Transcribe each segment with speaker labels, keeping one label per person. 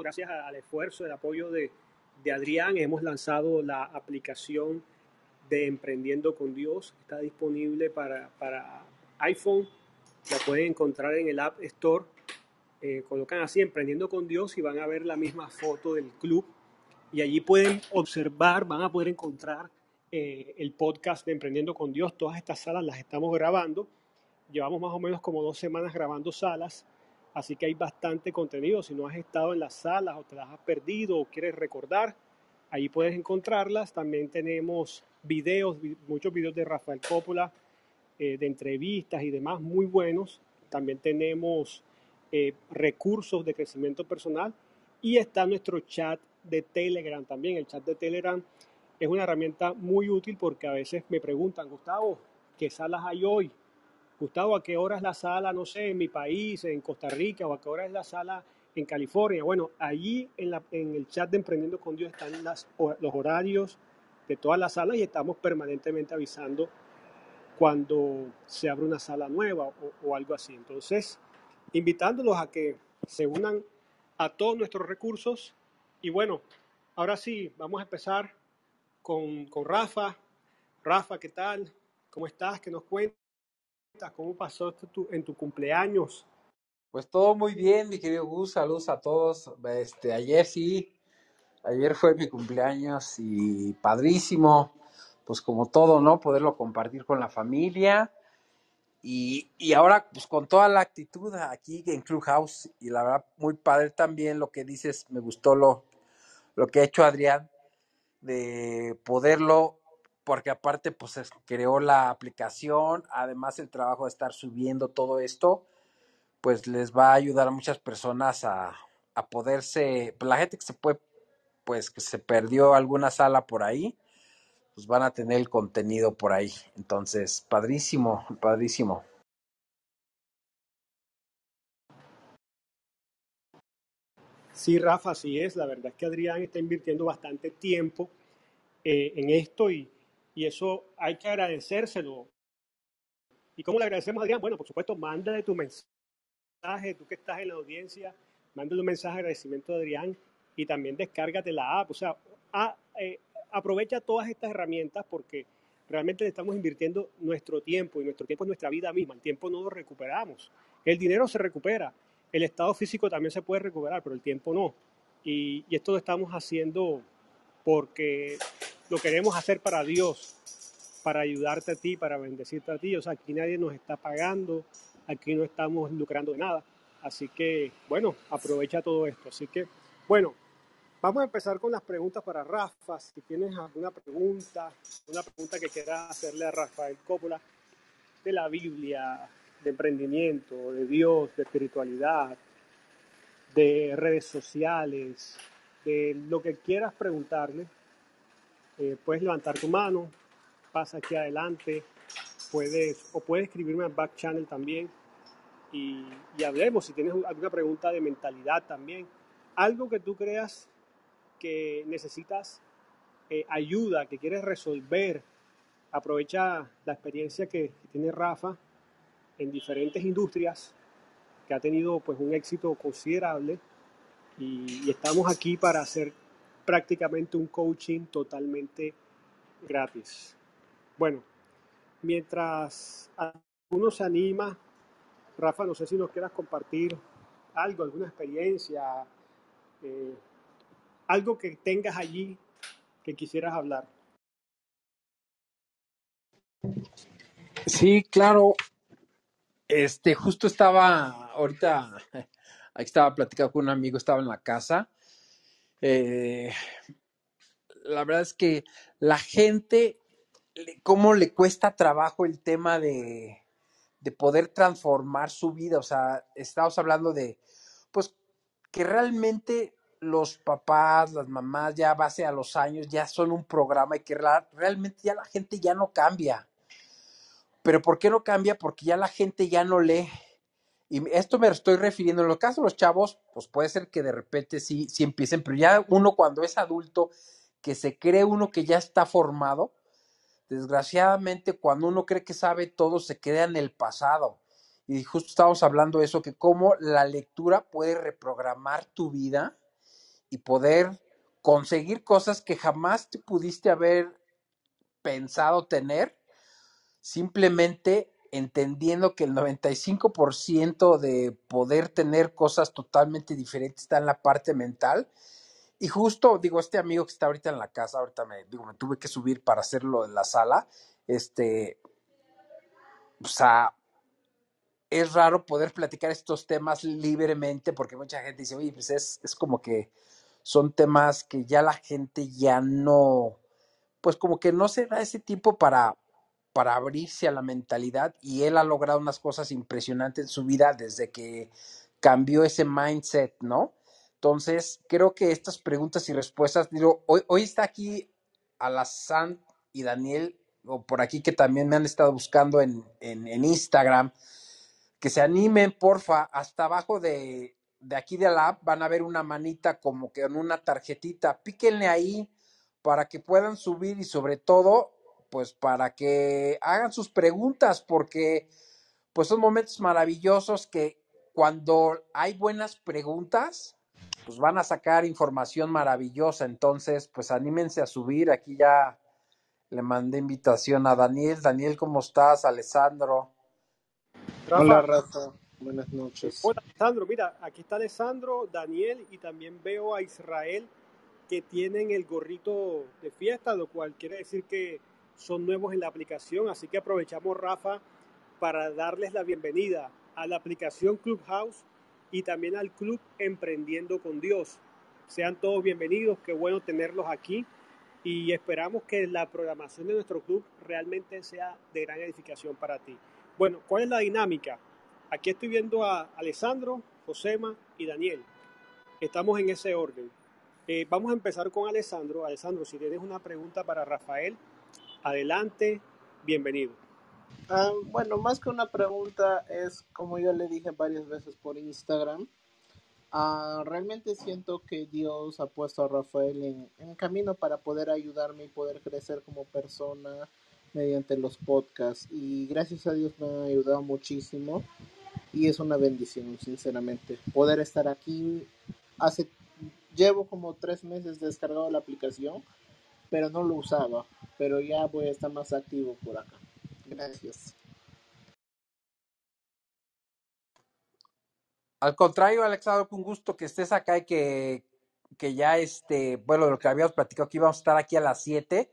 Speaker 1: gracias al esfuerzo, el apoyo de, Adrián, hemos lanzado la aplicación de Emprendiendo con Dios. Está disponible para, para iPhone. La pueden encontrar en el App Store. Eh, colocan así Emprendiendo con Dios y van a ver la misma foto del club. Y allí pueden observar, van a poder encontrar eh, el podcast de Emprendiendo con Dios. Todas estas salas las estamos grabando. Llevamos más o menos como dos semanas grabando salas. Así que hay bastante contenido. Si no has estado en las salas o te las has perdido o quieres recordar, ahí puedes encontrarlas. También tenemos videos, muchos videos de Rafael Coppola, eh, de entrevistas y demás muy buenos. También tenemos eh, recursos de crecimiento personal y está nuestro chat de Telegram también. El chat de Telegram es una herramienta muy útil porque a veces me preguntan, Gustavo, ¿qué salas hay hoy? Gustavo, ¿a qué hora es la sala, no sé, en mi país, en Costa Rica, o a qué hora es la sala en California? Bueno, allí en, el chat de Emprendiendo con Dios están los horarios de todas las salas y estamos permanentemente avisando cuando se abre una sala nueva o, o algo así. Entonces, invitándolos a que se unan a todos nuestros recursos. Y bueno, ahora sí, vamos a empezar con, con Rafa. Rafa, ¿qué tal? ¿Cómo estás? ¿Qué nos cuentas? ¿Cómo pasó en tu cumpleaños?
Speaker 2: Pues todo muy bien, mi querido Gus. Saludos a todos. Este, ayer sí, ayer fue mi cumpleaños y padrísimo. Pues como todo, ¿no? Poderlo compartir con la familia. Y, y ahora, pues con toda la actitud aquí en Clubhouse. Y la verdad, muy padre también lo que dices. Me gustó lo, lo que ha hecho Adrián de poderlo porque aparte pues creó la aplicación, además el trabajo de estar subiendo todo esto, pues les va a ayudar a muchas personas a, a poderse, pues la gente que se puede, pues que se perdió alguna sala por ahí, pues van a tener el contenido por ahí. Entonces, padrísimo, padrísimo.
Speaker 1: Sí, Rafa, así es. La verdad es que Adrián está invirtiendo bastante tiempo eh, en esto y, y eso hay que agradecérselo. ¿Y cómo le agradecemos a Adrián? Bueno, por supuesto, mándale tu mensaje, tú que estás en la audiencia, mándale un mensaje de agradecimiento a Adrián y también descárgate la app. O sea, eh, aprovecha todas estas herramientas porque realmente estamos invirtiendo nuestro tiempo y nuestro tiempo es nuestra vida misma. El tiempo no lo recuperamos. El dinero se recupera, el estado físico también se puede recuperar, pero el tiempo no. Y esto lo estamos haciendo porque lo queremos hacer para Dios, para ayudarte a ti, para bendecirte a ti. O sea, aquí nadie nos está pagando, aquí no estamos lucrando de nada. Así que, bueno, aprovecha todo esto. Así que, bueno, vamos a empezar con las preguntas para Rafa. Si tienes alguna pregunta, una pregunta que quieras hacerle a Rafael Coppola de la Biblia, de emprendimiento, de Dios, de espiritualidad, de redes sociales, de lo que quieras preguntarle, eh, puedes levantar tu mano, pasa aquí adelante, puedes, o puedes escribirme al back channel también y, y hablemos si tienes alguna pregunta de mentalidad también. Algo que tú creas que necesitas eh, ayuda, que quieres resolver, aprovecha la experiencia que, tiene Rafa en diferentes industrias, que ha tenido pues un éxito considerable y estamos aquí para hacer prácticamente un coaching totalmente gratis. Bueno, mientras uno se anima, Rafa, no sé si nos quieras compartir algo, alguna experiencia, eh, algo que tengas allí que quisieras hablar.
Speaker 2: Sí, claro. Este, justo estaba ahorita, ahí estaba platicando con un amigo, estaba en la casa. Eh, la verdad es que la gente, cómo le cuesta trabajo el tema de, de poder transformar su vida. O sea, estamos hablando de, pues, que realmente los papás, las mamás, ya base a los años, ya son un programa y que realmente ya la gente ya no cambia. Pero ¿por qué no cambia? Porque ya la gente ya no lee. Y esto me estoy refiriendo, en los casos de los chavos, pues puede ser que de repente sí, sí empiecen, pero ya uno cuando es adulto, que se cree uno que ya está formado, desgraciadamente cuando uno cree que sabe todo, se queda en el pasado. y justo estábamos hablando de eso, que cómo la lectura puede reprogramar tu vida y poder conseguir cosas que jamás te pudiste haber pensado tener, simplemente entendiendo que el 95% de poder tener cosas totalmente diferentes está en la parte mental. Y justo, digo, este amigo que está ahorita en la casa, ahorita me, digo, me tuve que subir para hacerlo en la sala, este, o sea, es raro poder platicar estos temas libremente porque mucha gente dice, oye, pues es, es como que son temas que ya la gente ya no, pues como que no se da ese tiempo para, para abrirse a la mentalidad y él ha logrado unas cosas impresionantes en su vida desde que cambió ese mindset, ¿no? Entonces, creo que estas preguntas y respuestas, digo, hoy, está aquí Alazán y Daniel, o por aquí que también me han estado buscando en, en, en Instagram, que se animen, porfa, hasta abajo de, de aquí de la app van a ver una manita como que en una tarjetita, píquenle ahí para que puedan subir y sobre todo, pues para que hagan sus preguntas, porque pues son momentos maravillosos que cuando hay buenas preguntas, pues van a sacar información maravillosa. Entonces, pues anímense a subir. Aquí ya le mandé invitación a Daniel. Daniel, ¿cómo estás? Alessandro.
Speaker 3: Rafa. Hola, Rafa. Buenas noches.
Speaker 1: Hola, Alessandro. Mira, aquí está Alessandro, Daniel y también veo a Israel que tienen el gorrito de fiesta, lo cual quiere decir que son nuevos en la aplicación. Así que aprovechamos, Rafa, para darles la bienvenida a la aplicación Clubhouse y también al Club Emprendiendo con Dios. Sean todos bienvenidos, qué bueno tenerlos aquí y esperamos que la programación de nuestro club realmente sea de gran edificación para ti. Bueno, ¿cuál es la dinámica? Aquí estoy viendo a Alessandro, Josema y Daniel. Estamos en ese orden. Eh, vamos a empezar con Alessandro. Alessandro, si tienes una pregunta para Rafael, adelante, bienvenido.
Speaker 3: Ah, bueno, más que una pregunta es, como yo le dije varias veces por Instagram, ah, realmente siento que Dios ha puesto a Rafael en, en camino para poder ayudarme y poder crecer como persona mediante los podcasts. Y gracias a Dios me ha ayudado muchísimo y es una bendición, sinceramente. Poder estar aquí hace llevo como tres meses descargado la aplicación, pero no lo usaba. Pero ya voy a estar más activo por acá. Gracias.
Speaker 2: Al contrario, Alexandro, con gusto que estés acá y que, que ya, este, bueno, lo que habíamos platicado, que íbamos a estar aquí a las 7,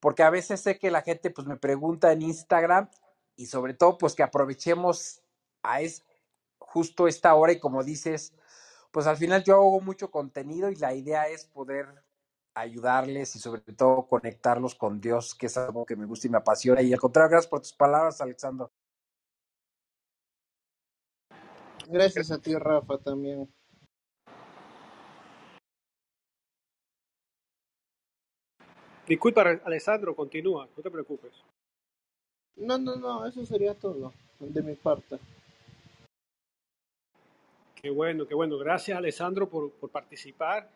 Speaker 2: porque a veces sé que la gente pues me pregunta en Instagram y sobre todo pues que aprovechemos a es, justo esta hora y como dices, pues al final yo hago mucho contenido y la idea es poder ayudarles y sobre todo conectarlos con Dios, que es algo que me gusta y me apasiona. Y al contrario, gracias por tus palabras, Alexandro.
Speaker 3: Gracias a ti, Rafa, también.
Speaker 1: Disculpa, Alessandro, continúa, no te preocupes.
Speaker 3: No, no, no, eso sería todo de mi parte.
Speaker 1: Qué bueno, qué bueno. Gracias, Alessandro, por, por participar.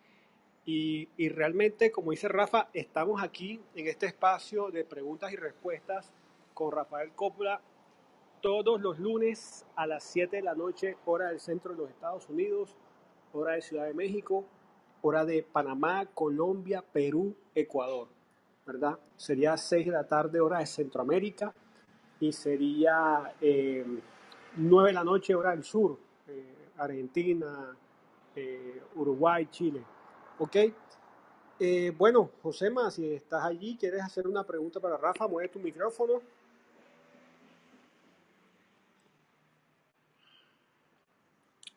Speaker 1: Y, realmente, como dice Rafa, estamos aquí en este espacio de preguntas y respuestas con Rafael Copla todos los lunes a las 7 de la noche, hora del centro de los Estados Unidos, hora de Ciudad de México, hora de Panamá, Colombia, Perú, Ecuador, ¿verdad? Sería 6 de la tarde, hora de Centroamérica, y sería eh, 9 de la noche, hora del sur, eh, Argentina, eh, Uruguay, Chile. ¿Ok? Eh, bueno, Josema, si estás allí, quieres hacer una pregunta para Rafa, mueve tu micrófono.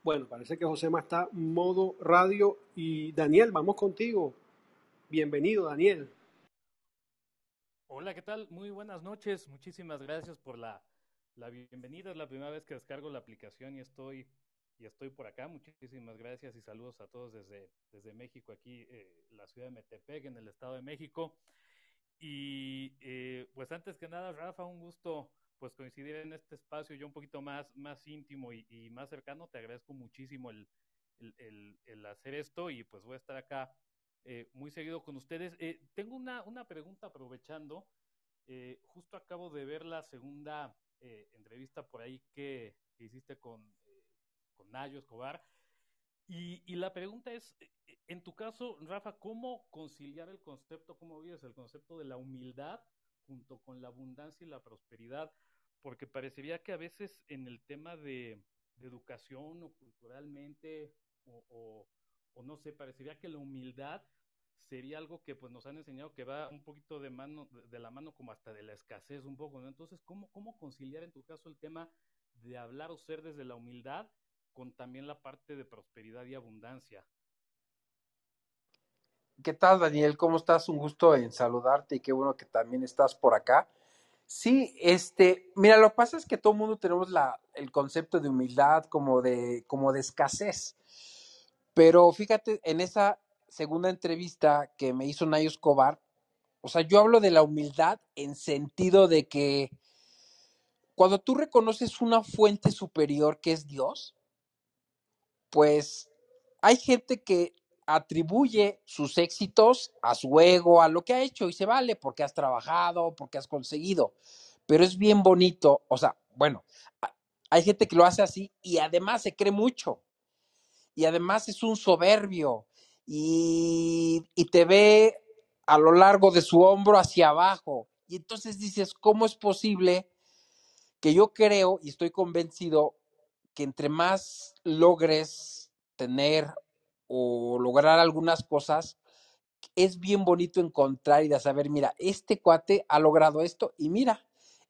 Speaker 1: Bueno, parece que Josema está modo radio y Daniel, vamos contigo. Bienvenido, Daniel.
Speaker 4: Hola, ¿qué tal? Muy buenas noches. Muchísimas gracias por la, la bienvenida. Es la primera vez que descargo la aplicación y estoy y estoy por acá. Muchísimas gracias y saludos a todos desde, México, aquí, eh, la ciudad de Metepec, en el Estado de México. Y eh, pues antes que nada, Rafa, un gusto pues coincidir en este espacio yo un poquito más, más íntimo y, más cercano. Te agradezco muchísimo el, hacer esto y pues voy a estar acá eh, muy seguido con ustedes. Eh, tengo una, pregunta aprovechando. Eh, justo acabo de ver la segunda entrevista por ahí que hiciste con, con Nayo Escobar. Y, la pregunta es, en tu caso, Rafa, ¿cómo conciliar el concepto, cómo vives el concepto de la humildad junto con la abundancia y la prosperidad? Porque parecería que a veces en el tema de, educación o culturalmente, o, no sé, parecería que la humildad sería algo que pues nos han enseñado que va un poquito de mano, de la mano como hasta de la escasez un poco, ¿no? Entonces, ¿cómo, cómo conciliar en tu caso el tema de hablar o ser desde la humildad con también la parte de prosperidad y abundancia?
Speaker 2: ¿Qué tal, Daniel? ¿Cómo estás? Un gusto en saludarte y qué bueno que también estás por acá. Sí, este, mira, lo que pasa es que todo el mundo tenemos la, el concepto de humildad como de, como de escasez. Pero fíjate, en esa segunda entrevista que me hizo Nayo Escobar, o sea, yo hablo de la humildad en sentido de que cuando tú reconoces una fuente superior que es Dios, pues hay gente que atribuye sus éxitos a su ego, a lo que ha hecho y se vale porque has trabajado, porque has conseguido. Pero es bien bonito, o sea, bueno, hay gente que lo hace así y además se cree mucho. Y además es un soberbio y, y te ve a lo largo de su hombro hacia abajo. Y entonces dices, ¿cómo es posible que yo creo y estoy convencido que entre más logres tener o lograr algunas cosas, es bien bonito encontrar y saber, mira, este cuate ha logrado esto y mira,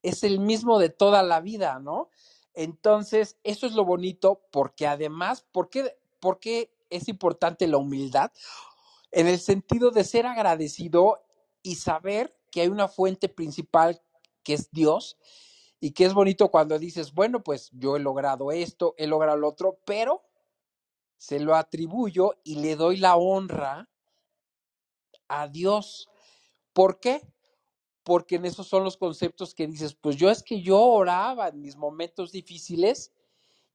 Speaker 2: es el mismo de toda la vida, ¿no? Entonces, eso es lo bonito porque además, ¿por por qué es importante la humildad? En el sentido de ser agradecido y saber que hay una fuente principal que es Dios y que es bonito cuando dices, bueno, pues yo he logrado esto, he logrado lo otro, pero se lo atribuyo y le doy la honra a Dios. ¿Por qué? Porque en esos son los conceptos que dices, pues yo es que yo oraba en mis momentos difíciles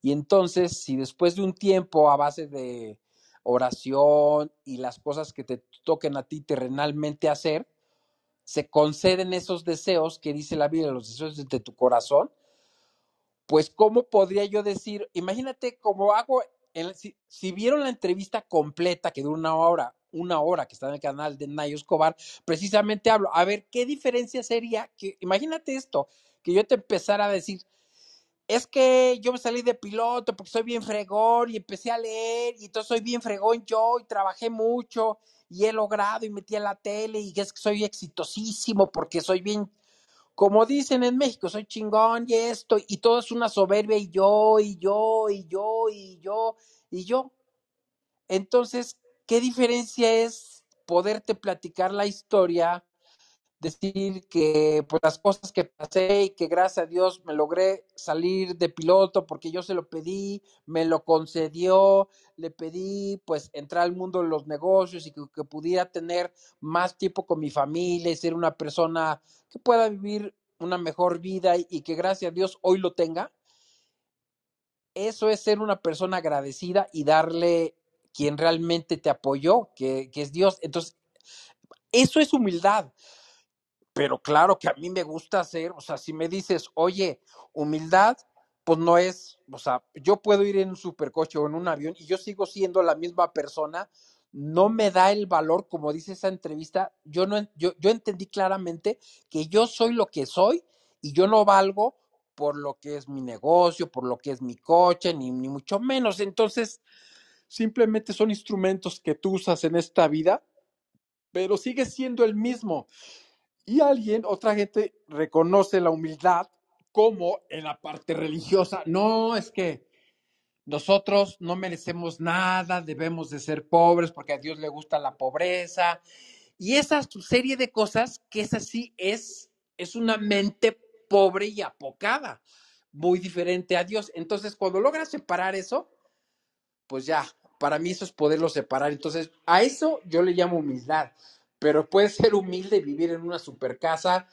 Speaker 2: y entonces si después de un tiempo a base de oración y las cosas que te toquen a ti terrenalmente hacer, se conceden esos deseos que dice la Biblia, los deseos de tu corazón, pues ¿cómo podría yo decir, imagínate cómo hago si, vieron la entrevista completa que dura una hora, una hora que está en el canal de Nayo Escobar, precisamente hablo, a ver, ¿qué diferencia sería? Que, imagínate esto, que yo te empezara a decir, es que yo me salí de piloto porque soy bien fregón y empecé a leer y entonces soy bien fregón yo y trabajé mucho y he logrado y metí a la tele y es que soy exitosísimo porque soy bien como dicen en México, soy chingón y esto, y todo es una soberbia, y yo, y yo, y yo, y yo, y yo. Entonces, ¿qué diferencia es poderte platicar la historia, decir que pues las cosas que pasé y que gracias a Dios me logré salir de piloto porque yo se lo pedí, me lo concedió, le pedí pues entrar al mundo de los negocios y que, pudiera tener más tiempo con mi familia y ser una persona que pueda vivir una mejor vida y, y que gracias a Dios hoy lo tenga. Eso es ser una persona agradecida y darle quien realmente te apoyó, que, que es Dios. Entonces, eso es humildad pero claro que a mí me gusta hacer, o sea, si me dices, oye, humildad, pues no es, o sea, yo puedo ir en un supercoche o en un avión y yo sigo siendo la misma persona, no me da el valor, como dice esa entrevista, yo no, yo, yo entendí claramente que yo soy lo que soy y yo no valgo por lo que es mi negocio, por lo que es mi coche, ni, ni mucho menos. Entonces, simplemente son instrumentos que tú usas en esta vida, pero sigue siendo el mismo. Y alguien, otra gente, reconoce la humildad como en la parte religiosa. No, es que nosotros no merecemos nada, debemos de ser pobres porque a Dios le gusta la pobreza. Y esa serie de cosas que es así, es, es una mente pobre y apocada, muy diferente a Dios. Entonces, cuando logras separar eso, pues ya, para mí eso es poderlo separar. Entonces, a eso yo le llamo humildad pero puede ser humilde vivir en una super casa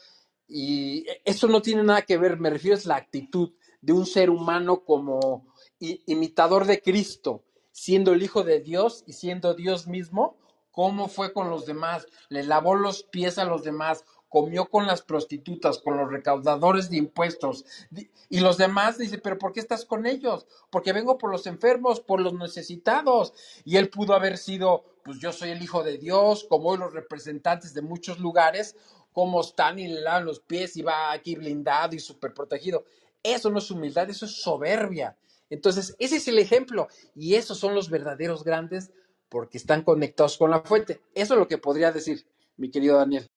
Speaker 2: y eso no tiene nada que ver, me refiero a la actitud de un ser humano como imitador de Cristo, siendo el Hijo de Dios y siendo Dios mismo, cómo fue con los demás, le lavó los pies a los demás, comió con las prostitutas, con los recaudadores de impuestos. Y los demás dicen, pero ¿por qué estás con ellos? Porque vengo por los enfermos, por los necesitados. Y él pudo haber sido, pues yo soy el hijo de Dios, como hoy los representantes de muchos lugares, como están y le lavan los pies y va aquí blindado y súper protegido. Eso no es humildad, eso es soberbia. Entonces, ese es el ejemplo. Y esos son los verdaderos grandes porque están conectados con la fuente. Eso es lo que podría decir, mi querido Daniel.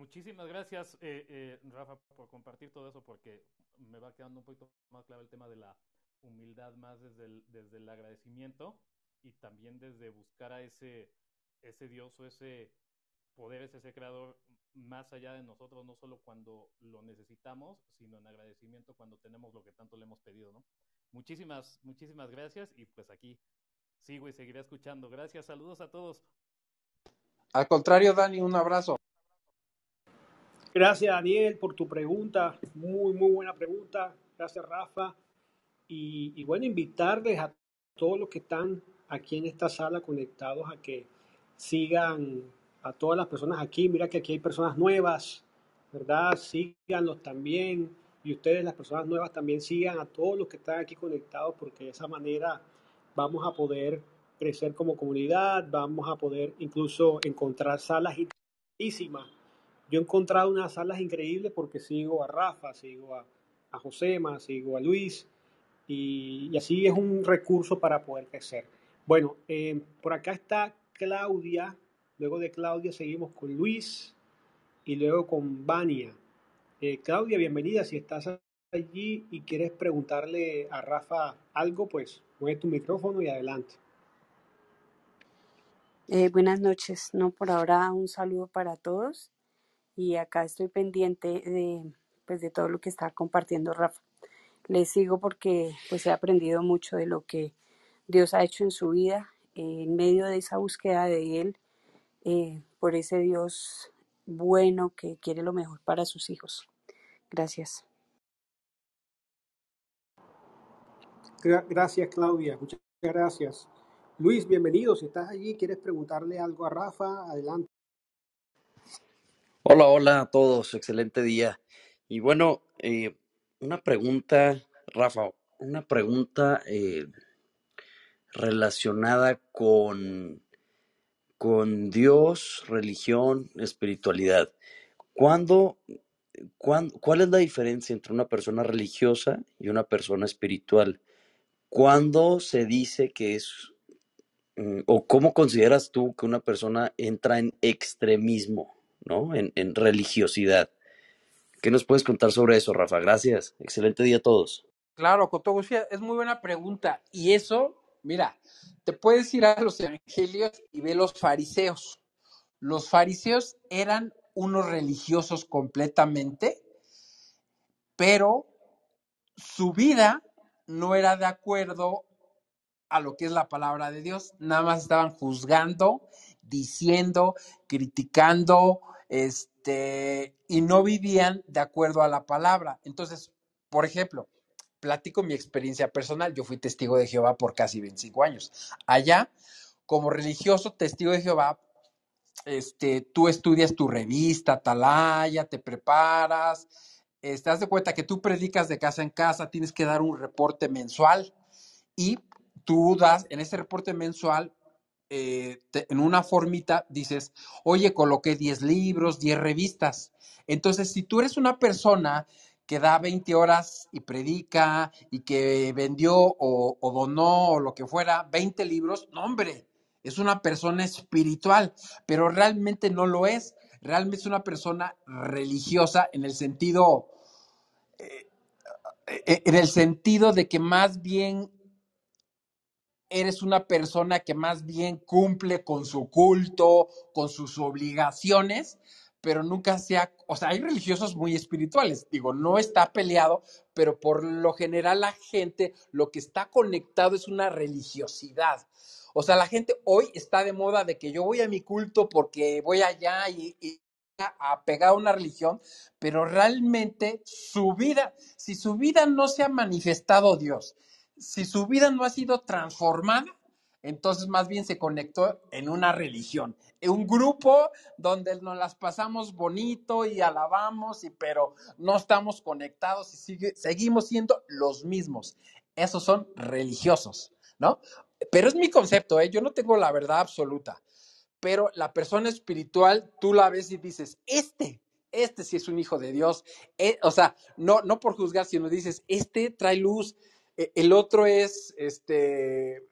Speaker 4: Muchísimas gracias, eh, eh, Rafa, por compartir todo eso, porque me va quedando un poquito más claro el tema de la humildad, más desde el, desde el agradecimiento y también desde buscar a ese, ese Dios o ese poder, ese creador más allá de nosotros, no solo cuando lo necesitamos, sino en agradecimiento cuando tenemos lo que tanto le hemos pedido, ¿no? Muchísimas, muchísimas gracias y pues aquí sigo y seguiré escuchando. Gracias, saludos a todos.
Speaker 2: Al contrario, Dani, un abrazo.
Speaker 1: Gracias, Daniel, por tu pregunta. Muy, muy buena pregunta. Gracias, Rafa. Y, y bueno, invitarles a todos los que están aquí en esta sala conectados a que sigan a todas las personas aquí. Mira que aquí hay personas nuevas, ¿verdad? Síganlos también. Y ustedes, las personas nuevas, también sigan a todos los que están aquí conectados porque de esa manera vamos a poder crecer como comunidad, vamos a poder incluso encontrar salas interesantísimas. Yo he encontrado unas salas increíbles porque sigo a Rafa, sigo a, a Josema, sigo a Luis y, así es un recurso para poder crecer. Bueno, eh, por acá está Claudia. Luego de Claudia seguimos con Luis y luego con Vania. Eh, Claudia, bienvenida. Si estás allí y quieres preguntarle a Rafa algo, pues mueve tu micrófono y adelante.
Speaker 5: Eh, buenas noches. No, por ahora un saludo para todos y acá estoy pendiente de, pues, de todo lo que está compartiendo Rafa. Le sigo porque pues he aprendido mucho de lo que Dios ha hecho en su vida, eh, en medio de esa búsqueda de Él, eh, por ese Dios bueno que quiere lo mejor para sus hijos. Gracias.
Speaker 1: Gra- Gracias, Claudia. Muchas gracias. Luis, bienvenido. Si estás allí, quieres preguntarle algo a Rafa, adelante.
Speaker 6: Hola, hola a todos, excelente día. Y bueno, eh, una pregunta, Rafa, una pregunta eh, relacionada con, con Dios, religión, espiritualidad. ¿Cuándo, cuán- cuál es la diferencia entre una persona religiosa y una persona espiritual? ¿Cuándo se dice que es, mm, o cómo consideras tú que una persona entra en extremismo, ¿no? En, en religiosidad. ¿Qué nos puedes contar sobre eso, Rafa? Gracias. Excelente día a todos.
Speaker 2: Claro, gusto. Es muy buena pregunta. Y eso, mira, te puedes ir a los evangelios y ver los fariseos. Los fariseos eran unos religiosos completamente, pero su vida no era de acuerdo a lo que es la palabra de Dios. Nada más estaban juzgando, diciendo, criticando, este, y no vivían de acuerdo a la palabra. Entonces, por ejemplo, platico mi experiencia personal. Yo fui testigo de Jehová por casi 25 años. Allá, como religioso testigo de Jehová, este, tú estudias tu revista, Atalaya, te preparas, te das de cuenta que tú predicas de casa en casa, tienes que dar un reporte mensual y tú das, en ese reporte mensual, eh, en una formita dices, oye, coloqué 10 libros, 10 revistas. Entonces, si tú eres una persona que da 20 horas y predica y que vendió o, donó o lo que fuera 20 libros, no, hombre, es una persona espiritual, pero realmente no lo es. Realmente es una persona religiosa en el sentido, eh, en el sentido de que más bien eres una persona que más bien cumple con su culto, con sus obligaciones, pero nunca sea, o sea, hay religiosos muy espirituales, digo, no está peleado, pero por lo general la gente lo que está conectado es una religiosidad. O sea, la gente hoy está de moda de que yo voy a mi culto porque voy allá y, y apegado a una religión, pero realmente su vida, si su vida no se ha manifestado Dios, si su vida no ha sido transformada, Entonces, más bien se conectó en una religión, en un grupo donde nos las pasamos bonito y alabamos, y, pero no estamos conectados y seguimos siendo los mismos. Esos son religiosos, ¿no? Pero es mi concepto, ¿eh? yo no tengo la verdad absoluta, pero la persona espiritual, tú la ves y dices, este, este sí es un hijo de Dios, eh, o sea, no, no por juzgar, sino dices, este trae luz, el otro es, este,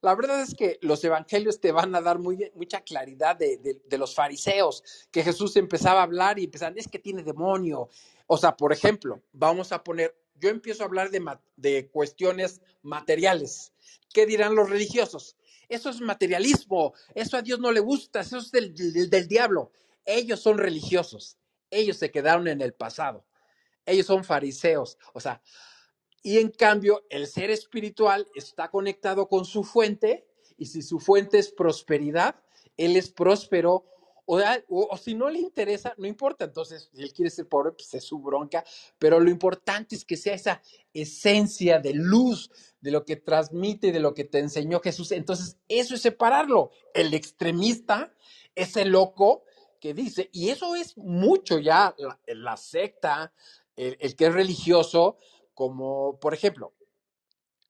Speaker 2: la verdad es que los evangelios te van a dar muy, mucha claridad de, los fariseos, que Jesús empezaba a hablar y empezaban, es que tiene demonio. O sea, por ejemplo, vamos a poner, yo empiezo a hablar de, de cuestiones materiales. ¿Qué dirán los religiosos? Eso es materialismo, eso a Dios no le gusta, eso es del, del, del diablo. Ellos son religiosos, ellos se quedaron en el pasado, ellos son fariseos. O sea, y en cambio, el ser espiritual está conectado con su fuente, y si su fuente es prosperidad, él es próspero, o, si no le interesa, no importa. Entonces, si él quiere ser pobre, pues es su bronca, pero lo importante es que sea esa esencia de luz, de lo que transmite, de lo que te enseñó Jesús. Entonces, eso es separarlo. El extremista, ese loco que dice, y eso es mucho ya la, secta, el que es religioso, como, por ejemplo,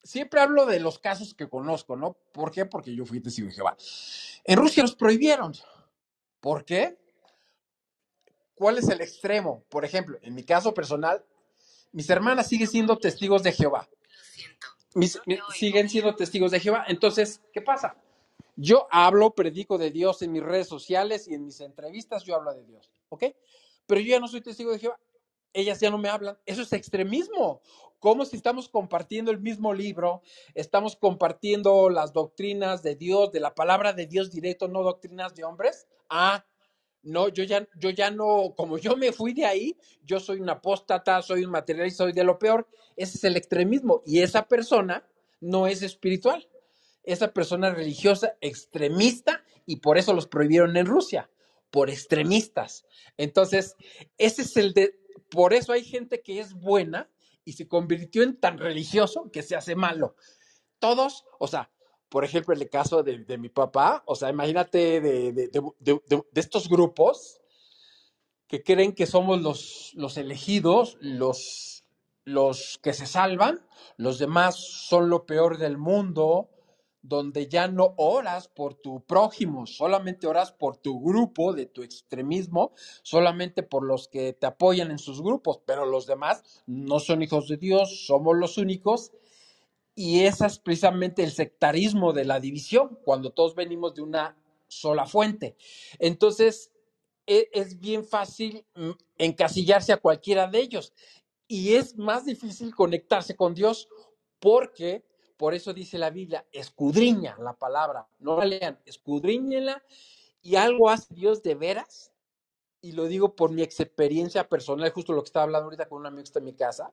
Speaker 2: siempre hablo de los casos que conozco, ¿no? ¿Por qué? Porque yo fui testigo de Jehová. En Rusia los prohibieron. ¿Por qué? ¿Cuál es el extremo? Por ejemplo, en mi caso personal, mis hermanas siguen siendo testigos de Jehová. Mis, mis, siguen siendo testigos de Jehová. Entonces, ¿qué pasa? Yo hablo, predico de Dios en mis redes sociales y en mis entrevistas, yo hablo de Dios, ¿ok? Pero yo ya no soy testigo de Jehová ellas ya no me hablan. Eso es extremismo. Como si estamos compartiendo el mismo libro, estamos compartiendo las doctrinas de Dios, de la palabra de Dios directo, no doctrinas de hombres. Ah, no, yo ya, yo ya no, como yo me fui de ahí, yo soy un apóstata, soy un materialista, soy de lo peor. Ese es el extremismo. Y esa persona no es espiritual. Esa persona religiosa, extremista, y por eso los prohibieron en Rusia, por extremistas. Entonces, ese es el de, por eso hay gente que es buena y se convirtió en tan religioso que se hace malo. Todos, o sea, por ejemplo, en el caso de, de mi papá, o sea, imagínate de, de, de, estos grupos que creen que somos los, los elegidos, los, los que se salvan, los demás son lo peor del mundo, donde ya no oras por tu prójimo, solamente oras por tu grupo de tu extremismo, solamente por los que te apoyan en sus grupos, pero los demás no son hijos de Dios, somos los únicos. Y ese es precisamente el sectarismo de la división, cuando todos venimos de una sola fuente. Entonces, es bien fácil mm, encasillarse a cualquiera de ellos y es más difícil conectarse con Dios porque por eso dice la Biblia, escudriña la palabra, no la lean, escudriñela y algo hace Dios de veras. Y lo digo por mi experiencia personal, justo lo que estaba hablando ahorita con un amigo que está en mi casa,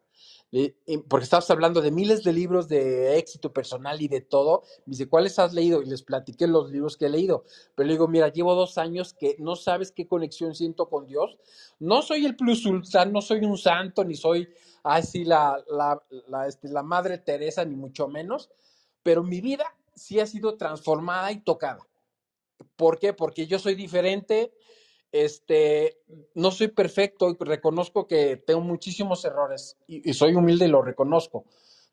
Speaker 2: porque estabas hablando de miles de libros de éxito personal y de todo. Me dice, ¿cuáles has leído? Y les platiqué los libros que he leído. Pero le digo, mira, llevo dos años que no sabes qué conexión siento con Dios. No soy el plus ultra, no soy un santo, ni soy así la, la, la, este, Madre Teresa, ni mucho menos. Pero mi vida sí ha sido transformada y tocada. ¿Por qué? Porque yo soy diferente, este, no soy perfecto y reconozco que tengo muchísimos errores y, soy humilde y lo reconozco.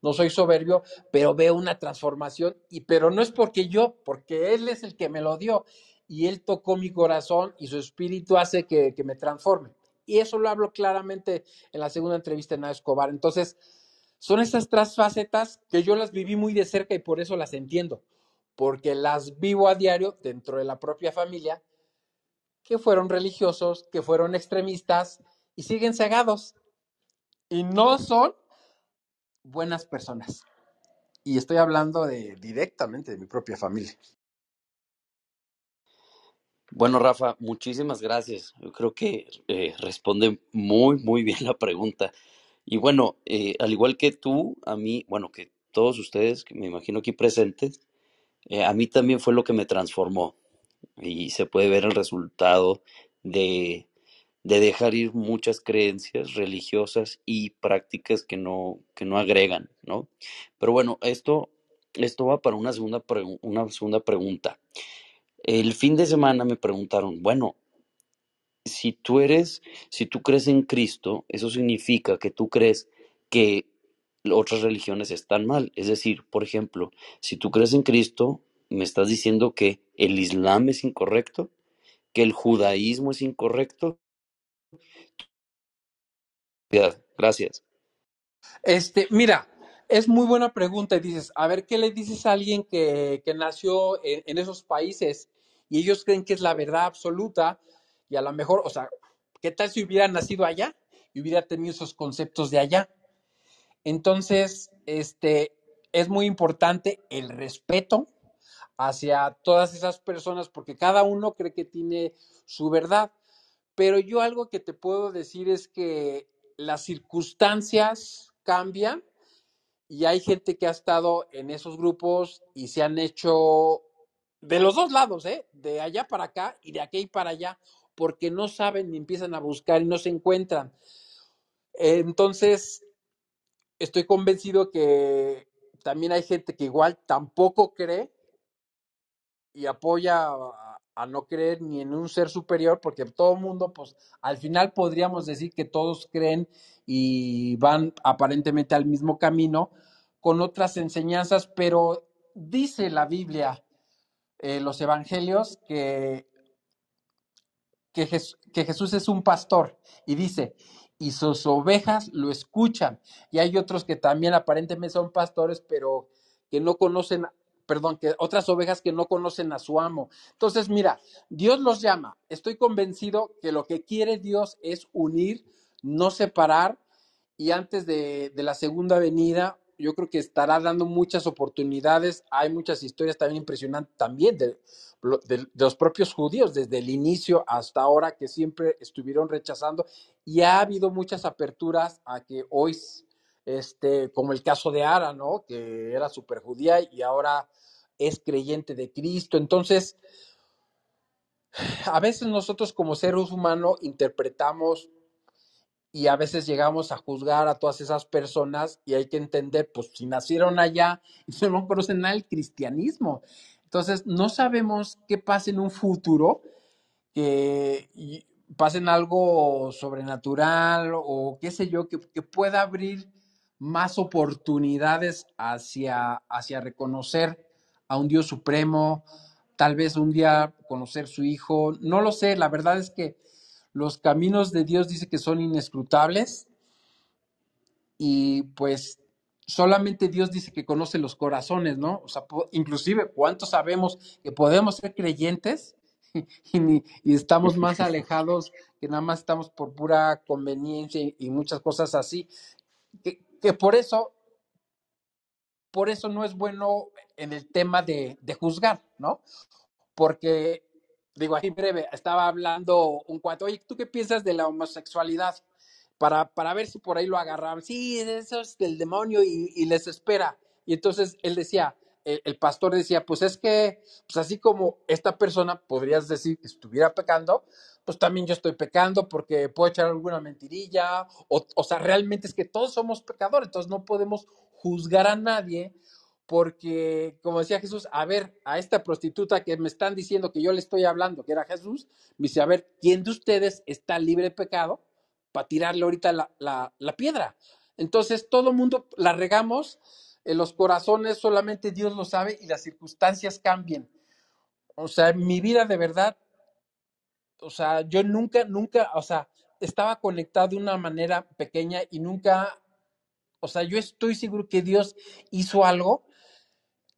Speaker 2: No soy soberbio, pero veo una transformación y pero no es porque yo, porque él es el que me lo dio y él tocó mi corazón y su espíritu hace que, me transforme. Y eso lo hablo claramente en la segunda entrevista en Escobar. Entonces, son esas tres facetas que yo las viví muy de cerca y por eso las entiendo, porque las vivo a diario dentro de la propia familia que fueron religiosos, que fueron extremistas y siguen cegados. Y no son buenas personas. Y estoy hablando de directamente de mi propia familia.
Speaker 6: Bueno, Rafa, muchísimas gracias. Yo creo que eh, responde muy, muy bien la pregunta. Y bueno, eh, al igual que tú, a mí, bueno, que todos ustedes, que me imagino aquí presentes, eh, a mí también fue lo que me transformó y se puede ver el resultado de, de dejar ir muchas creencias religiosas y prácticas que no, que no agregan, ¿no? Pero bueno, esto esto va para una segunda, una segunda pregunta. El fin de semana me preguntaron, bueno, si tú eres, si tú crees en Cristo, eso significa que tú crees que otras religiones están mal. Es decir, por ejemplo, si tú crees en Cristo, me estás diciendo que el Islam es incorrecto, que el judaísmo es incorrecto. Gracias.
Speaker 2: Este, mira, es muy buena pregunta y dices, a ver, ¿qué le dices a alguien que, nació en, en, esos países y ellos creen que es la verdad absoluta y a lo mejor, o sea, ¿qué tal si hubiera nacido allá y hubiera tenido esos conceptos de allá? Entonces, este, es muy importante el respeto hacia todas esas personas porque cada uno cree que tiene su verdad. Pero yo algo que te puedo decir es que las circunstancias cambian y hay gente que ha estado en esos grupos y se han hecho de los dos lados, ¿eh? de allá para acá y de aquí para allá, porque no saben ni empiezan a buscar y no se encuentran. Entonces, estoy convencido que también hay gente que igual tampoco cree y apoya a, no creer ni en un ser superior, porque todo el mundo, pues al final podríamos decir que todos creen y van aparentemente al mismo camino con otras enseñanzas, pero dice la Biblia, eh, los evangelios, que, que, que Jesús es un pastor y dice, y sus ovejas lo escuchan. Y hay otros que también aparentemente son pastores, pero que no conocen, perdón, que otras ovejas que no conocen a su amo. Entonces, mira, Dios los llama. Estoy convencido que lo que quiere Dios es unir, no separar. Y antes de, la segunda venida, yo creo que estará dando muchas oportunidades. Hay muchas historias también impresionantes también de, los propios judíos desde el inicio hasta ahora que siempre estuvieron rechazando y ha habido muchas aperturas a que hoy, este, como el caso de Ara, ¿no? Que era súper judía y ahora es creyente de Cristo. Entonces, a veces nosotros como seres humanos interpretamos y a veces llegamos a juzgar a todas esas personas y hay que entender, pues si nacieron allá y no conocen nada del cristianismo. Entonces, no sabemos qué pasa en un futuro, que pasen algo sobrenatural o qué sé yo, que, pueda abrir más oportunidades hacia, hacia reconocer a un Dios supremo, tal vez un día conocer su hijo, no lo sé, la verdad es que los caminos de Dios dice que son inescrutables y pues solamente Dios dice que conoce los corazones, ¿no? O sea, inclusive, ¿cuántos sabemos que podemos ser creyentes y, estamos más alejados que nada más estamos por pura conveniencia y, muchas cosas así? Que, que, por eso, por eso no es bueno en el tema de, de juzgar, ¿no? Porque digo aquí breve, estaba hablando un cuate, oye, ¿tú qué piensas de la homosexualidad? Para, para ver si por ahí lo agarraban. Sí, eso es del demonio y, les espera. Y entonces él decía, el, pastor decía, pues es que, pues así como esta persona podrías decir que estuviera pecando, pues también yo estoy pecando porque puedo echar alguna mentirilla, o, sea, realmente es que todos somos pecadores, entonces no podemos juzgar a nadie porque, como decía Jesús, a ver, a esta prostituta que me están diciendo que yo le estoy hablando, que era Jesús, me dice, a ver, ¿quién de ustedes está libre de pecado para tirarle ahorita la, piedra? Entonces, todo el mundo la regamos, en los corazones solamente Dios lo sabe y las circunstancias cambian. O sea, mi vida de verdad, o sea, yo nunca, nunca, o sea, estaba conectado de una manera pequeña y nunca, o sea, yo estoy seguro que Dios hizo algo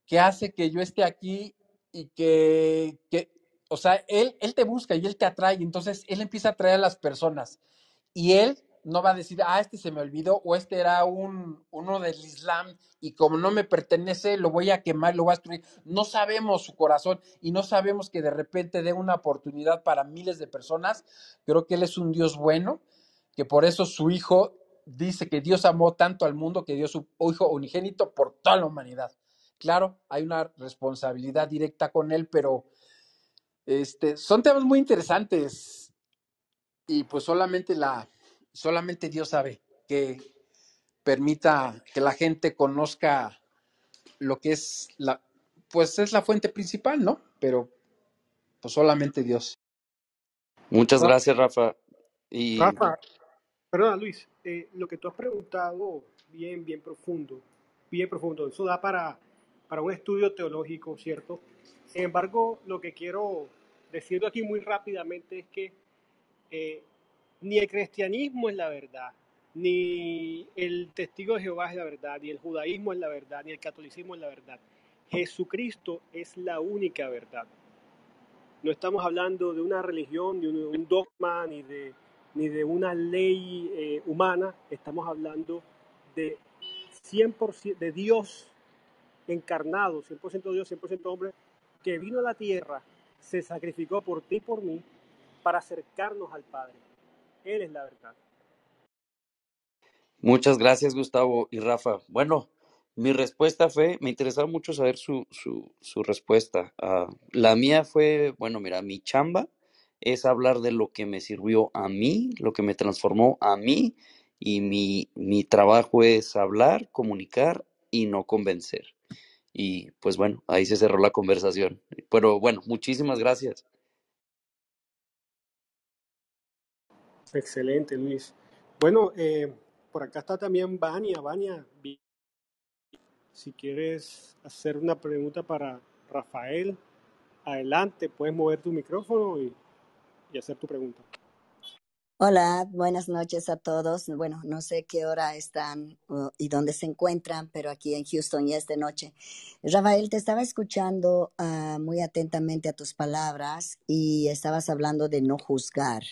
Speaker 2: que hace que yo esté aquí y que, que o sea, él, él te busca y él te atrae, entonces él empieza a atraer a las personas y él no va a decir, ah, este se me olvidó o este era un, uno del Islam y como no me pertenece, lo voy a quemar, lo voy a destruir. No sabemos su corazón y no sabemos que de repente dé una oportunidad para miles de personas. Creo que Él es un Dios bueno, que por eso su Hijo dice que Dios amó tanto al mundo que dio su Hijo unigénito por toda la humanidad. Claro, hay una responsabilidad directa con él, pero este, son temas muy interesantes y pues solamente la, solamente Dios sabe que permita que la gente conozca lo que es la, pues es la fuente principal, ¿no? Pero pues solamente Dios.
Speaker 6: Muchas
Speaker 1: Ra-
Speaker 6: gracias, Rafa. Y
Speaker 1: Rafa, perdona Luis, eh, lo que tú has preguntado, bien, bien profundo, bien profundo, eso da para, para un estudio teológico, ¿cierto? Sin embargo, lo que quiero decirlo aquí muy rápidamente es que eh, ni el cristianismo es la verdad, ni el testigo de Jehová es la verdad, ni el judaísmo es la verdad, ni el catolicismo es la verdad. Jesucristo es la única verdad. No estamos hablando de una religión, de un, un dogma, ni de, ni de una ley eh, humana. Estamos hablando de 100% de Dios encarnado, 100% Dios, 100% hombre, que vino a la tierra, se sacrificó por ti y por mí para acercarnos al Padre. La verdad.
Speaker 6: muchas gracias, Gustavo y Rafa. Bueno, mi respuesta fue, me interesaba mucho saber su, su, su respuesta. Ah, la mía fue, bueno, mira, mi chamba es hablar de lo que me sirvió a mí, lo que me transformó a mí, y mi, mi trabajo es hablar, comunicar y no convencer. Y pues bueno, ahí se cerró la conversación. Pero bueno, muchísimas gracias.
Speaker 1: Excelente, Luis. Bueno, eh, por acá está también Vania. Vania, si quieres hacer una pregunta para Rafael, adelante, puedes mover tu micrófono y, hacer tu pregunta.
Speaker 7: Hola, buenas noches a todos. Bueno, no sé qué hora están uh, y dónde se encuentran, pero aquí en Houston ya es de noche. Rafael, te estaba escuchando ah, muy atentamente a tus palabras y estabas hablando de no juzgar.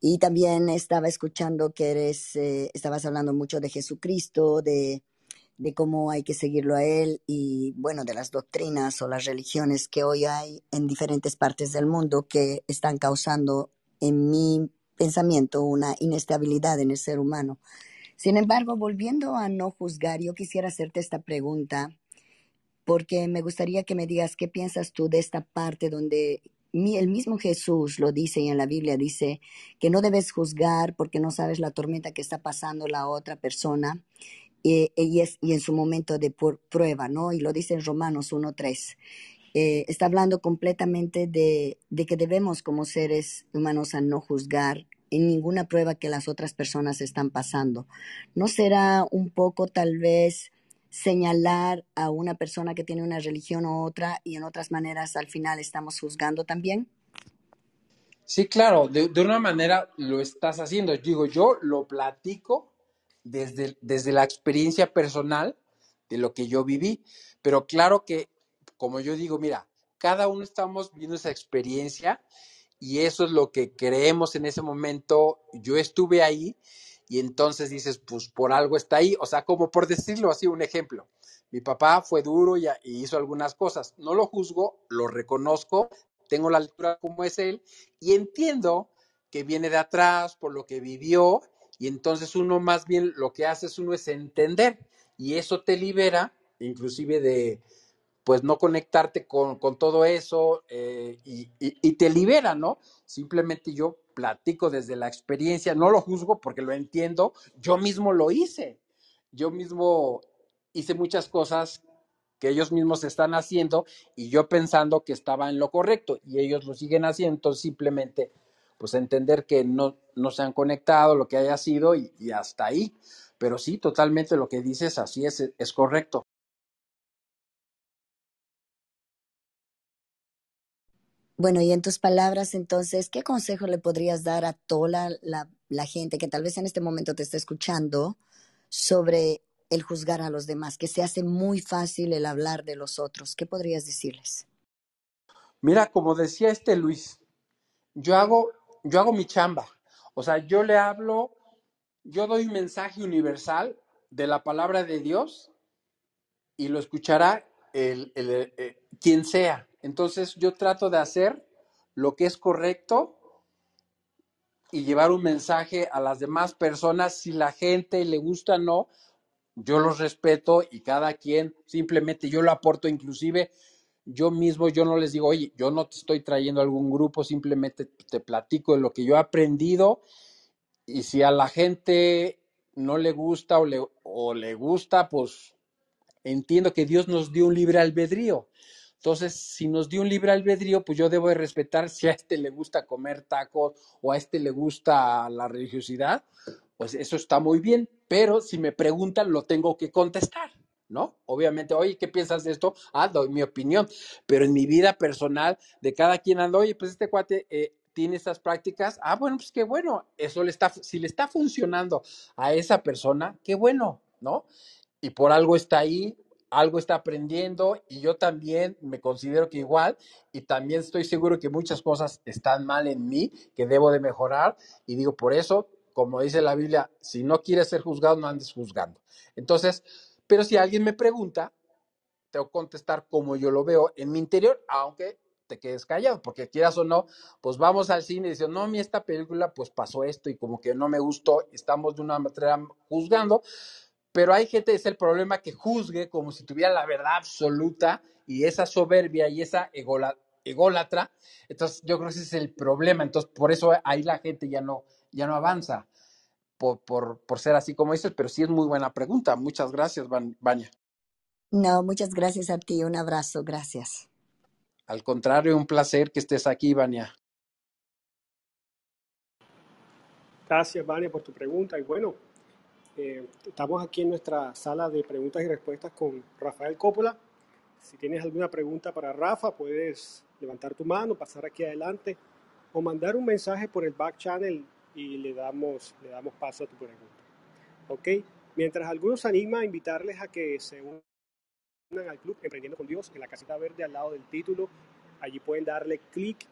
Speaker 7: Y también estaba escuchando que eres, eh, estabas hablando mucho de Jesucristo, de, de cómo hay que seguirlo a Él y, bueno, de las doctrinas o las religiones que hoy hay en diferentes partes del mundo que están causando, en mi pensamiento, una inestabilidad en el ser humano. Sin embargo, volviendo a no juzgar, yo quisiera hacerte esta pregunta porque me gustaría que me digas qué piensas tú de esta parte donde el mismo Jesús lo dice y en la Biblia dice que no debes juzgar porque no sabes la tormenta que está pasando la otra persona eh, y, es, y en su momento de prueba, ¿no? Y lo dice en Romanos 1.3. Eh, está hablando completamente de, de que debemos como seres humanos a no juzgar en ninguna prueba que las otras personas están pasando. ¿No será un poco tal vez señalar a una persona que tiene una religión u otra y en otras maneras al final estamos juzgando también?
Speaker 2: Sí, claro, de, de una manera lo estás haciendo. Digo, yo lo platico desde, desde la experiencia personal de lo que yo viví, pero claro que, como yo digo, mira, cada uno estamos viviendo esa experiencia y eso es lo que creemos en ese momento. Yo estuve ahí y entonces dices, pues por algo está ahí. O sea, como por decirlo así, un ejemplo. Mi papá fue duro y, hizo algunas cosas. No lo juzgo, lo reconozco, tengo la lectura como es él y entiendo que viene de atrás por lo que vivió y entonces uno más bien lo que hace es uno es entender y eso te libera inclusive de pues no conectarte con, con todo eso eh, y- y te libera, ¿no? Simplemente yo platico desde la experiencia, no lo juzgo porque lo entiendo, yo mismo lo hice, yo mismo hice muchas cosas que ellos mismos están haciendo y yo pensando que estaba en lo correcto y ellos lo siguen haciendo, simplemente pues entender que no, no se han conectado, lo que haya sido y, y hasta ahí. Pero sí, totalmente lo que dices, así es, es correcto.
Speaker 7: Bueno, y en tus palabras, entonces, ¿qué consejo le podrías dar a toda la, gente que tal vez en este momento te está escuchando sobre el juzgar a los demás, que se hace muy fácil el hablar de los otros? ¿Qué podrías decirles?
Speaker 2: Mira, como decía este Luis, yo hago, yo hago mi chamba. O sea, yo le hablo, yo doy un mensaje universal de la palabra de Dios y lo escuchará el, el- eh, quien sea. Entonces yo trato de hacer lo que es correcto y llevar un mensaje a las demás personas. Si la gente le gusta o no, yo los respeto y cada quien simplemente yo lo aporto, inclusive yo mismo, yo no les digo, oye, yo no te estoy trayendo algún grupo, simplemente te platico de lo que yo he aprendido y si a la gente no le gusta o le, o le gusta, pues entiendo que Dios nos dio un libre albedrío. Entonces, si nos dio un libre albedrío, pues yo debo de respetar si a este le gusta comer tacos o a este le gusta la religiosidad, pues eso está muy bien, pero si me preguntan, lo tengo que contestar, ¿no? Obviamente, oye, ¿qué piensas de esto? Ah, doy mi opinión, pero en mi vida personal, de cada quien ando, oye, pues este cuate eh, tiene estas prácticas, ah, bueno, pues qué bueno, eso le está, si le está funcionando a esa persona, qué bueno, ¿no? Y por algo está ahí, algo está aprendiendo y yo también me considero que igual y también estoy seguro que muchas cosas están mal en mí, que debo de mejorar y digo, por eso, como dice la Biblia, si no quieres ser juzgado, no andes juzgando. Entonces, pero si alguien me pregunta, tengo que contestar como yo lo veo en mi interior, aunque te quedes callado, porque quieras o no, pues vamos al cine y dicen, no, mí esta película pues pasó esto y como que no me gustó, estamos de una manera juzgando, pero hay gente, es el problema, que juzgue como si tuviera la verdad absoluta y esa soberbia y esa ególatra. Entonces, yo creo que ese es el problema. Entonces, por eso ahí la gente ya no, ya no avanza, por, por, por ser así como dices, pero sí es muy buena pregunta. Muchas gracias, Vania.
Speaker 7: No, muchas gracias a ti. Un abrazo. Gracias.
Speaker 2: Al contrario, un placer que estés aquí, Vania.
Speaker 1: Gracias, Vania, por tu pregunta. Y bueno, eh, estamos aquí en nuestra sala de preguntas y respuestas con Rafael Coppola. Si tienes alguna pregunta para Rafa, puedes levantar tu mano, pasar aquí adelante o mandar un mensaje por el back channel y le damos, le damos paso a tu pregunta. ¿Ok? Mientras algunos anima a invitarles a que se unan al club Emprendiendo con Dios en la casita verde al lado del título. Allí pueden darle clic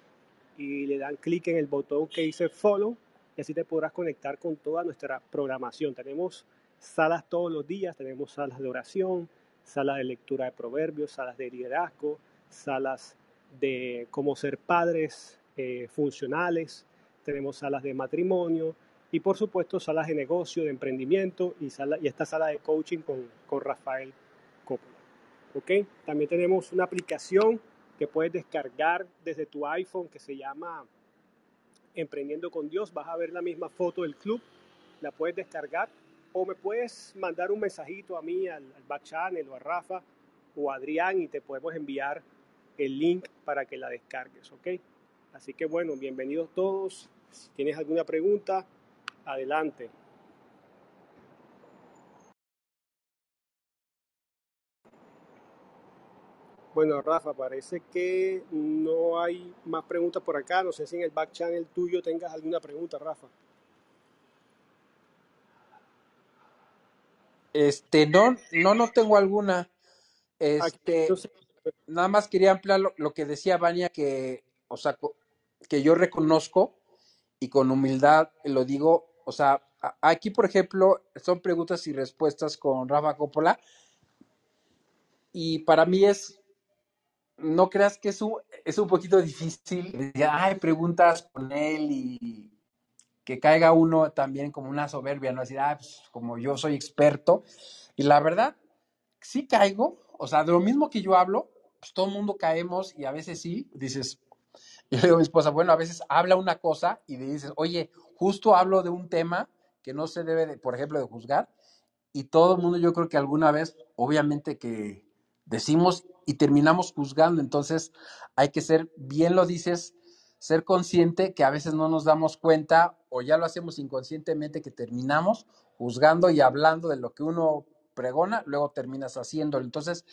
Speaker 1: y le dan clic en el botón que dice follow y así te podrás conectar con toda nuestra programación. Tenemos salas todos los días, tenemos salas de oración, salas de lectura de proverbios, salas de liderazgo, salas de cómo ser padres eh, funcionales, tenemos salas de matrimonio y por supuesto salas de negocio, de emprendimiento y, sala, y esta sala de coaching con, con Rafael Coppola. ¿Okay? También tenemos una aplicación que puedes descargar desde tu iPhone que se llama Emprendiendo con Dios, vas a ver la misma foto del club, la puedes descargar o me puedes mandar un mensajito a mí, al, al back channel o a Rafa o a Adrián y te podemos enviar el link para que la descargues, ¿ok? Así que bueno, bienvenidos todos. Si tienes alguna pregunta, adelante. Bueno, Rafa, parece que no hay más preguntas por acá. No sé si en el back channel tuyo tengas alguna pregunta, Rafa.
Speaker 2: Este, no, no, no tengo alguna. Este, nada más quería ampliar lo, que decía Vania, que, o sea, que yo reconozco y con humildad lo digo, o sea, aquí, por ejemplo, son preguntas y respuestas con Rafa Coppola. Y para mí es no creas que es un, es un poquito difícil. Hay preguntas con él y que caiga uno también como una soberbia, ¿no? Decir, ah, pues como yo soy experto. Y la verdad, sí caigo. O sea, de lo mismo que yo hablo, pues todo el mundo caemos y a veces sí, dices, yo digo a mi esposa, bueno, a veces habla una cosa y le dices, oye, justo hablo de un tema que no se debe, de, por ejemplo, de juzgar. Y todo el mundo yo creo que alguna vez, obviamente que decimos y terminamos juzgando. Entonces hay que ser, bien lo dices, ser consciente que a veces no nos damos cuenta o ya lo hacemos inconscientemente que terminamos juzgando y hablando de lo que uno pregona, luego terminas haciéndolo. Entonces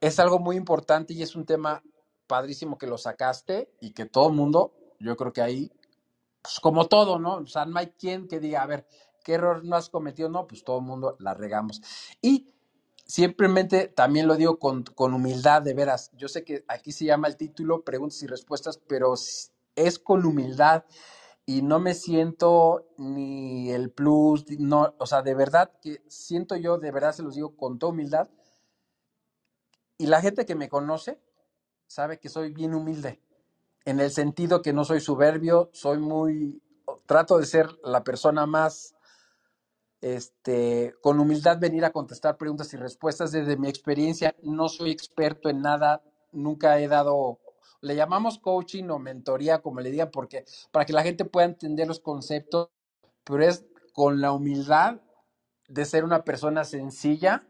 Speaker 2: es algo muy importante y es un tema padrísimo que lo sacaste y que todo el mundo, yo creo que ahí, pues como todo, ¿no? O sea, no hay quien que diga, a ver, ¿qué error no has cometido? No, pues todo el mundo la regamos. Y simplemente también lo digo con, humildad, de veras. Yo sé que aquí se llama el título Preguntas y Respuestas, pero es con humildad y no me siento ni el plus, no, o sea, de verdad que siento yo, de verdad se los digo con toda humildad. Y la gente que me conoce sabe que soy bien humilde, en el sentido que no soy soberbio, soy muy, trato de ser la persona más este, con humildad venir a contestar preguntas y respuestas. Desde mi experiencia, no soy experto en nada, nunca he dado, le llamamos coaching o mentoría, como le digan, porque para que la gente pueda entender los conceptos, pero es con la humildad de ser una persona sencilla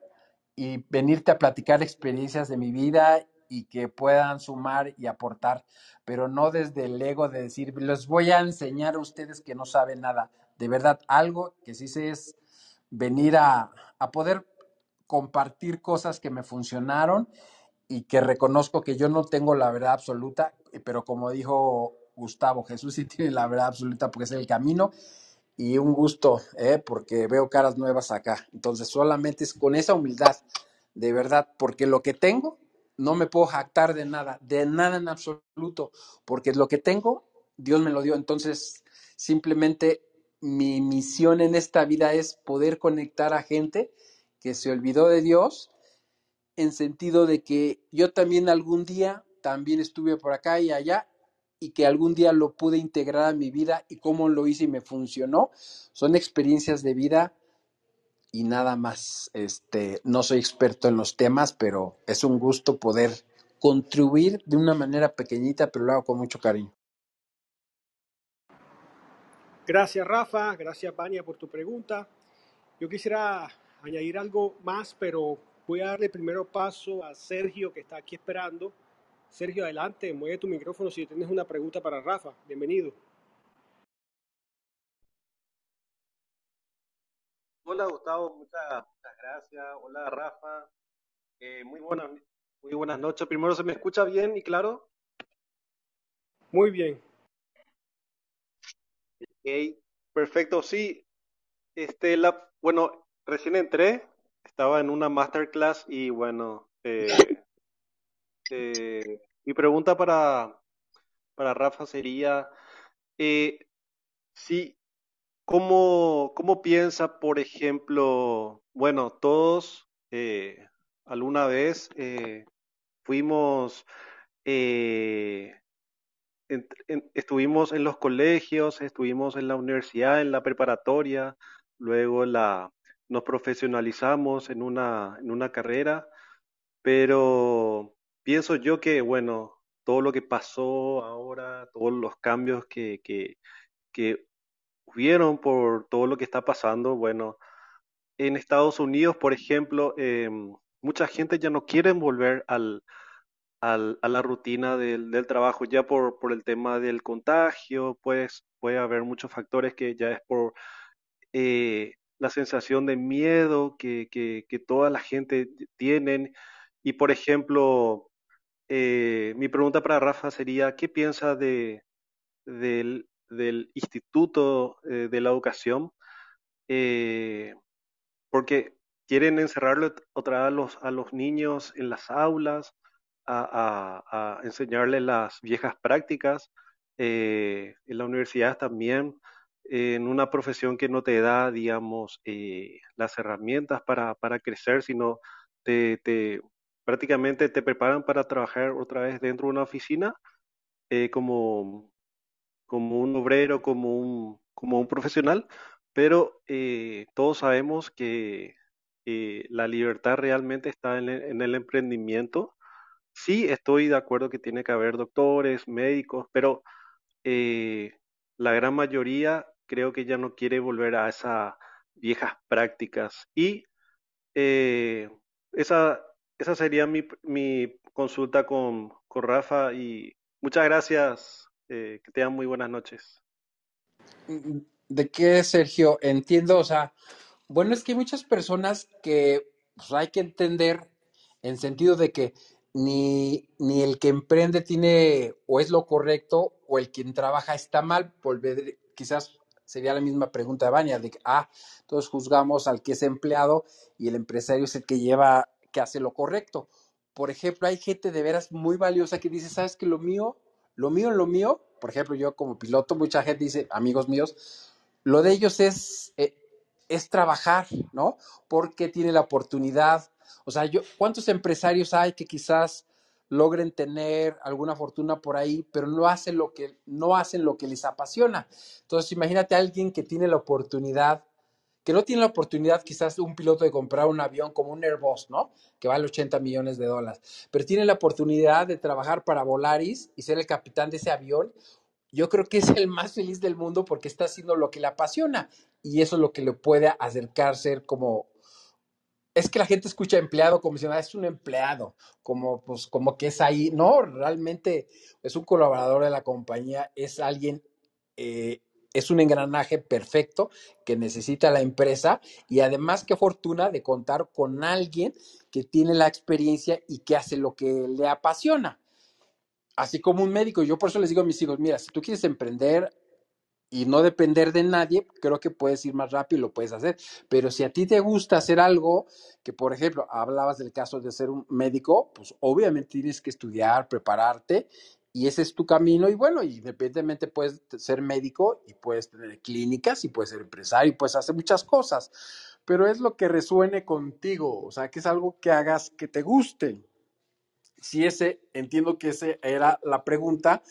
Speaker 2: y venirte a platicar experiencias de mi vida y que puedan sumar y aportar, pero no desde el ego de decir, les voy a enseñar a ustedes que no saben nada. De verdad, algo que sí sé es venir a, a poder compartir cosas que me funcionaron y que reconozco que yo no tengo la verdad absoluta, pero como dijo Gustavo, Jesús sí tiene la verdad absoluta porque es el camino y un gusto, ¿eh? porque veo caras nuevas acá. Entonces solamente es con esa humildad, de verdad, porque lo que tengo no me puedo jactar de nada, de nada en absoluto, porque lo que tengo, Dios me lo dio. Entonces simplemente mi misión en esta vida es poder conectar a gente que se olvidó de Dios en sentido de que yo también algún día también estuve por acá y allá y que algún día lo pude integrar a mi vida y cómo lo hice y me funcionó. Son experiencias de vida y nada más. Este, no soy experto en los temas, pero es un gusto poder contribuir de una manera pequeñita, pero lo hago con mucho cariño.
Speaker 1: Gracias, Rafa. Gracias, Vania, por tu pregunta. Yo quisiera añadir algo más, pero voy a darle primero paso a Sergio, que está aquí esperando. Sergio, adelante, mueve tu micrófono si tienes una pregunta para Rafa. Bienvenido.
Speaker 8: Hola Gustavo, muchas, muchas gracias. Hola Rafa, eh, muy buenas, muy buenas noches. Primero, ¿se me escucha bien y claro?
Speaker 1: Muy bien.
Speaker 8: Perfecto. Sí, este, la, bueno, recién entré, estaba en una masterclass y bueno, eh, eh, mi pregunta para, para Rafa sería, eh, si, ¿cómo, cómo piensa, por ejemplo, bueno, todos eh, alguna vez fuimos, estuvimos en los colegios, estuvimos en la universidad, en la preparatoria, luego la, nos profesionalizamos en una, en una carrera, pero pienso yo que, bueno, todo lo que pasó ahora, todos los cambios que, que, que hubieron por todo lo que está pasando, bueno, en Estados Unidos, por ejemplo, em, mucha gente ya no quiere volver al, al- a la rutina del, trabajo ya por, por el tema del contagio, pues puede haber muchos factores que ya es por eh, la sensación de miedo que, que, que toda la gente tienen. Y por ejemplo, eh, mi pregunta para Rafa sería, ¿qué piensa de, del, del Instituto eh, de la Educación? Porque quieren encerrarle otra vez a los niños en las aulas, a, a, a enseñarles las viejas prácticas, eh, en la universidad también, en una profesión que no te da, digamos, eh, las herramientas para, para crecer, sino te, te, prácticamente te preparan para trabajar otra vez dentro de una oficina eh, como, como un obrero, como un, como un profesional, pero eh, todos sabemos que eh, la libertad realmente está en el, en el emprendimiento. Sí, estoy de acuerdo que tiene que haber doctores, médicos, pero eh, la gran mayoría creo que ya no quiere volver a esas viejas prácticas. Y eh, esa, esa sería mi, mi consulta con, con Rafa y muchas gracias. eh, que tengan muy buenas noches.
Speaker 2: ¿De qué, Sergio? Entiendo, o sea, bueno, es que hay muchas personas que pues, hay que entender en sentido de que ni, ni el que emprende tiene o es lo correcto o el quien trabaja está mal. Volver, quizás sería la misma pregunta de Vania, de ah, todos juzgamos al que es empleado y el empresario es el que lleva, que hace lo correcto. Por ejemplo, hay gente de veras muy valiosa que dice, ¿sabes que lo mío, lo mío, lo mío? Por ejemplo, yo como piloto, mucha gente dice, amigos míos, lo de ellos es, eh, es trabajar, ¿no? Porque tiene la oportunidad. O sea, yo, ¿cuántos empresarios hay que quizás logren tener alguna fortuna por ahí, pero no hacen lo que, no hacen lo que les apasiona? Entonces, imagínate a alguien que tiene la oportunidad, que no tiene la oportunidad quizás un piloto de comprar un avión como un Airbus, ¿no? Que vale 80 millones de dólares, pero tiene la oportunidad de trabajar para Volaris y ser el capitán de ese avión yo creo que es el más feliz del mundo porque está haciendo lo que le apasiona y eso es lo que le puede acercar ser como es que la gente escucha empleado como si ah, es un empleado, como pues como que es ahí. No, realmente es un colaborador de la compañía, es alguien, eh, es un engranaje perfecto que necesita la empresa y además qué fortuna de contar con alguien que tiene la experiencia y que hace lo que le apasiona. Así como un médico, yo por eso les digo a mis hijos, mira, si tú quieres emprender, y no depender de nadie, creo que puedes ir más rápido y lo puedes hacer. Pero si a ti te gusta hacer algo, que por ejemplo, hablabas del caso de ser un médico, pues obviamente tienes que estudiar, prepararte y ese es tu camino y bueno, independientemente puedes ser médico y puedes tener clínicas y puedes ser empresario y puedes hacer muchas cosas, pero es lo que resuene contigo, o sea, que es algo que hagas que te guste. Si ese, entiendo que esa era la pregunta,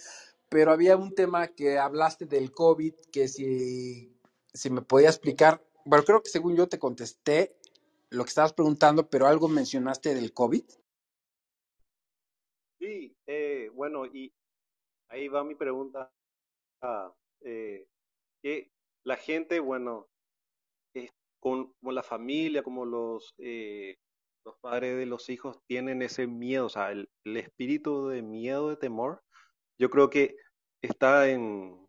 Speaker 2: pero había un tema que hablaste del COVID, que si, si me podía explicar, bueno, creo que según yo te contesté lo que estabas preguntando, pero algo mencionaste del COVID.
Speaker 8: Sí, eh, bueno, y ahí va mi pregunta. Ah, eh, que la gente, bueno, con, como la familia, como los, eh, los padres de los hijos tienen ese miedo, o sea, el espíritu de miedo, de temor, yo creo que está en...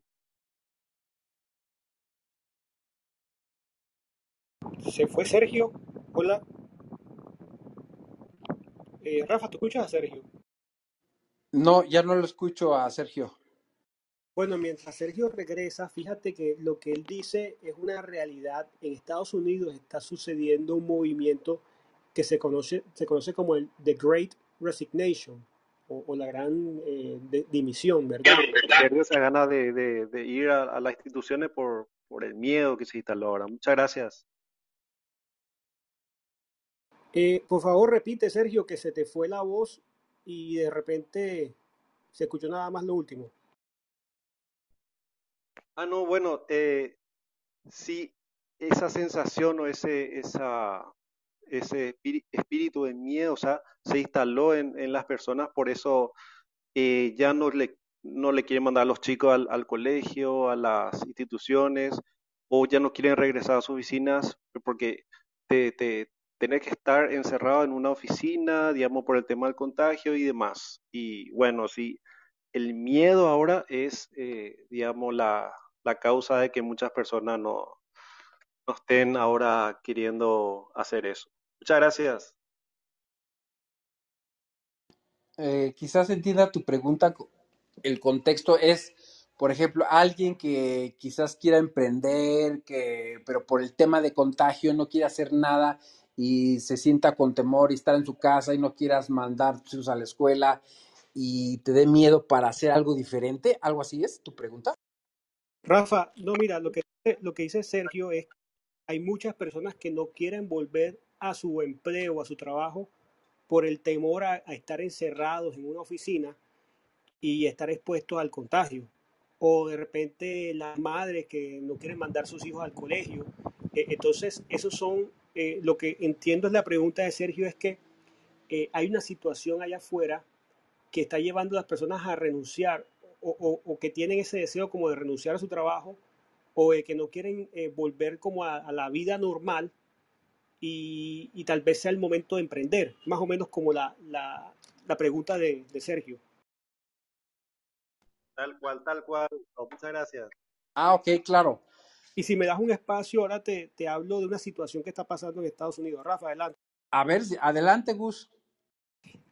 Speaker 1: Se fue Sergio. Hola. Eh, Rafa, ¿tú escuchas a Sergio?
Speaker 2: No, ya no lo escucho a Sergio.
Speaker 1: Bueno, mientras Sergio regresa, fíjate que lo que él dice es una realidad. En Estados Unidos está sucediendo un movimiento que se conoce, se conoce como el The Great Resignation o, la gran eh, dimisión, ¿verdad?
Speaker 8: Pierde esa gana de, de, ir a, las instituciones por, por el miedo que se instaló ahora. Muchas gracias.
Speaker 1: Eh, por favor, repite, Sergio, que se te fue la voz y de repente se escuchó nada más lo último.
Speaker 8: Ah, no, bueno, eh, sí, esa sensación o ese, esa, ese espíritu de miedo, o sea, se instaló en, en las personas, por eso eh, ya no le, no le quieren mandar a los chicos al, colegio, a las instituciones, o ya no quieren regresar a sus oficinas, porque te, te, tener que estar encerrado en una oficina, digamos, por el tema del contagio y demás. Y bueno, sí, el miedo ahora es, eh, digamos, la, la causa de que muchas personas no, no estén ahora queriendo hacer eso. Muchas gracias.
Speaker 2: Eh, quizás entienda tu pregunta, el contexto es, por ejemplo, alguien que quizás quiera emprender, que, pero por el tema de contagio no quiere hacer nada y se sienta con temor y estar en su casa y no quieras mandar tus hijos a la escuela y te dé miedo para hacer algo diferente, algo así es tu pregunta.
Speaker 1: Rafa, no, mira, lo que, lo que dice Sergio es que hay muchas personas que no quieren volver a su empleo, a su trabajo, por el temor a, estar encerrados en una oficina y estar expuestos al contagio. O de repente las madres que no quieren mandar sus hijos al colegio. Eh, entonces, esos son, eh, lo que entiendo es la pregunta de Sergio, es que eh, hay una situación allá afuera que está llevando a las personas a renunciar o, que tienen ese deseo como de renunciar a su trabajo o de que no quieren volver como a la vida normal y, tal vez sea el momento de emprender, más o menos como la, la, la pregunta de, de, Sergio.
Speaker 8: Tal cual, tal cual. muchas gracias.
Speaker 2: Ah, ok, claro.
Speaker 1: Y si me das un espacio, ahora te, te hablo de una situación que está pasando en Estados Unidos. Rafa, adelante.
Speaker 2: A ver, adelante, Gus.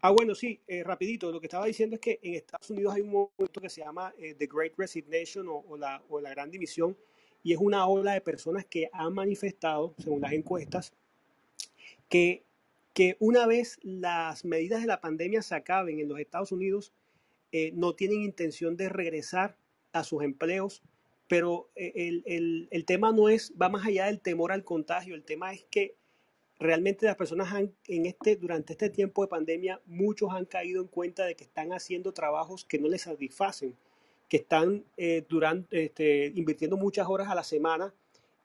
Speaker 1: Ah, bueno, sí, eh, rapidito. Lo que estaba diciendo es que en Estados Unidos hay un movimiento que se llama eh, The Great Resignation o, o, la, o la Gran Dimisión y es una ola de personas que han manifestado, según las encuestas, que, que una vez las medidas de la pandemia se acaben en los Estados Unidos, eh, no tienen intención de regresar a sus empleos, pero eh, el, el, el, tema no es, va más allá del temor al contagio, el tema es que realmente las personas han, en este, durante este tiempo de pandemia, muchos han caído en cuenta de que están haciendo trabajos que no les satisfacen, que están eh, durante, este, invirtiendo muchas horas a la semana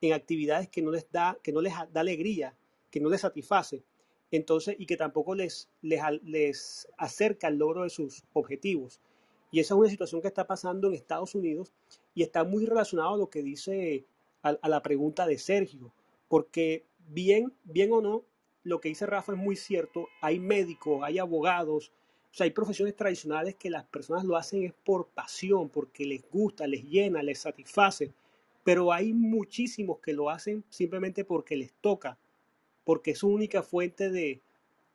Speaker 1: en actividades que no les da, que no les da alegría, que no les satisface, entonces, y que tampoco les, les, les acerca al logro de sus objetivos. Y esa es una situación que está pasando en Estados Unidos y está muy relacionado a lo que dice a, la pregunta de Sergio, porque bien, bien o no, lo que dice Rafa es muy cierto. Hay médicos, hay abogados, o sea, hay profesiones tradicionales que las personas lo hacen es por pasión, porque les gusta, les llena, les satisface. Pero hay muchísimos que lo hacen simplemente porque les toca, porque es su única fuente de,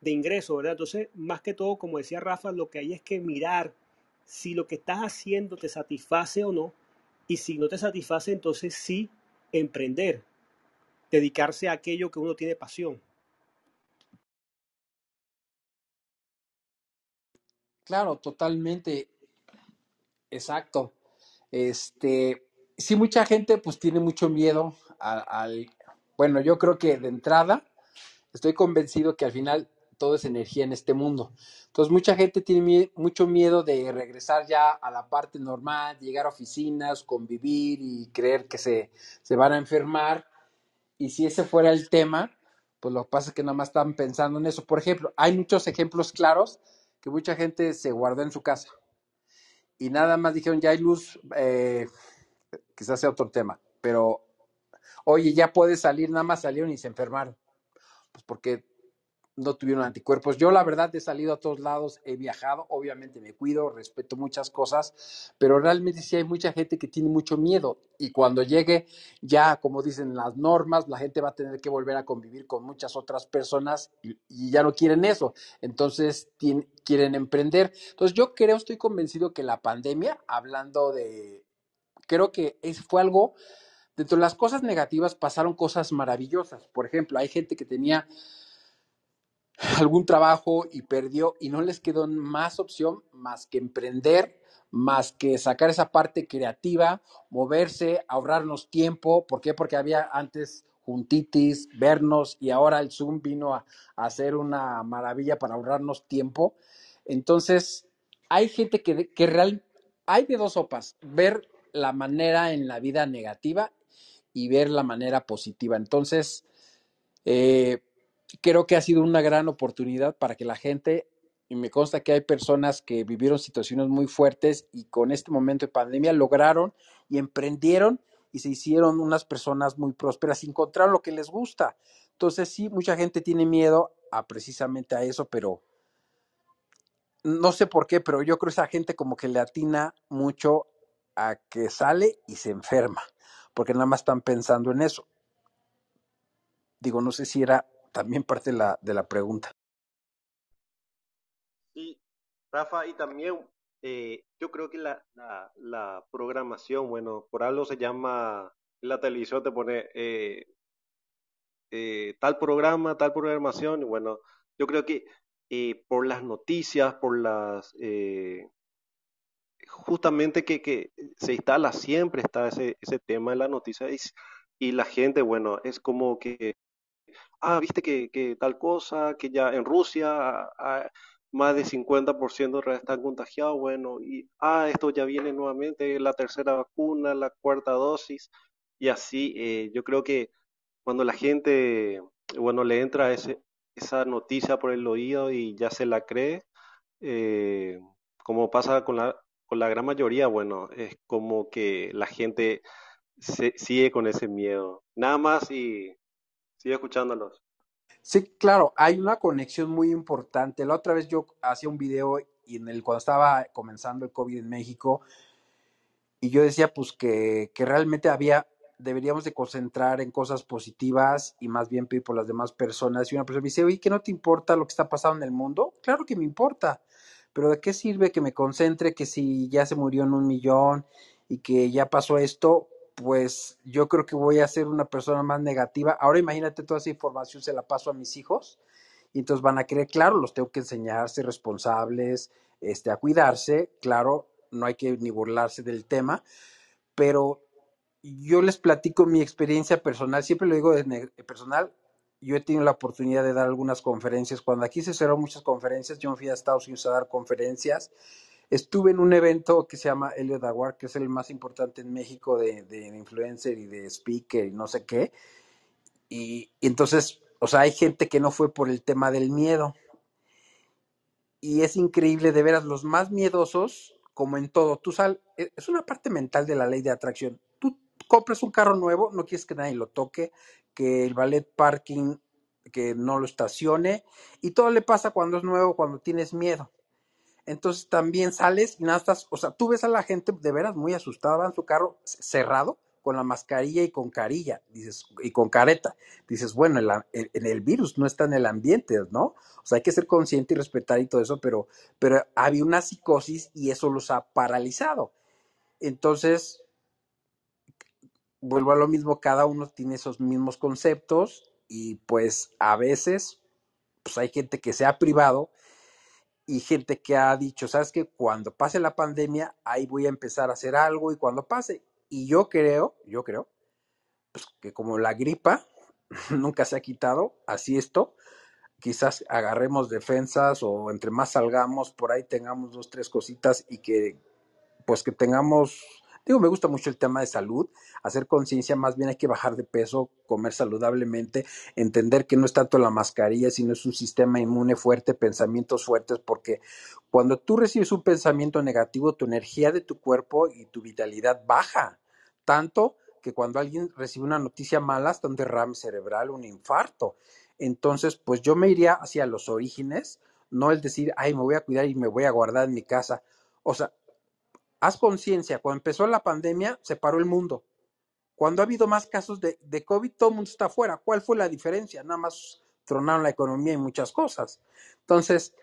Speaker 1: de ingreso, ¿verdad? Entonces, más que todo, como decía Rafa, lo que hay es que mirar si lo que estás haciendo te satisface o no. Y si no te satisface, entonces sí emprender, dedicarse a aquello que uno tiene pasión.
Speaker 2: Claro, totalmente. Exacto. Este, sí, mucha gente pues tiene mucho miedo al, bueno, yo creo que de entrada estoy convencido que al final todo es energía en este mundo. Entonces, mucha gente tiene mucho miedo de regresar ya a la parte normal, llegar a oficinas, convivir y creer que se, se van a enfermar. Y si ese fuera el tema, pues lo que pasa es que nada más están pensando en eso. Por ejemplo, hay muchos ejemplos claros que mucha gente se guardó en su casa y nada más dijeron, ya hay luz, eh, quizás sea otro tema, pero oye, ya puedes salir, nada más salieron y se enfermaron, pues porque no tuvieron anticuerpos. Yo la verdad he salido a todos lados, he viajado, obviamente me cuido, respeto muchas cosas, pero realmente sí hay mucha gente que tiene mucho miedo y cuando llegue ya, como dicen las normas, la gente va a tener que volver a convivir con muchas otras personas y, ya no quieren eso, entonces quieren emprender. Entonces yo creo, estoy convencido que la pandemia, hablando de, creo que es, fue algo, dentro de las cosas negativas pasaron cosas maravillosas. Por ejemplo, hay gente que tenía algún trabajo y perdió y no les quedó más opción más que emprender, más que sacar esa parte creativa, moverse, ahorrarnos tiempo. ¿Por qué? Porque había antes juntitis, vernos y ahora el Zoom vino a, hacer una maravilla para ahorrarnos tiempo. Entonces, hay gente que, que real, hay de dos sopas, ver la manera en la vida negativa y ver la manera positiva. Entonces, eh, creo que ha sido una gran oportunidad para que la gente, y me consta que hay personas que vivieron situaciones muy fuertes y con este momento de pandemia lograron y emprendieron y se hicieron unas personas muy prósperas y encontraron lo que les gusta. Entonces sí, mucha gente tiene miedo a precisamente a eso, pero no sé por qué, pero yo creo que esa gente como que le atina mucho a que sale y se enferma, porque nada más están pensando en eso. Digo, no sé si era también parte de la, de la pregunta.
Speaker 8: Sí, Rafa, y también eh, yo creo que la, la, programación, bueno, por algo se llama, la televisión te pone eh, eh, tal programa, tal programación, y bueno, yo creo que eh, por las noticias, por las, eh, justamente que, que se instala siempre está ese, ese tema en la noticia y, y la gente, bueno, es como que ah, viste que, que tal cosa, que ya en Rusia ah, ah, más de 50% re- están contagiados, bueno, y ah, esto ya viene nuevamente, la tercera vacuna, la cuarta dosis, y así, eh, yo creo que cuando la gente, bueno, le entra ese, esa noticia por el oído y ya se la cree, eh, como pasa con la, con la gran mayoría, bueno, es como que la gente se, sigue con ese miedo. Nada más y sigue escuchándolos.
Speaker 2: Sí, claro, hay una conexión muy importante. La otra vez yo hacía un video y en el cuando estaba comenzando el COVID en México y yo decía pues que, que realmente había, deberíamos de concentrar en cosas positivas y más bien pedir por las demás personas. Y una persona me dice, oye, ¿qué no te importa lo que está pasando en el mundo? Claro que me importa, pero ¿de qué sirve que me concentre que si ya se murió en un millón y que ya pasó esto? Pues yo creo que voy a ser una persona más negativa. Ahora imagínate toda esa información se la paso a mis hijos y entonces van a creer, claro, los tengo que enseñar ser responsables, este, a cuidarse, claro, no hay que ni burlarse del tema, pero yo les platico mi experiencia personal, siempre lo digo personal, yo he tenido la oportunidad de dar algunas conferencias, cuando aquí se cerraron muchas conferencias, yo me fui a Estados Unidos a dar conferencias, estuve en un evento que se llama Elliot Award, que es el más importante en México de, influencer y de speaker y no sé qué, y, entonces, o sea, hay gente que no fue por el tema del miedo, y es increíble de veras los más miedosos como en todo tú sal e- es una parte mental de la ley de atracción compras un carro nuevo no quieres que nadie lo toque que el ballet parking que no lo estacione y todo le pasa cuando es nuevo, cuando tienes miedo. Entonces también sales y nada estás, o sea, tú ves a la gente de veras muy asustada, en su carro cerrado con la mascarilla y con carilla, dices, y con careta. Dices, bueno, el, el, el, virus no está en el ambiente, ¿no? O sea, hay que ser consciente y respetar y todo eso, pero, pero había una psicosis y eso los ha paralizado. Entonces, vuelvo a lo mismo, cada uno tiene esos mismos conceptos y pues a veces, pues hay gente que se ha privado y gente que ha dicho, sabes que cuando pase la pandemia, ahí voy a empezar a hacer algo y cuando pase. Y yo creo, yo creo, pues que como la gripa nunca se ha quitado, así esto, quizás agarremos defensas o entre más salgamos, por ahí tengamos dos, tres cositas y que pues que tengamos Digo, me gusta mucho el tema de salud, hacer conciencia, más bien hay que bajar de peso, comer saludablemente, entender que no es tanto la mascarilla, sino es un sistema inmune fuerte, pensamientos fuertes, porque cuando tú recibes un pensamiento negativo, tu energía de tu cuerpo y tu vitalidad baja, tanto que cuando alguien recibe una noticia mala, está un derrame cerebral, un infarto. Entonces, pues yo me iría hacia los orígenes, no el decir, ay, me voy a cuidar y me voy a guardar en mi casa. O sea, haz conciencia, cuando empezó la pandemia se paró el mundo. Cuando ha habido más casos de, de, COVID, todo el mundo está afuera. ¿Cuál fue la diferencia? Nada más tronaron la economía y muchas cosas. Entonces,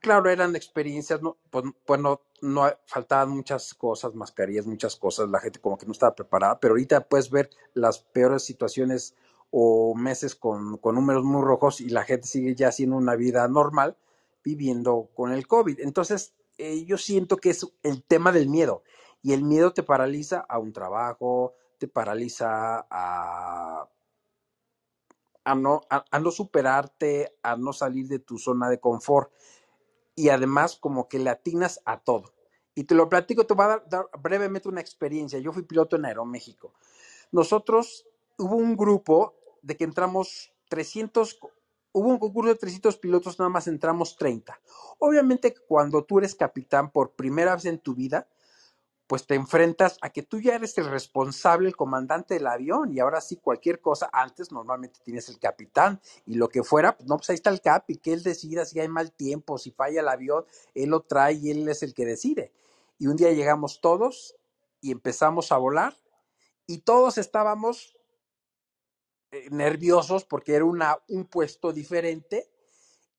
Speaker 2: claro, eran experiencias, no, pues, pues no, no, faltaban muchas cosas, mascarillas, muchas cosas, la gente como que no estaba preparada, pero ahorita puedes ver las peores situaciones o meses con, con números muy rojos y la gente sigue ya haciendo una vida normal viviendo con el COVID. Entonces, eh, yo siento que es el tema del miedo. Y el miedo te paraliza a un trabajo, te paraliza a, a, no, a, no superarte, a no salir de tu zona de confort. Y además como que le atinas a todo. Y te lo platico, te voy a dar, dar brevemente una experiencia. Yo fui piloto en Aeroméxico. Nosotros hubo un grupo de que entramos 300 hubo un concurso de 300 pilotos, nada más entramos 30. Obviamente cuando tú eres capitán por primera vez en tu vida, pues te enfrentas a que tú ya eres el responsable, el comandante del avión y ahora sí cualquier cosa, antes normalmente tienes el capitán y lo que fuera, pues no, pues ahí está el capi, que él decida si hay mal tiempo, si falla el avión, él lo trae y él es el que decide. Y un día llegamos todos y empezamos a volar y todos estábamos nerviosos porque era una, un puesto diferente.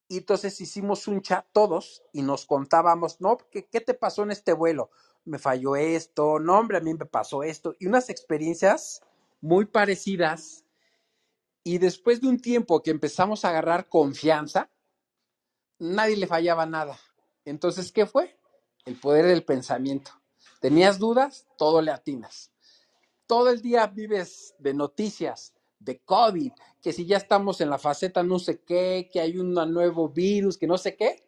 Speaker 2: Y entonces hicimos un chat todos y nos contábamos, no, ¿qué, ¿qué te pasó en este vuelo? Me falló esto, no, hombre, a mí me pasó esto. Y unas experiencias muy parecidas. Y después de un tiempo que empezamos a agarrar confianza, nadie le fallaba nada. Entonces, ¿qué fue? El poder del pensamiento. ¿Tenías dudas? Todo le atinas. Todo el día vives de noticias, de COVID, que si ya estamos en la faceta no sé qué, que hay un nuevo virus, que no sé qué,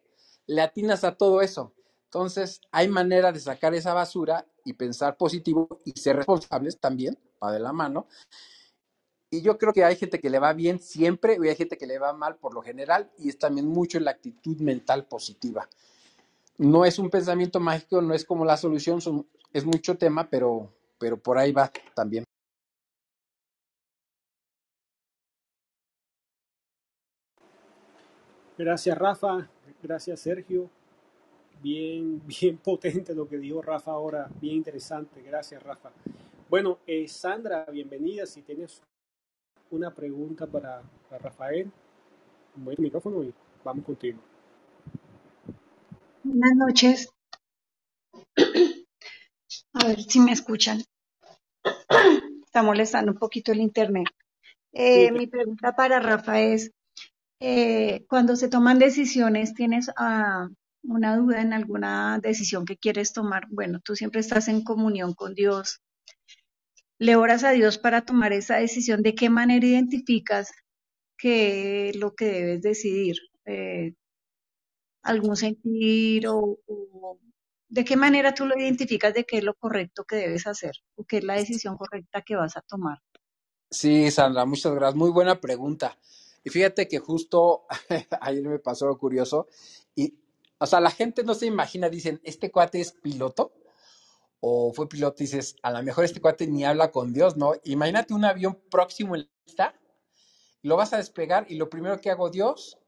Speaker 2: le atinas a todo eso. Entonces, hay manera de sacar esa basura y pensar positivo y ser responsables también, va de la mano. Y yo creo que hay gente que le va bien siempre y hay gente que le va mal por lo general y es también mucho la actitud mental positiva. No es un pensamiento mágico, no es como la solución, es mucho tema, pero, pero por ahí va también.
Speaker 1: Gracias, Rafa. Gracias, Sergio. Bien, bien potente lo que dijo Rafa ahora. Bien interesante. Gracias, Rafa. Bueno, eh, Sandra, bienvenida. Si tienes una pregunta para, para Rafael, voy al micrófono y vamos contigo.
Speaker 9: Buenas noches. A ver si me escuchan. Está molestando un poquito el internet. Eh,
Speaker 1: Sí,
Speaker 9: mi pregunta para Rafa es, eh, cuando se toman decisiones, ¿tienes ah, una duda en alguna decisión que quieres tomar? Bueno, tú siempre estás en comunión con Dios. ¿Le oras a Dios para tomar esa decisión? ¿De qué manera identificas qué es lo que debes decidir? Eh, ¿algún sentir o de qué manera tú lo identificas de qué es lo correcto que debes hacer o qué es la decisión correcta que vas a tomar?
Speaker 2: Sí, Sandra, muchas gracias. Muy buena pregunta. Y fíjate que justo ayer me pasó algo curioso y, o sea, la gente no se imagina, dicen, ¿este cuate es piloto? O fue piloto y dices, a lo mejor este cuate ni habla con Dios, ¿no? Imagínate un avión próximo en la pista lo vas a despegar y lo primero que hago, Dios,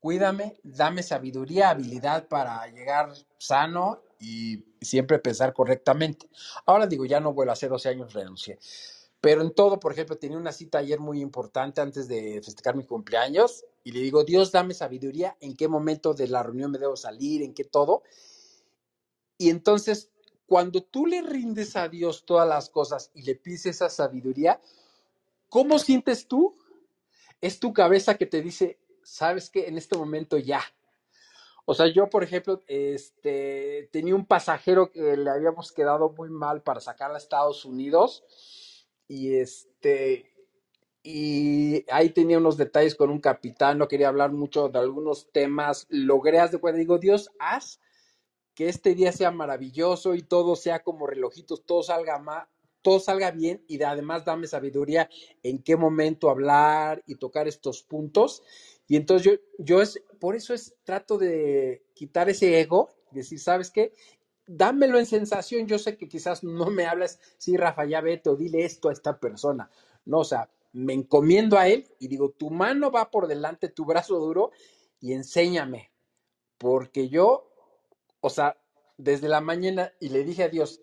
Speaker 2: cuídame, dame sabiduría, habilidad para llegar sano y siempre pensar correctamente. Ahora digo, ya no vuelvo a hace 12 años, renuncié. Pero en todo, por ejemplo, tenía una cita ayer muy importante antes de festejar mi cumpleaños y le digo, Dios, dame sabiduría, en qué momento de la reunión me debo salir, en qué todo. Y entonces, cuando tú le rindes a Dios todas las cosas y le pides esa sabiduría, ¿cómo sientes tú? Es tu cabeza que te dice, sabes que en este momento ya. O sea, yo, por ejemplo, este, tenía un pasajero que le habíamos quedado muy mal para sacar a Estados Unidos y este, y ahí tenía unos detalles con un capitán, no quería hablar mucho de algunos temas, logré, haz de cuenta, digo, Dios, haz que este día sea maravilloso y todo sea como relojitos, todo salga mal, todo salga bien y de, además dame sabiduría en qué momento hablar y tocar estos puntos. Y entonces yo, yo es, por eso es, trato de quitar ese ego, decir, ¿sabes qué? Dámelo en sensación, yo sé que quizás no me hablas, sí, Rafa, ya vete o dile esto a esta persona. No, o sea, me encomiendo a él y digo, tu mano va por delante, tu brazo duro y enséñame, porque yo, o sea, desde la mañana y le dije a Dios,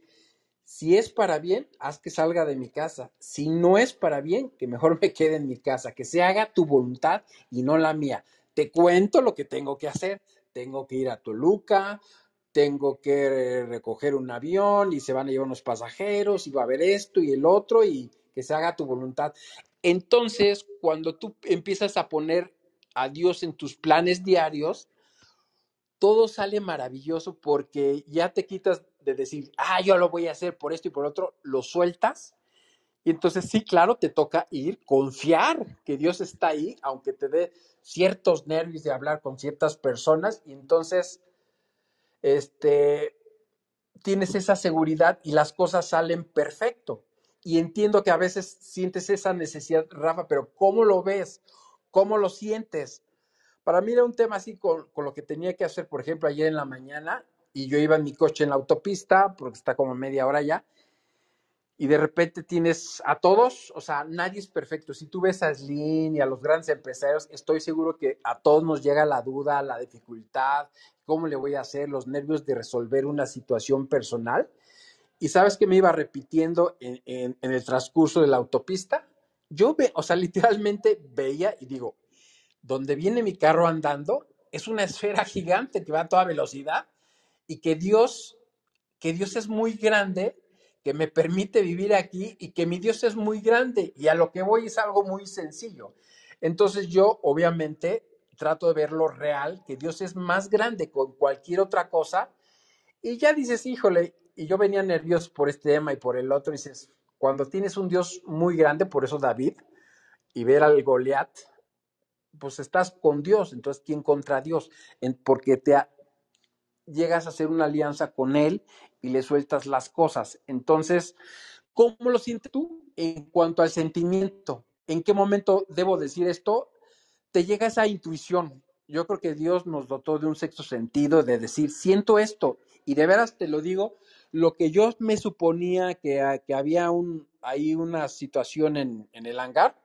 Speaker 2: si es para bien, haz que salga de mi casa. Si no es para bien, que mejor me quede en mi casa, que se haga tu voluntad y no la mía. Te cuento lo que tengo que hacer. Tengo que ir a Toluca, tengo que recoger un avión y se van a llevar unos pasajeros y va a haber esto y el otro y que se haga tu voluntad. Entonces, cuando tú empiezas a poner a Dios en tus planes diarios, todo sale maravilloso porque ya te quitas de decir, ah, yo lo voy a hacer por esto y por otro, lo sueltas. Y entonces sí, claro, te toca ir, confiar que Dios está ahí, aunque te dé ciertos nervios de hablar con ciertas personas. Y entonces, este, tienes esa seguridad y las cosas salen perfecto. Y entiendo que a veces sientes esa necesidad, Rafa, pero ¿cómo lo ves? ¿Cómo lo sientes? Para mí era un tema así con, con lo que tenía que hacer, por ejemplo, ayer en la mañana, y yo iba en mi coche en la autopista, porque está como media hora ya, y de repente tienes a todos, o sea, nadie es perfecto. Si tú ves a Slim y a los grandes empresarios, estoy seguro que a todos nos llega la duda, la dificultad, cómo le voy a hacer, los nervios de resolver una situación personal. Y sabes que me iba repitiendo en, el transcurso de la autopista. Yo, ve, o sea, literalmente veía y digo, donde viene mi carro andando es una esfera gigante que va a toda velocidad y que Dios, que Dios es muy grande, que me permite vivir aquí y que mi Dios es muy grande y a lo que voy es algo muy sencillo. Entonces yo obviamente trato de ver lo real, que Dios es más grande con cualquier otra cosa y ya dices, híjole, y yo venía nervioso por este tema y por el otro, y dices, cuando tienes un Dios muy grande, por eso David, y ver al Goliat, pues estás con Dios, entonces ¿quién contra Dios? Porque te, llegas a hacer una alianza con él y le sueltas las cosas. Entonces, ¿cómo lo sientes tú en cuanto al sentimiento? ¿En qué momento debo decir esto? Te llega esa intuición. Yo creo que Dios nos dotó de un sexto sentido de decir, siento esto. Y de veras te lo digo, lo que yo me suponía que, que había un, ahí una situación en, en el hangar,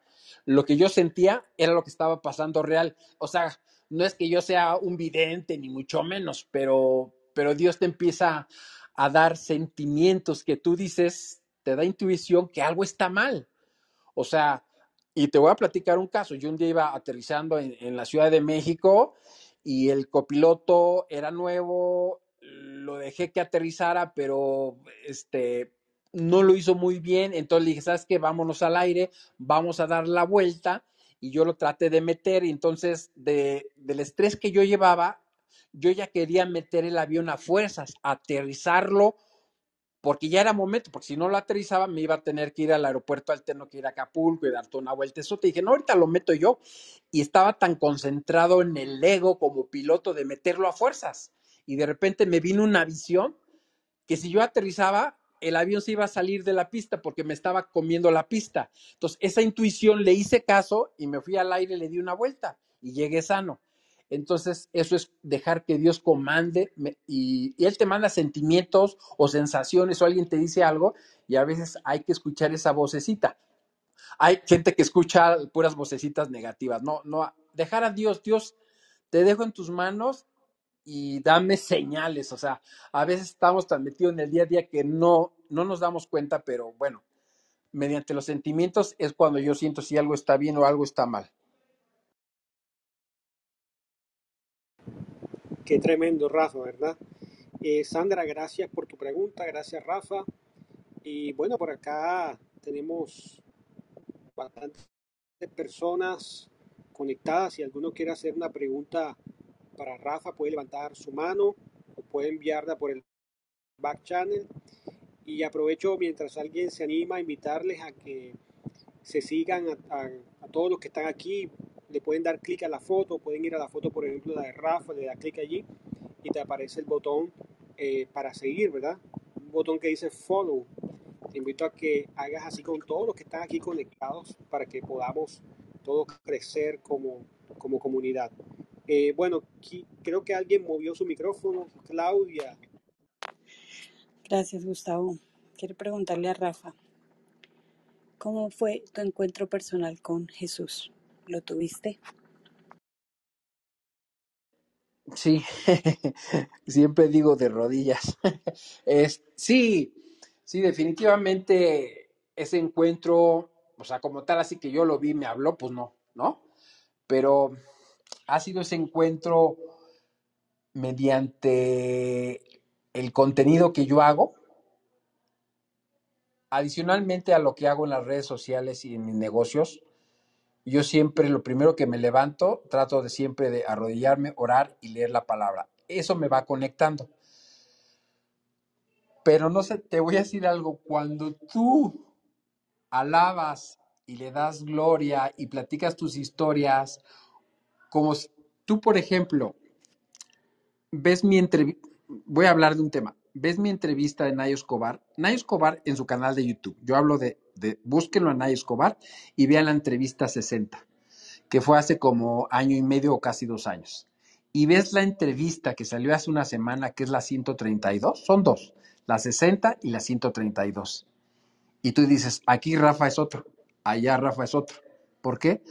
Speaker 2: lo que yo sentía era lo que estaba pasando real. O sea, no es que yo sea un vidente, ni mucho menos, pero, pero Dios te empieza a dar sentimientos que tú dices, te da intuición que algo está mal. O sea, y te voy a platicar un caso. Yo un día iba aterrizando en, en la Ciudad de México y el copiloto era nuevo, lo dejé que aterrizara, pero este no lo hizo muy bien, entonces le dije, ¿sabes qué? Vámonos al aire, vamos a dar la vuelta y yo lo traté de meter y entonces de, del estrés que yo llevaba, yo ya quería meter el avión a fuerzas, aterrizarlo, porque ya era momento, porque si no lo aterrizaba me iba a tener que ir al aeropuerto alterno, que ir a Acapulco y darte una vuelta. Eso te dije, no, ahorita lo meto yo. Y estaba tan concentrado en el ego como piloto de meterlo a fuerzas. Y de repente me vino una visión que si yo aterrizaba, el avión se iba a salir de la pista porque me estaba comiendo la pista. Entonces, esa intuición le hice caso y me fui al aire, le di una vuelta y llegué sano. Entonces, eso es dejar que Dios comande y, Él te manda sentimientos o sensaciones o alguien te dice algo y a veces hay que escuchar esa vocecita. Hay gente que escucha puras vocecitas negativas. No, no, dejar a Dios, Dios, te dejo en tus manos y dame señales. O sea, a veces estamos tan metidos en el día a día que no, no nos damos cuenta, pero bueno, mediante los sentimientos es cuando yo siento si algo está bien o algo está mal.
Speaker 1: Tremendo, Rafa, ¿verdad? Eh, Sandra, gracias por tu pregunta, gracias, Rafa. Y bueno, por acá tenemos bastantes personas conectadas. Si alguno quiere hacer una pregunta para Rafa, puede levantar su mano o puede enviarla por el back channel. Y aprovecho mientras alguien se anima a invitarles a que se sigan a- a todos los que están aquí. Le pueden dar clic a la foto, pueden ir a la foto, por ejemplo, la de Rafa, le da clic allí y te aparece el botón eh, para seguir, ¿verdad? Un botón que dice follow. Te invito a que hagas así con todos los que están aquí conectados para que podamos todos crecer como, como comunidad. Eh, bueno, creo que alguien movió su micrófono. Claudia,
Speaker 5: Gracias, Gustavo. Quiero preguntarle a Rafa, ¿cómo fue tu encuentro personal con Jesús? ¿Lo tuviste?
Speaker 2: Sí, siempre digo de rodillas. Es, sí, sí, definitivamente ese encuentro, o sea, como tal, así que yo lo vi, me habló, pues no, ¿no? Pero ha sido ese encuentro mediante el contenido que yo hago, adicionalmente a lo que hago en las redes sociales y en mis negocios. Yo siempre, lo primero que me levanto, trato de siempre de arrodillarme, orar y leer la palabra. Eso me va conectando. Pero no sé, te voy a decir algo, cuando tú alabas y le das gloria y platicas tus historias, como si- tú, por ejemplo, ves mi entrevista, voy a hablar de un tema, ves mi entrevista de Nayo Escobar, Nayo Escobar en su canal de YouTube, yo hablo de, de búsquenlo a Nayo Escobar y vean la entrevista 60, que fue hace como año y medio o casi dos años. Y ves la entrevista que salió hace una semana, que es la 132, son dos, la 60 y la 132. Y tú dices, aquí Rafa es otro, allá Rafa es otro. ¿Por qué?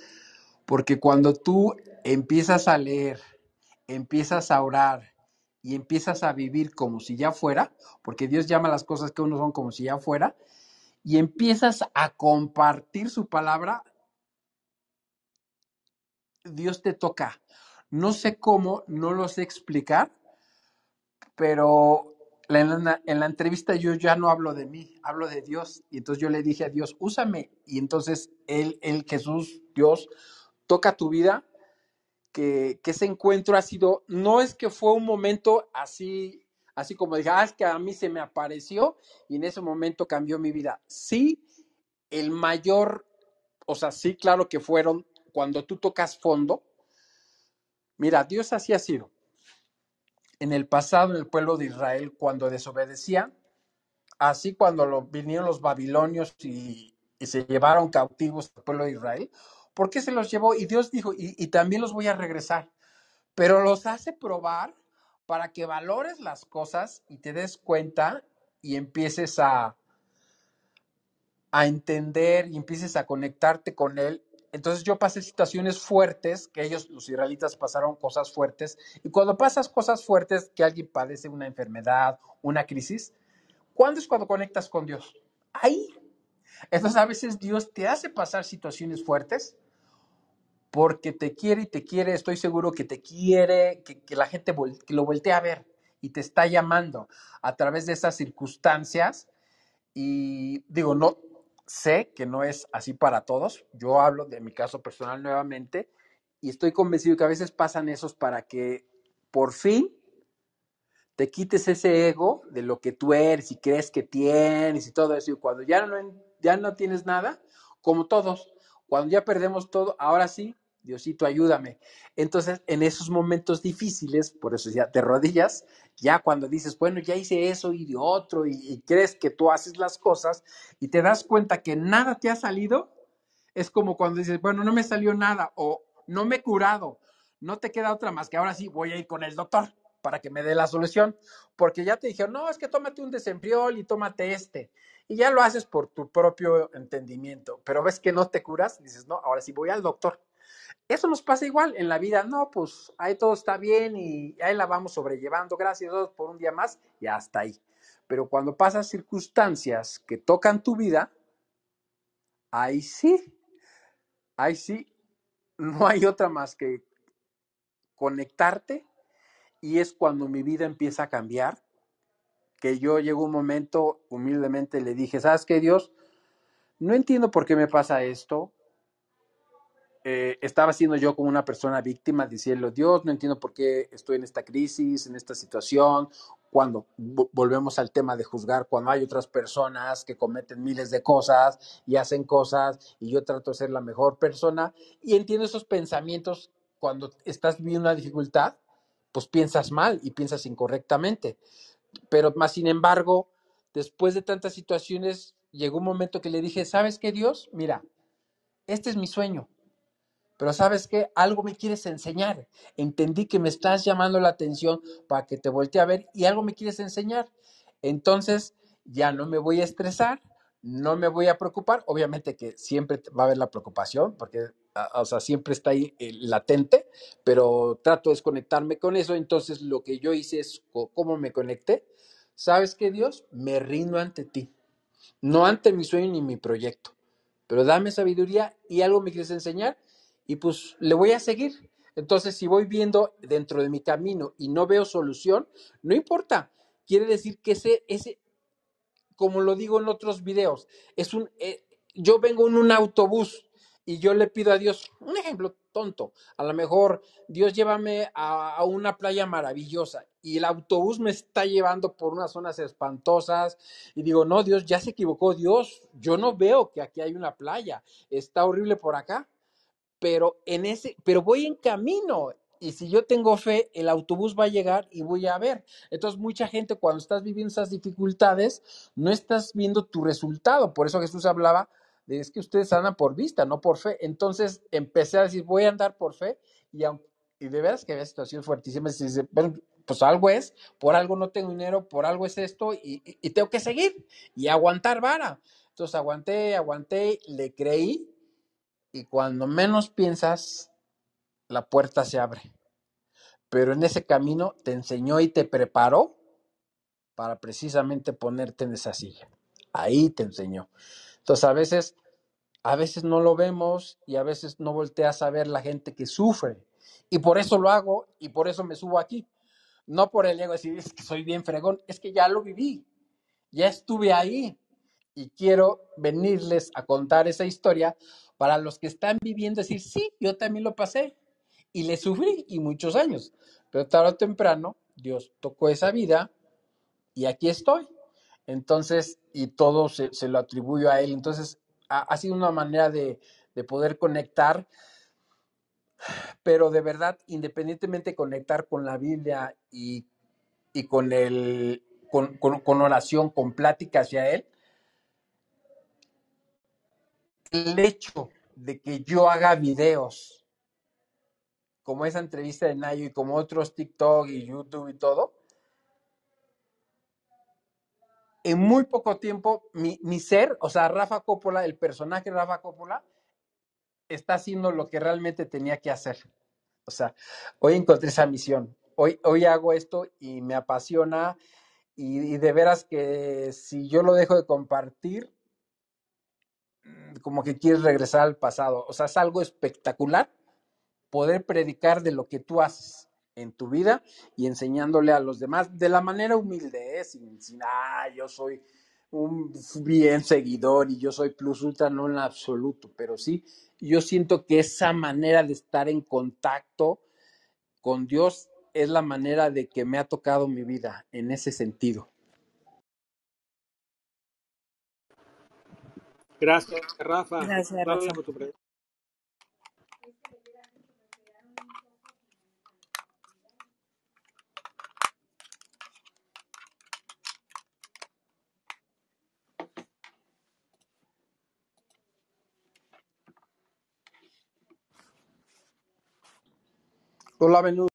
Speaker 2: Porque cuando tú empiezas a leer, empiezas a orar y empiezas a vivir como si ya fuera, porque Dios llama las cosas que uno son como si ya fuera, y empiezas a compartir su palabra, Dios te toca. No sé cómo, no lo sé explicar, pero en la, en la entrevista yo ya no hablo de mí, hablo de Dios. Y entonces yo le dije a Dios, úsame. Y entonces Él, Él Jesús, Dios, toca tu vida, que, ese encuentro ha sido, no es que fue un momento así, así como dije, ah, es que a mí se me apareció y en ese momento cambió mi vida. Sí, el mayor, o sea, sí, claro que fueron cuando tú tocas fondo. Mira, Dios así ha sido. En el pasado, en el pueblo de Israel, cuando desobedecían, así cuando vinieron los babilonios y se llevaron cautivos al pueblo de Israel, ¿por qué se los llevó? Y Dios dijo, y, también los voy a regresar, pero los hace probar para que valores las cosas y te des cuenta y empieces a, a entender y empieces a conectarte con Él. Entonces yo pasé situaciones fuertes, que ellos, los israelitas, pasaron cosas fuertes, y cuando pasas cosas fuertes, que alguien padece una enfermedad, una crisis, ¿cuándo es cuando conectas con Dios? Ahí. Entonces a veces Dios te hace pasar situaciones fuertes porque te quiere y te quiere, estoy seguro que te quiere, que, la gente lo voltea a ver y te está llamando a través de esas circunstancias. Y digo, no sé que no es así para todos. Yo hablo de mi caso personal nuevamente y estoy convencido que a veces pasan esos para que por fin te quites ese ego de lo que tú eres y crees que tienes y todo eso. Y cuando ya no, ya no tienes nada, como todos, cuando ya perdemos todo, ahora sí, Diosito, ayúdame. Entonces, en esos momentos difíciles, por eso ya te rodillas, ya cuando dices, bueno, ya hice eso y de otro, y, y crees que tú haces las cosas y te das cuenta que nada te ha salido, es como cuando dices, bueno, no me salió nada o no me he curado, no te queda otra más que ahora sí voy a ir con el doctor. para que me dé la solución, porque ya te dijeron, no, es que tómate un desembriol y tómate este, y ya lo haces por tu propio entendimiento, pero ves que no te curas, dices, no, ahora sí voy al doctor. Eso nos pasa igual en la vida, no, pues ahí todo está bien y ahí la vamos sobrellevando, gracias a Dios por un día más y hasta ahí. Pero cuando pasan circunstancias que tocan tu vida, ahí sí, ahí sí, no hay otra más que conectarte y es cuando mi vida empieza a cambiar, que yo llegó un momento, humildemente le dije, ¿sabes qué, Dios? No entiendo por qué me pasa esto. Eh, estaba siendo yo como una persona víctima, diciendo, Dios, no entiendo por qué estoy en esta crisis, en esta situación, cuando volvemos al tema de juzgar, cuando hay otras personas que cometen miles de cosas y hacen cosas y yo trato de ser la mejor persona y entiendo esos pensamientos cuando estás viviendo una dificultad, pues piensas mal y piensas incorrectamente. Pero más sin embargo, después de tantas situaciones, llegó un momento que le dije, ¿sabes qué, Dios? Mira, este es mi sueño. Pero sabes qué, algo me quieres enseñar. Entendí que me estás llamando la atención para que te voltee a ver y algo me quieres enseñar. Entonces, ya no me voy a estresar, no me voy a preocupar. Obviamente que siempre va a haber la preocupación, porque o sea, siempre está ahí eh, latente, pero trato de desconectarme con eso. Entonces, lo que yo hice es, ¿cómo me conecté? ¿Sabes qué, Dios? Me rindo ante ti, no ante mi sueño ni mi proyecto, pero dame sabiduría y algo me quieres enseñar y pues le voy a seguir. Entonces, si voy viendo dentro de mi camino y no veo solución, no importa. Quiere decir que ese, ese como lo digo en otros videos, es un, eh, yo vengo en un autobús y yo le pido a Dios, un ejemplo tonto, a lo mejor Dios llévame a, una playa maravillosa y el autobús me está llevando por unas zonas espantosas y digo, no, Dios, ya se equivocó Dios, yo no veo que aquí hay una playa, está horrible por acá, pero en ese, pero voy en camino y si yo tengo fe, el autobús va a llegar y voy a ver. Entonces, mucha gente cuando estás viviendo esas dificultades, no estás viendo tu resultado. Por eso Jesús hablaba es que ustedes andan por vista, no por fe. Entonces empecé a decir, voy a andar por fe y, y de veras que había situaciones fuertísimas. Y dice, pues algo es, por algo no tengo dinero, por algo es esto y, y tengo que seguir y aguantar vara. Entonces aguanté, aguanté, le creí y cuando menos piensas, la puerta se abre. Pero en ese camino te enseñó y te preparó para precisamente ponerte en esa silla. Ahí te enseñó. Entonces a veces, a veces no lo vemos y a veces no volteas a ver la gente que sufre. Y por eso lo hago y por eso me subo aquí. No por el ego decir, es que soy bien fregón, es que ya lo viví, ya estuve ahí y quiero venirles a contar esa historia para los que están viviendo, decir, sí, yo también lo pasé y le sufrí y muchos años, pero tarde o temprano Dios tocó esa vida y aquí estoy. Entonces, y todo se, lo atribuyo a él. Entonces, ha, sido una manera de, poder conectar, pero de verdad, independientemente de conectar con la Biblia y, con, el, con, con, oración, con plática hacia él, el hecho de que yo haga videos como esa entrevista de Nayo y como otros TikTok y YouTube y todo, en muy poco tiempo mi, ser, o sea, Rafa Coppola, el personaje Rafa Coppola, está haciendo lo que realmente tenía que hacer. O sea, hoy encontré esa misión. Hoy, hoy hago esto y me apasiona y, de veras que si yo lo dejo de compartir, como que quieres regresar al pasado. O sea, es algo espectacular poder predicar de lo que tú haces en tu vida y enseñándole a los demás de la manera humilde, ¿eh? sin, sin, ah, yo soy un bien seguidor y yo soy plus ultra, no en absoluto, pero sí, yo siento que esa manera de estar en contacto con Dios es la manera de que me ha tocado mi vida en ese sentido.
Speaker 1: Gracias, Rafa.
Speaker 5: Gracias, Rafa. Por tu
Speaker 2: Hola,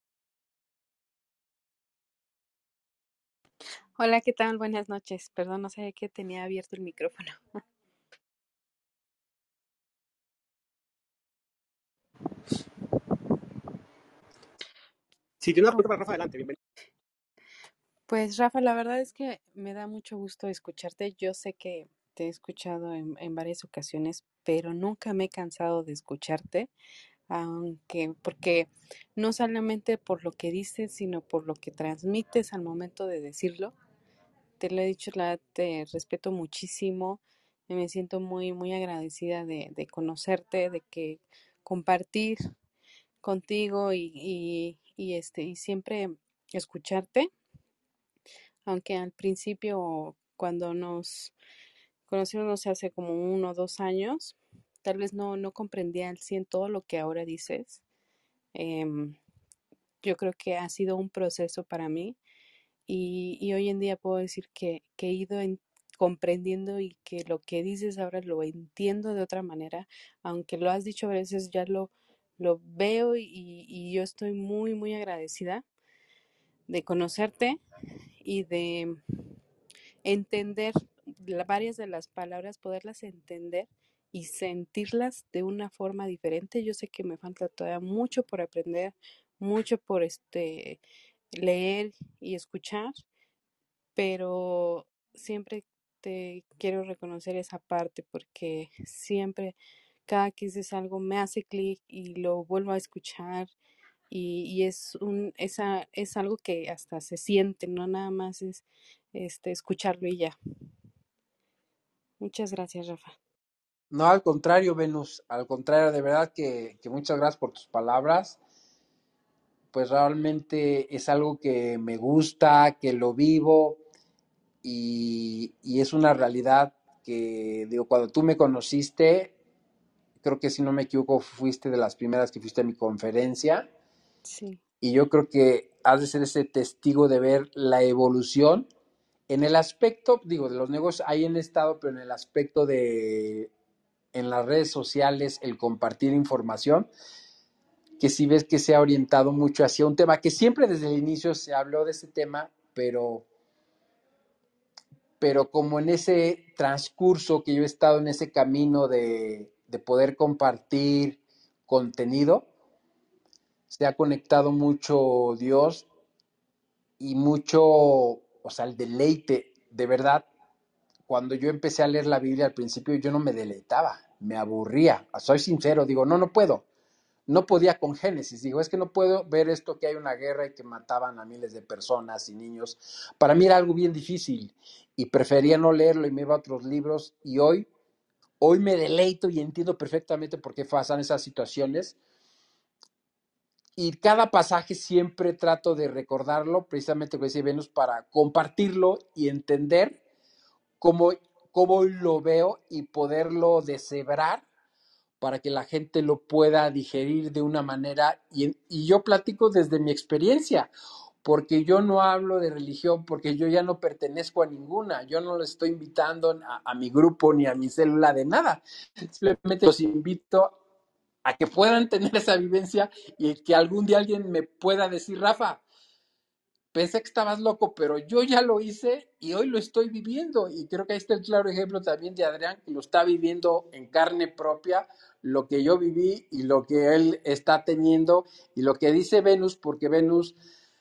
Speaker 5: Hola, ¿qué tal? Buenas noches. Perdón, no sabía que tenía abierto el micrófono.
Speaker 1: Si tiene una pregunta para Rafa, adelante, bienvenido.
Speaker 5: Pues Rafa, la verdad es que me da mucho gusto escucharte. Yo sé que te he escuchado en, en varias ocasiones, pero nunca me he cansado de escucharte, aunque porque no solamente por lo que dices, sino por lo que transmites al momento de decirlo. Te lo he dicho, la te respeto muchísimo, y me siento muy, muy agradecida de, de conocerte, de que compartir contigo y, y, y este y siempre escucharte, aunque al principio cuando nos conocimos no sé, hace como uno o dos años, tal vez no, no comprendía al 100 todo lo que ahora dices. Em, yo creo que ha sido un proceso para mí y, y hoy en día puedo decir que, que he ido en- comprendiendo y que lo que dices ahora lo entiendo de otra manera, aunque lo has dicho a veces, ya lo, lo veo y, yo estoy muy, muy agradecida de conocerte y de entender varias de las palabras, poderlas entender y sentirlas de una forma diferente. Yo sé que me falta todavía mucho por aprender, mucho por este leer y escuchar, pero siempre te quiero reconocer esa parte porque siempre cada que dices algo me hace clic y lo vuelvo a escuchar y, es un esa es algo que hasta se siente, no nada más es este escucharlo y ya. Muchas gracias, Rafa.
Speaker 2: No, al contrario, Venus, al contrario, de verdad que, que muchas gracias por tus palabras. Pues realmente es algo que me gusta, que lo vivo y, y es una realidad que, digo, cuando tú me conociste, creo que si no me equivoco, fuiste de las primeras que fuiste a mi conferencia.
Speaker 5: Sí,
Speaker 2: y yo creo que has de ser ese testigo de ver la evolución en el aspecto, digo, de los negocios, ahí en estado, pero en el aspecto de, en las redes sociales, el compartir información, que si ves que se ha orientado mucho hacia un tema que siempre desde el inicio se habló de ese tema, pero, pero como en ese transcurso que yo he estado en ese camino de, de poder compartir contenido, se ha conectado mucho Dios y mucho, o sea, el deleite, de verdad, cuando yo empecé a leer la Biblia al principio yo no me deleitaba, me aburría, soy sincero, digo, no, no puedo, no podía con Génesis, digo, es que no puedo ver esto que hay una guerra y que mataban a miles de personas y niños, para mí era algo bien difícil y prefería no leerlo y me iba a otros libros y hoy, hoy me deleito y entiendo perfectamente por qué pasan esas situaciones y cada pasaje siempre trato de recordarlo, precisamente como decía Venus, para compartirlo y entender cómo, cómo lo veo y poderlo deshebrar para que la gente lo pueda digerir de una manera. Y yo platico desde mi experiencia, porque yo no hablo de religión, porque yo ya no pertenezco a ninguna, yo no lo estoy invitando a, a mi grupo ni a mi célula de nada, simplemente los invito a que puedan tener esa vivencia y que algún día alguien me pueda decir, Rafa, pensé que estabas loco, pero yo ya lo hice y hoy lo estoy viviendo. Y creo que ahí está el claro ejemplo también de Adrián, que lo está viviendo en carne propia, lo que yo viví y lo que él está teniendo y lo que dice Venus, porque Venus,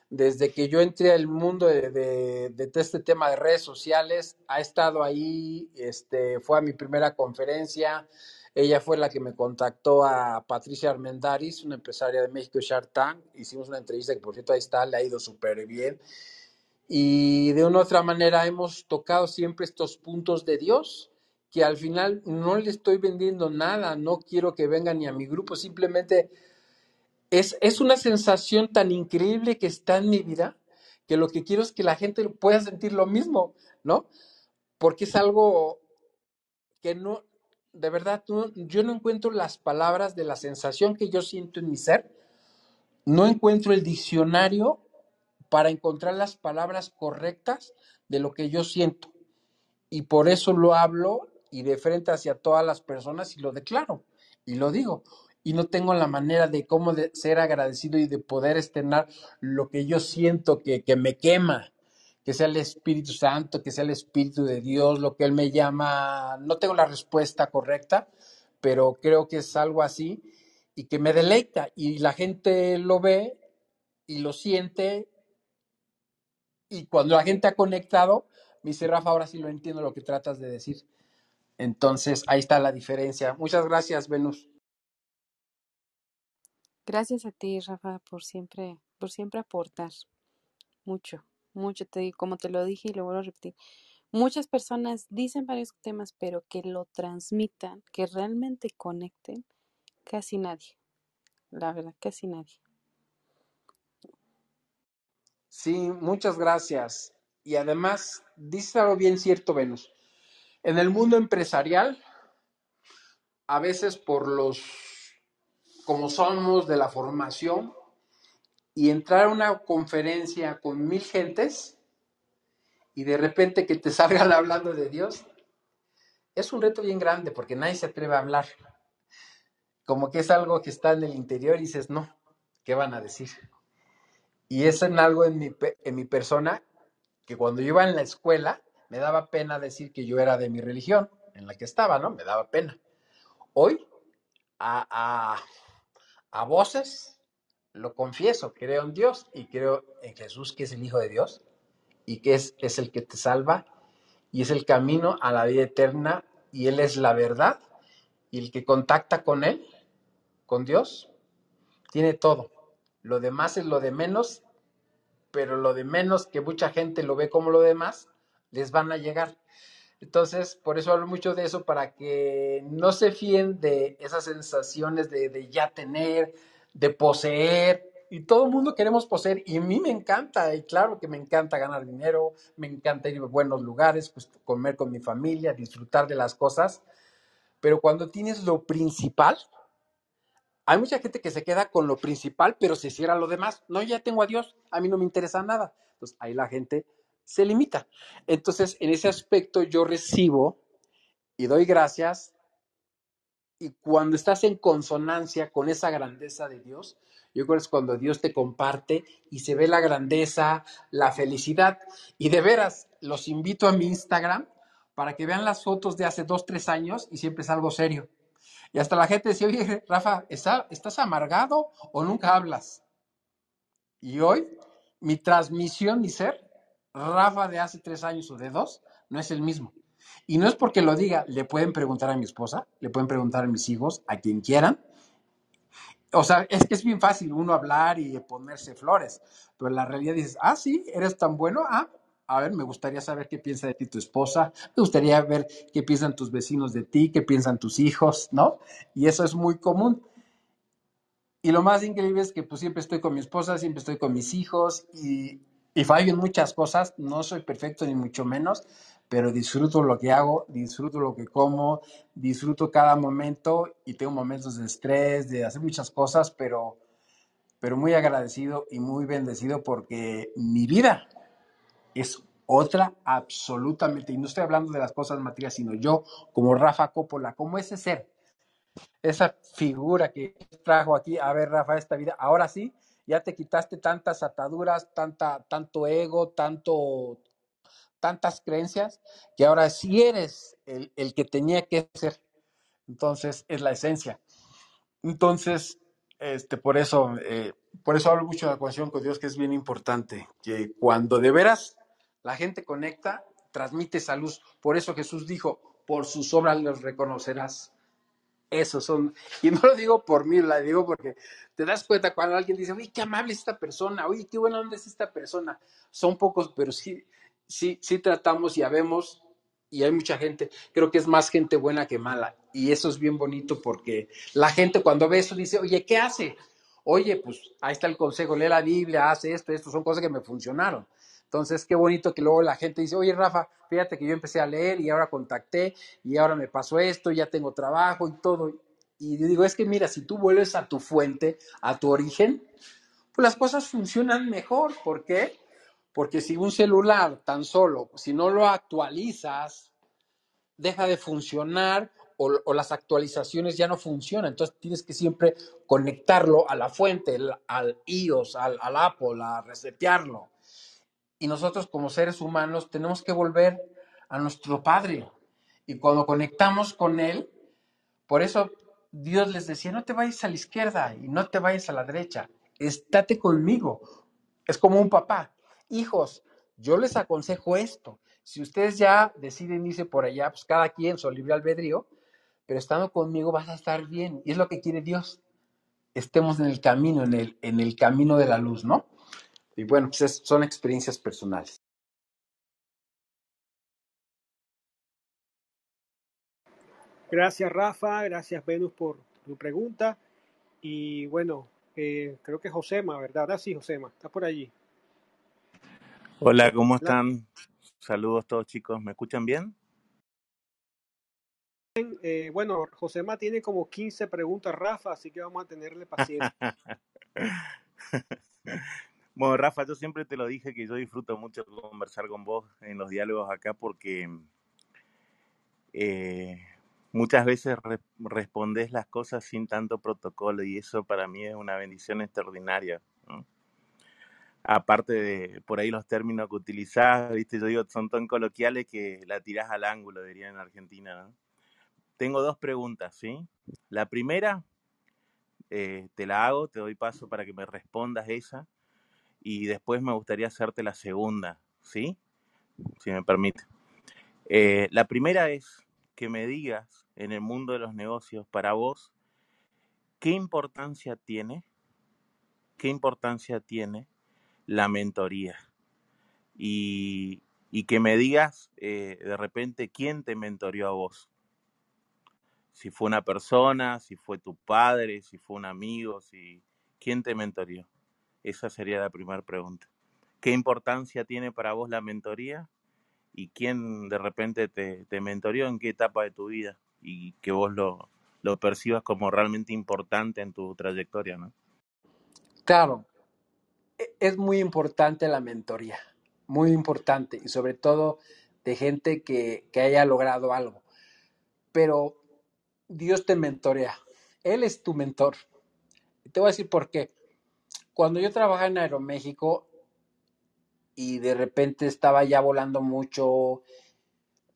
Speaker 2: desde que yo entré al mundo de, este tema de redes sociales, ha estado ahí, este, fue a mi primera conferencia. Ella fue la que me contactó a Patricia Armendaris, una empresaria de México, Shark Tank. Hicimos una entrevista que, por cierto, ahí está, le ha ido súper bien. Y de una u otra manera hemos tocado siempre estos puntos de Dios, que al final no le estoy vendiendo nada, no quiero que venga ni a mi grupo, simplemente es, es una sensación tan increíble que está en mi vida, que lo que quiero es que la gente pueda sentir lo mismo, ¿no? Porque es algo que no, de verdad, no, yo no encuentro las palabras de la sensación que yo siento en mi ser, no encuentro el diccionario para encontrar las palabras correctas de lo que yo siento. Y por eso lo hablo y de frente hacia todas las personas y lo declaro y lo digo. Y no tengo la manera de cómo de ser agradecido y de poder estrenar lo que yo siento que, que me quema, que sea el Espíritu Santo, que sea el Espíritu de Dios, lo que Él me llama, no tengo la respuesta correcta, pero creo que es algo así y que me deleita y la gente lo ve y lo siente y cuando la gente ha conectado, me dice, Rafa, ahora sí lo entiendo lo que tratas de decir. Entonces, ahí está la diferencia. Muchas gracias, Venus.
Speaker 5: Gracias a ti, Rafa, por siempre, por siempre aportar mucho, mucho. Te digo, como te lo dije y lo vuelvo a repetir. Muchas personas dicen varios temas, pero que lo transmitan, que realmente conecten, casi nadie. La verdad, casi nadie.
Speaker 2: Sí, muchas gracias. Y además, dice algo bien cierto, Venus. En el mundo empresarial, a veces por los, como somos de la formación, y entrar a una conferencia con mil gentes y de repente que te salgan hablando de Dios, es un reto bien grande porque nadie se atreve a hablar. Como que es algo que está en el interior y dices, no, ¿qué van a decir? Y es en algo en mi, en mi persona que cuando yo iba en la escuela me daba pena decir que yo era de mi religión, en la que estaba, ¿no? Me daba pena. Hoy, a, a voces, lo confieso, creo en Dios y creo en Jesús, que es el Hijo de Dios y que es, es el que te salva y es el camino a la vida eterna y Él es la verdad y el que contacta con Él, con Dios, tiene todo. Lo demás es lo de menos, pero lo de menos que mucha gente lo ve como lo demás, les van a llegar. Entonces, por eso hablo mucho de eso, para que no se fíen de esas sensaciones de, ya tener, de poseer. Y todo el mundo queremos poseer, y a mí me encanta, y claro que me encanta ganar dinero, me encanta ir a buenos lugares, pues comer con mi familia, disfrutar de las cosas, pero cuando tienes lo principal, hay mucha gente que se queda con lo principal, pero se cierra lo demás. No, ya tengo a Dios, a mí no me interesa nada. Entonces ahí la gente se limita. Entonces, en ese aspecto yo recibo y doy gracias. Y cuando estás en consonancia con esa grandeza de Dios, yo creo que es cuando Dios te comparte y se ve la grandeza, la felicidad. Y de veras, los invito a mi Instagram para que vean las fotos de hace dos, tres años y siempre es algo serio. Y hasta la gente decía, oye, Rafa, ¿está- ¿estás amargado o nunca hablas? Y hoy, mi transmisión, mi ser, Rafa de hace tres años o de dos, no es el mismo. Y no es porque lo diga, le pueden preguntar a mi esposa, le pueden preguntar a mis hijos, a quien quieran. O sea, es que es bien fácil uno hablar y ponerse flores, pero la realidad dices, ah, sí, eres tan bueno, ah, a ver, me gustaría saber qué piensa de ti tu esposa, me gustaría ver qué piensan tus vecinos de ti, qué piensan tus hijos, ¿no? Y eso es muy común. Y lo más increíble es que pues siempre estoy con mi esposa, siempre estoy con mis hijos y, y fallo en muchas cosas. No soy perfecto ni mucho menos, pero disfruto lo que hago, disfruto lo que como, disfruto cada momento y tengo momentos de estrés, de hacer muchas cosas, pero, pero muy agradecido y muy bendecido porque mi vida es otra absolutamente. Y no estoy hablando de las cosas materiales, sino yo como Rafa Coppola, como ese ser esa figura que trajo aquí, a ver, Rafa, esta vida, ahora sí, ya te quitaste tantas ataduras, tanta, tanto ego, tanto, tantas creencias, que ahora sí eres el, el que tenía que ser. Entonces, es la esencia. Entonces, este, por eso, eh, por eso hablo mucho de la conexión con Dios, que es bien importante, que cuando de veras la gente conecta, transmite esa luz. Por eso Jesús dijo, por sus obras los reconocerás. Esos son, y no lo digo por mí, la digo porque te das cuenta cuando alguien dice, oye, qué amable es esta persona, oye, qué buena onda es esta persona. Son pocos, pero sí, sí, sí tratamos y habemos, y hay mucha gente, creo que es más gente buena que mala, y eso es bien bonito porque la gente cuando ve eso dice, oye, ¿qué hace? Oye, pues ahí está el consejo, lee la Biblia, hace esto, esto, son cosas que me funcionaron. Entonces, qué bonito que luego la gente dice, oye, Rafa, fíjate que yo empecé a leer y ahora contacté y ahora me pasó esto, ya tengo trabajo y todo. Y yo digo, es que mira, si tú vuelves a tu fuente, a tu origen, pues las cosas funcionan mejor. ¿Por qué? Porque si un celular tan solo, si no lo actualizas, deja de funcionar o, las actualizaciones ya no funcionan. Entonces tienes que siempre conectarlo a la fuente, al iOS, al, al Apple, a resetearlo. Y nosotros como seres humanos tenemos que volver a nuestro Padre. Y cuando conectamos con Él, por eso Dios les decía, no te vayas a la izquierda y no te vayas a la derecha, estate conmigo. Es como un papá. Hijos, yo les aconsejo esto. Si ustedes ya deciden irse por allá, pues cada quien su libre albedrío, pero estando conmigo vas a estar bien. Y es lo que quiere Dios. Estemos en el camino, en el, en el camino de la luz, ¿no? Y bueno, pues es- son experiencias personales.
Speaker 1: Gracias, Rafa. Gracias, Venus, por tu pregunta. Y bueno, eh, creo que Josema, ¿verdad? Ahora sí, Josema, está por allí.
Speaker 10: Hola, ¿cómo
Speaker 1: Hola.
Speaker 10: están? Saludos todos chicos, ¿me escuchan bien?
Speaker 1: Eh, bueno, Josema tiene como 15 preguntas, Rafa, así que vamos a tenerle paciencia.
Speaker 10: Bueno, Rafa, yo siempre te lo dije que yo disfruto mucho conversar con vos en los diálogos acá porque eh, muchas veces re- respondes las cosas sin tanto protocolo y eso para mí es una bendición extraordinaria. Aparte de por ahí los términos que utilizás, viste, yo digo, son tan coloquiales que la tirás al ángulo, dirían en Argentina, ¿no? Tengo dos preguntas, ¿sí? La primera, eh, te la hago, te doy paso para que me respondas esa y después me gustaría hacerte la segunda, ¿sí? Si me permite. Eh, la primera es que me digas en el mundo de los negocios, para vos, ¿qué importancia tiene, qué importancia tiene la mentoría? Y, y que me digas eh, de repente quién te mentoreó a vos. Si fue una persona, si fue tu padre, si fue un amigo, si quién te mentoreó. Esa sería la primera pregunta. ¿Qué importancia tiene para vos la mentoría? ¿Y quién de repente te, te mentoreó en qué etapa de tu vida? Y que vos lo, lo percibas como realmente importante en tu trayectoria, ¿no?
Speaker 2: Claro, e- es muy importante la mentoría, muy importante, y sobre todo de gente que, que haya logrado algo. Pero Dios te mentorea, Él es tu mentor. Te voy a decir por qué. Cuando yo trabajaba en Aeroméxico y de repente estaba ya volando mucho,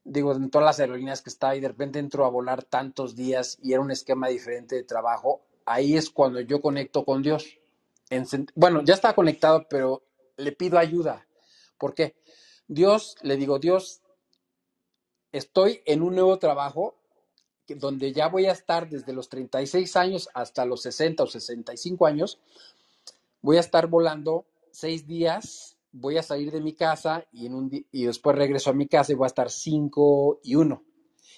Speaker 2: digo, en todas las aerolíneas que estaba y de repente entro a volar tantos días y era un esquema diferente de trabajo, ahí es cuando yo conecto con Dios. Bueno, ya estaba conectado, pero le pido ayuda. ¿Por qué? Dios, le digo, Dios, estoy en un nuevo trabajo donde ya voy a estar desde los 36 años hasta los 60 o 65 años, voy a estar volando seis días, voy a salir de mi casa y, después regreso a mi casa y voy a estar cinco y uno.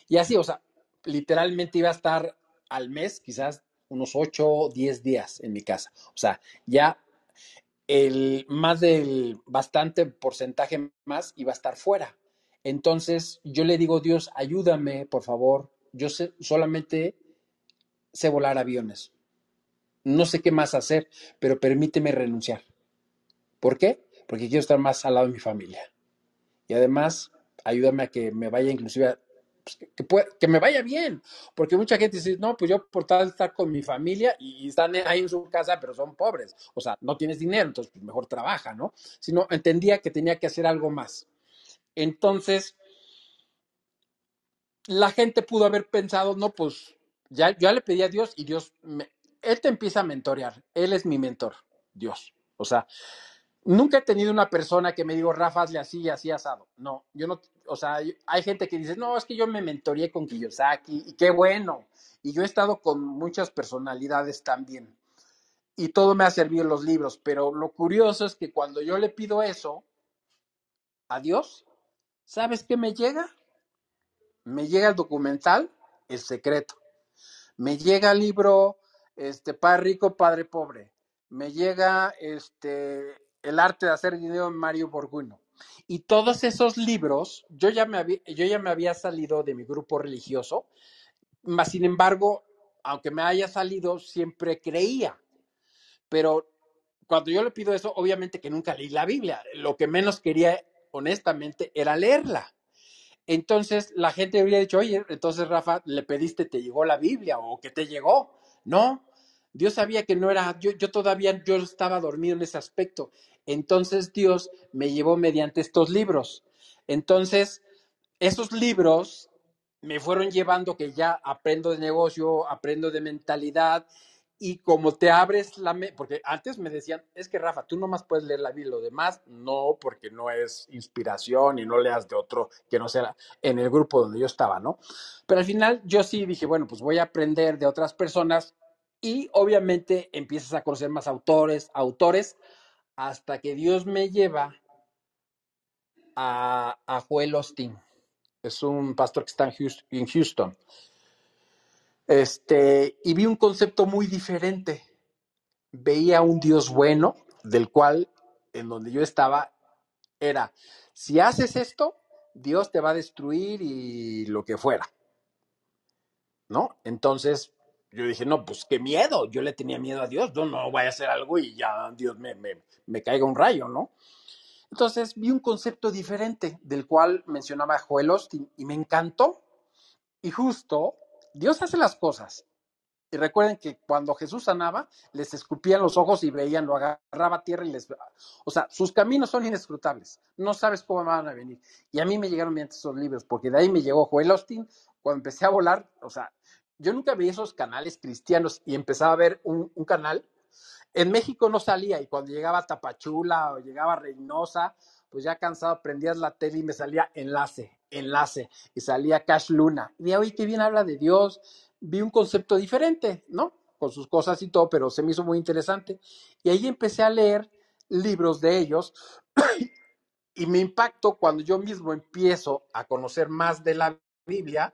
Speaker 2: Y así, o sea, literalmente iba a estar al mes, quizás unos 8 o 10 días en mi casa. O sea, ya el más del bastante porcentaje más iba a estar fuera. Entonces yo le digo, Dios, ayúdame, por favor. Yo sé, solamente sé volar aviones. No sé qué más hacer, pero permíteme renunciar. ¿Por qué? Porque quiero estar más al lado de mi familia. Y además, ayúdame a que me vaya inclusive, pues, que, me vaya bien. Porque mucha gente dice, no, pues yo por tal estar con mi familia y están ahí en su casa, pero son pobres. O sea, no tienes dinero, entonces pues, mejor trabaja, ¿no? Sino entendía que tenía que hacer algo más. Entonces, la gente pudo haber pensado, no, pues ya, ya le pedí a Dios y Dios, me- Él te empieza a mentorear. Él es mi mentor, Dios. O sea, Nunca he tenido una persona que me digo, Rafa, hazle así así asado. No, yo no, o sea, hay gente que dice, no, es que yo me mentoreé con Kiyosaki y qué bueno. Y yo he estado con muchas personalidades también. Y todo me ha servido en los libros. Pero lo curioso es que cuando yo le pido eso a Dios, ¿sabes qué me llega? Me llega el documental El Secreto. Me llega el libro este, Padre Rico, Padre Pobre. Me llega este, El arte de hacer dinero de Mario Borguino. Y todos esos libros, yo ya, me había, yo ya me había salido de mi grupo religioso, mas sin embargo, aunque me haya salido, siempre creía. Pero cuando yo le pido eso, obviamente que nunca leí la Biblia. Lo que menos quería, honestamente, era leerla. Entonces la gente habría dicho, oye, entonces Rafa, le pediste, te llegó la Biblia o que te llegó. No, Dios sabía que no era, yo, yo todavía yo estaba dormido en ese aspecto. Entonces Dios me llevó mediante estos libros. Entonces, esos libros me fueron llevando que ya aprendo de negocio, aprendo de mentalidad y como te abres la mente, porque antes me decían, es que Rafa, tú nomás puedes leer la Biblia, lo demás no, porque no es inspiración y no leas de otro que no sea en el grupo donde yo estaba, ¿no? Pero al final yo sí dije, bueno, pues voy a aprender de otras personas y obviamente empiezas a conocer más autores, autores, hasta que Dios me lleva a, a Joel Austin. Es un pastor que está en Houston. Este, y vi un concepto muy diferente. Veía un Dios bueno, del cual, en donde yo estaba, era, si haces esto, Dios te va a destruir y lo que fuera. ¿No? Entonces, yo dije, no, pues qué miedo. Yo le tenía miedo a Dios. No, no vaya a hacer algo y ya Dios me, me, me caiga un rayo, ¿no? Entonces vi un concepto diferente del cual mencionaba Joel Austin y me encantó. Y justo Dios hace las cosas. Y recuerden que cuando Jesús sanaba, les escupían los ojos y veían, lo agarraba tierra y les... O sea, sus caminos son inescrutables. No sabes cómo van a venir. Y a mí me llegaron mediante esos libros, porque de ahí me llegó Joel Austin. Cuando empecé a volar, o sea, yo nunca veía esos canales cristianos y empezaba a ver un, un canal en México no salía y cuando llegaba Tapachula o llegaba Reynosa, pues ya cansado prendías la tele y me salía enlace, enlace y salía Cash Luna. Y de oye, qué bien habla de Dios. Vi un concepto diferente, ¿no? Con sus cosas y todo, pero se me hizo muy interesante. Y ahí empecé a leer libros de ellos y me impactó cuando yo mismo empiezo a conocer más de la Biblia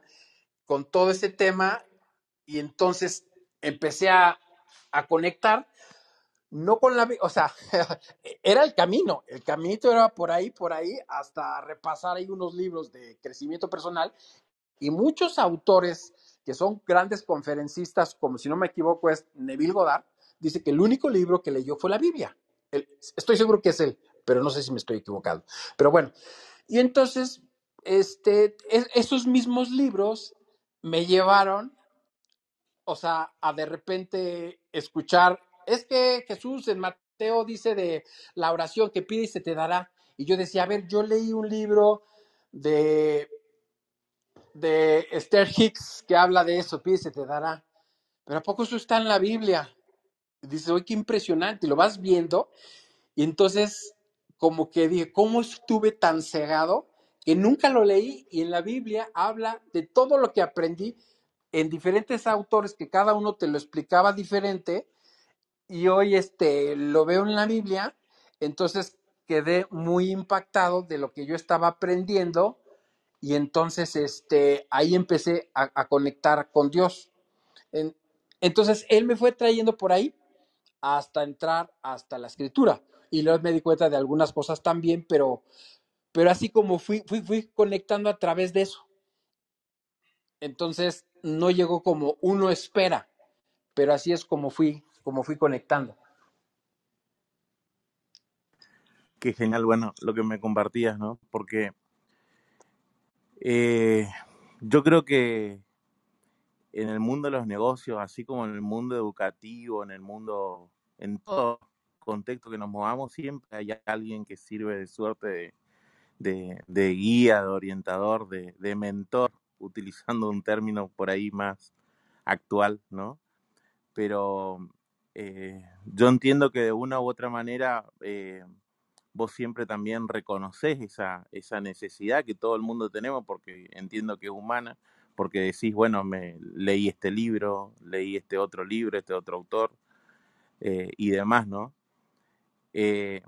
Speaker 2: con todo ese tema y entonces empecé a, a conectar no con la, o sea, era el camino, el caminito era por ahí, por ahí, hasta repasar ahí unos libros de crecimiento personal y muchos autores que son grandes conferencistas, como si no me equivoco es Neville Goddard, dice que el único libro que leyó fue la Biblia. Estoy seguro que es él, pero no sé si me estoy equivocado. Pero bueno, y entonces, este, es, esos mismos libros me llevaron, o sea, a de repente escuchar es que Jesús en Mateo dice de la oración que pide y se te dará. Y yo decía, a ver, yo leí un libro de, de Esther Hicks que habla de eso, pide y se te dará. Pero ¿a poco eso está en la Biblia? Y dice, oye, qué impresionante, y lo vas viendo. Y entonces, como que dije, ¿cómo estuve tan cegado que nunca lo leí? Y en la Biblia habla de todo lo que aprendí en diferentes autores que cada uno te lo explicaba diferente y hoy este, lo veo en la Biblia, entonces quedé muy impactado de lo que yo estaba aprendiendo y entonces este, ahí empecé a, conectar con Dios. En, entonces Él me fue trayendo por ahí hasta entrar hasta la escritura y luego me di cuenta de algunas cosas también, pero, pero así como fui, fui, fui conectando a través de eso. Entonces no llegó como uno espera, pero así es como fui como fui conectando.
Speaker 10: Qué genial, bueno, lo que me compartías, ¿no? Porque eh, yo creo que en el mundo de los negocios, así como en el mundo educativo, en el mundo, en todo contexto que nos movamos, siempre hay alguien que sirve de suerte de, de, guía, de orientador, de mentor, utilizando un término por ahí más actual, ¿no? Pero eh, yo entiendo que de una u otra manera eh, vos siempre también reconoces esa, esa necesidad que todo el mundo tenemos, porque entiendo que es humana, porque decís, bueno, me leí este libro, leí este otro libro, este otro autor eh, y demás, ¿no?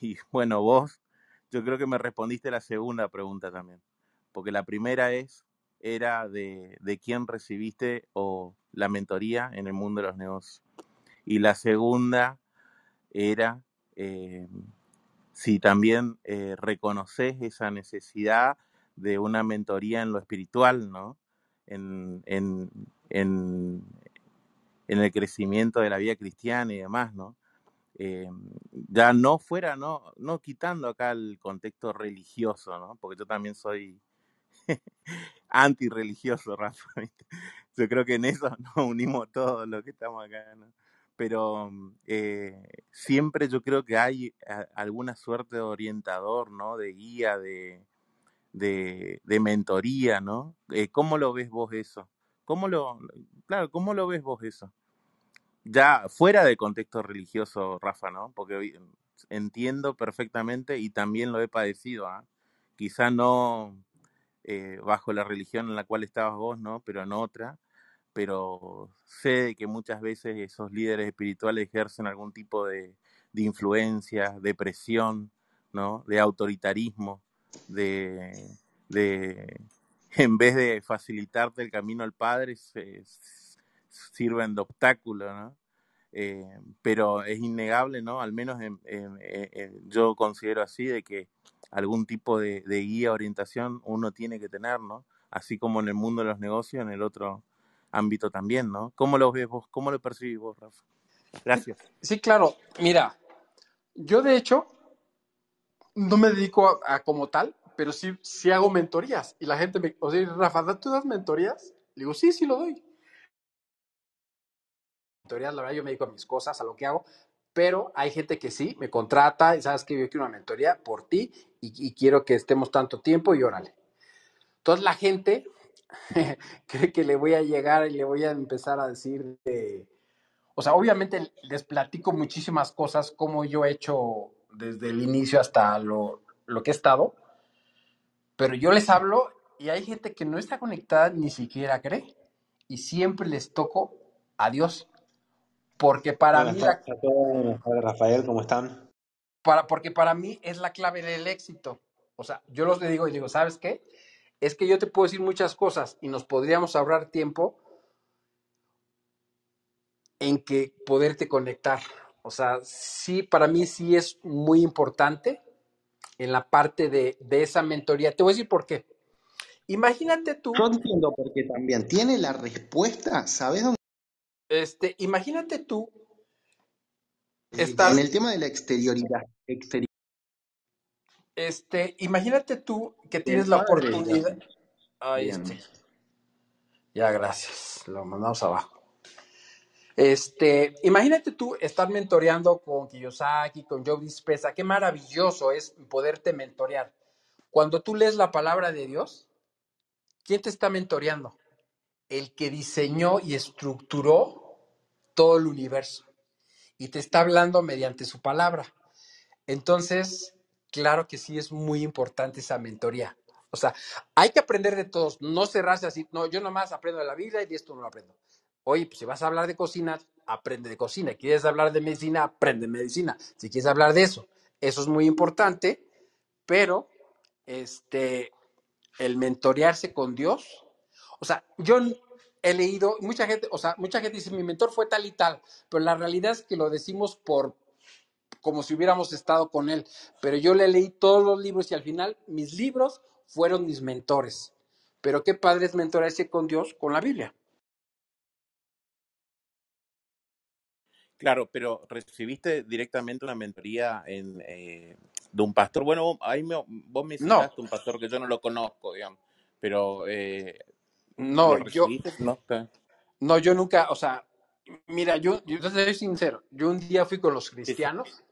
Speaker 10: Y bueno, vos, yo creo que me respondiste la segunda pregunta también, porque la primera es, era de, de quién recibiste o la mentoría en el mundo de los negocios. Y la segunda era eh, si también eh, reconoces esa necesidad de una mentoría en lo espiritual, ¿no? En, en, en, el crecimiento de la vida cristiana y demás, ¿no? Eh, ya no fuera, no, no quitando acá el contexto religioso, ¿no? Porque yo también soy antirreligioso, Rafa. Yo creo que en eso nos unimos todos los que estamos acá, ¿no? Pero eh, siempre yo creo que hay alguna suerte de orientador, ¿no? De guía, de, de, mentoría, ¿no? Eh, ¿cómo lo ves vos eso? ¿Cómo lo, claro, ¿cómo lo ves vos eso? Ya fuera de contexto religioso, Rafa, ¿no? Porque hoy entiendo perfectamente y también lo he padecido, ¿ah? Quizá no eh, bajo la religión en la cual estabas vos, ¿no? Pero en otra. Pero sé que muchas veces esos líderes espirituales ejercen algún tipo de, de influencia, de presión, ¿no? De autoritarismo, de, de en vez de facilitarte el camino al Padre, se, sirven de obstáculo, ¿no? Eh, pero es innegable, ¿no? Al menos en- en- en- en- yo considero así de que algún tipo de, de guía, orientación uno tiene que tener, ¿no? Así como en el mundo de los negocios, en el otro ámbito también, ¿no? ¿Cómo lo ves vos? ¿Cómo lo percibís vos, Rafa? Gracias.
Speaker 2: Sí, claro. Mira, yo de hecho no me dedico a, como tal, pero sí, sí hago mentorías. Y la gente me, o sea, Rafa, ¿tú das mentorías? Le digo, sí, sí lo doy. Mentorías, la verdad, yo me dedico a mis cosas, a lo que hago, pero hay gente que sí, me contrata y sabes que yo quiero una mentoría por ti y, y quiero que estemos tanto tiempo y órale. Entonces la gente cree que le voy a llegar y le voy a empezar a decir de, o sea, obviamente les platico muchísimas cosas como yo he hecho desde el inicio hasta lo, lo que he estado, pero yo les hablo y hay gente que no está conectada ni siquiera cree y siempre les toco a Dios, porque para mí
Speaker 11: Rafael, ¿cómo están?
Speaker 2: para, porque para mí es la clave del éxito. O sea, yo los le digo y digo, ¿sabes qué? Es que yo te puedo decir muchas cosas y nos podríamos ahorrar tiempo en que poderte conectar. O sea, sí, para mí sí es muy importante en la parte de, de esa mentoría. Te voy a decir por qué. Imagínate tú,
Speaker 11: Yo entiendo por qué también. ¿Tiene la respuesta? ¿Sabes dónde?
Speaker 2: este, imagínate tú
Speaker 11: En
Speaker 2: estar,
Speaker 11: el tema de la exterioridad. Exterior
Speaker 2: este, imagínate tú que tienes la oportunidad. Ahí este. Ya, gracias. Lo mandamos abajo. Este, imagínate tú estar mentoreando con Kiyosaki, con Joe Dispenza. Qué maravilloso es poderte mentorear. Cuando tú lees la palabra de Dios, ¿quién te está mentoreando? El que diseñó y estructuró todo el universo. Y te está hablando mediante su palabra. Entonces, claro que sí es muy importante esa mentoría. O sea, hay que aprender de todos, no cerrarse así, no, yo nomás aprendo de la Biblia y de esto no lo aprendo. Oye, pues si vas a hablar de cocina, aprende de cocina. ¿Quieres hablar de medicina? Aprende medicina. Si quieres hablar de eso, eso es muy importante, pero este, el mentorearse con Dios, o sea, yo he leído, mucha gente, o sea, mucha gente dice, mi mentor fue tal y tal, pero la realidad es que lo decimos por como si hubiéramos estado con él, pero yo le leí todos los libros y al final mis libros fueron mis mentores. Pero qué padre es mentorarse con Dios, con la Biblia.
Speaker 10: Claro, pero recibiste directamente una mentoría en, eh, de un pastor. Bueno, ahí me- vos me
Speaker 2: No,
Speaker 10: citaste un pastor que yo no lo conozco, digamos, pero eh, ¿lo
Speaker 2: no, yo?
Speaker 10: No,
Speaker 2: no, yo nunca, o sea, mira, yo, yo te soy sincero, yo un día fui con los cristianos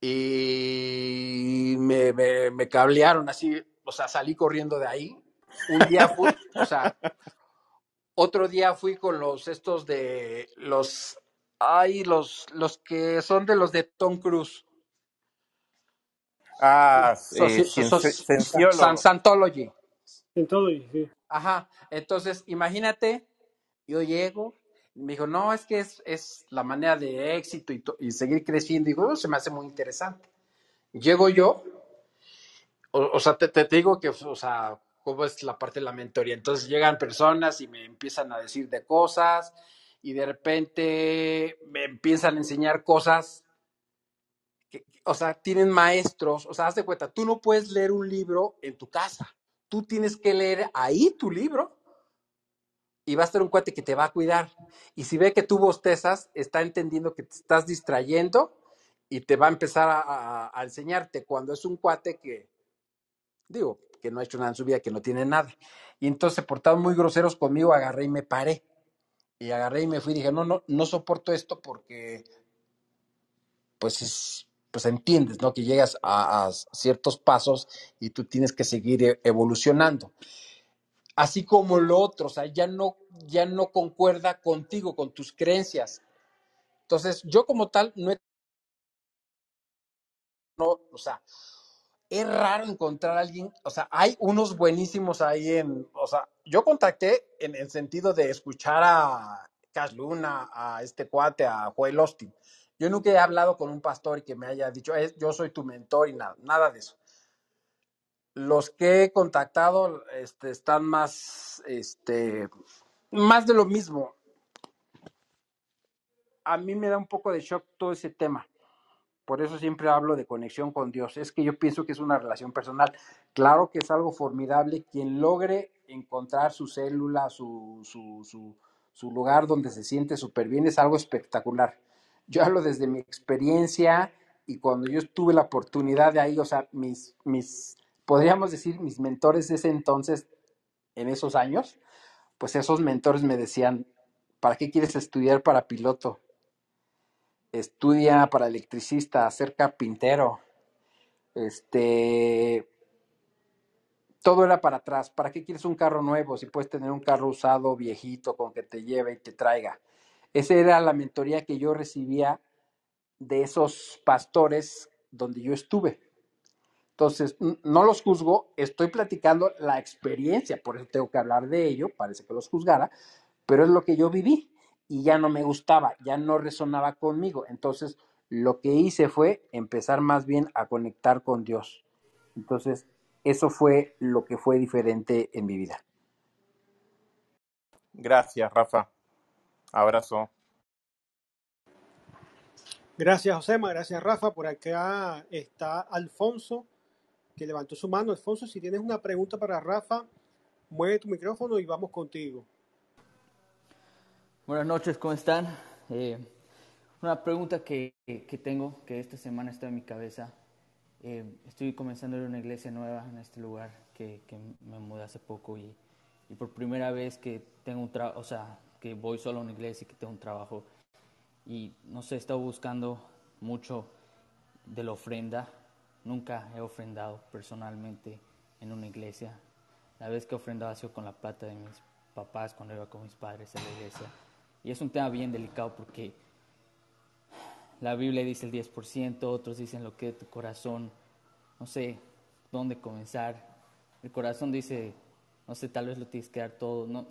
Speaker 2: y me, me, me cablearon así, o sea, salí corriendo de ahí. Un día fui, o sea, otro día fui con los estos de los, ay, los, los que son de los de Tom Cruise.
Speaker 10: Ah, eh,
Speaker 2: so- so-
Speaker 10: cienci-
Speaker 2: San-
Speaker 10: cienciólogo.
Speaker 2: Scientology.
Speaker 1: En todo, y sí.
Speaker 2: Ajá. Entonces, imagínate, yo llego, me dijo, no, es que es, es la manera de éxito y, y seguir creciendo. Y digo, "Oh, se me hace muy interesante. Llego yo, o, o sea, te, te digo que, o sea, cómo es la parte de la mentoría. Entonces llegan personas y me empiezan a decir de cosas y de repente me empiezan a enseñar cosas que, o sea, tienen maestros, o sea, haz de cuenta, tú no puedes leer un libro en tu casa, tú tienes que leer ahí tu libro y va a estar un cuate que te va a cuidar. Y si ve que tú bostezas, está entendiendo que te estás distrayendo y te va a empezar a, enseñarte cuando es un cuate que, digo, que no ha hecho nada en su vida, que no tiene nada. Y entonces, por estar muy groseros conmigo, agarré y me paré. Y agarré y me fui y dije, no, no, no soporto esto porque, pues, es, pues entiendes, ¿no? Que llegas a, a ciertos pasos y tú tienes que seguir e- evolucionando. Así como lo otro, o sea, ya no, ya no concuerda contigo, con tus creencias. Entonces, yo como tal, no he, no, o sea, es raro encontrar a alguien, o sea, hay unos buenísimos ahí en, o sea, yo contacté en el sentido de escuchar a Cash Luna, a este cuate, a Joel Austin. Yo nunca he hablado con un pastor y que me haya dicho, "Eh, yo soy tu mentor y nada, nada de eso. Los que he contactado este, están más, este, más de lo mismo. A mí me da un poco de shock todo ese tema. Por eso siempre hablo de conexión con Dios. Es que yo pienso que es una relación personal. Claro que es algo formidable quien logre encontrar su célula, su, su, su, su lugar donde se siente súper bien, es algo espectacular. Yo hablo desde mi experiencia y cuando yo tuve la oportunidad de ahí, o sea, mis, mis, podríamos decir, mis mentores de ese entonces, en esos años, pues esos mentores me decían, ¿para qué quieres estudiar para piloto? Estudia para electricista, ser carpintero, este, todo era para atrás. ¿Para qué quieres un carro nuevo si puedes tener un carro usado, viejito, con que te lleve y te traiga? Esa era la mentoría que yo recibía de esos pastores donde yo estuve. Entonces, no los juzgo, estoy platicando la experiencia, por eso tengo que hablar de ello, parece que los juzgara, pero es lo que yo viví y ya no me gustaba, ya no resonaba conmigo. Entonces, lo que hice fue empezar más bien a conectar con Dios. Entonces, eso fue lo que fue diferente en mi vida.
Speaker 10: Gracias, Rafa. Abrazo.
Speaker 1: Gracias, Josema. Gracias, Rafa. Por acá está Alfonso, que levantó su mano. Alfonso, si tienes una pregunta para Rafa, mueve tu micrófono y vamos contigo.
Speaker 12: Buenas noches, ¿cómo están? Eh, una pregunta que, que tengo, que esta semana está en mi cabeza. Eh, estoy comenzando a una iglesia nueva en este lugar, que, que me mudé hace poco y, y por primera vez que tengo un trabajo, o sea, que voy solo a una iglesia y que tengo un trabajo. Y no sé, he estado buscando mucho de la ofrenda. Nunca he ofrendado personalmente en una iglesia. La vez que he ofrendado ha sido con la plata de mis papás cuando iba con mis padres a la iglesia. Y es un tema bien delicado porque la Biblia dice el 10%, otros dicen lo que de tu corazón. No sé dónde comenzar. El corazón dice, no sé, tal vez lo tienes que dar todo. No,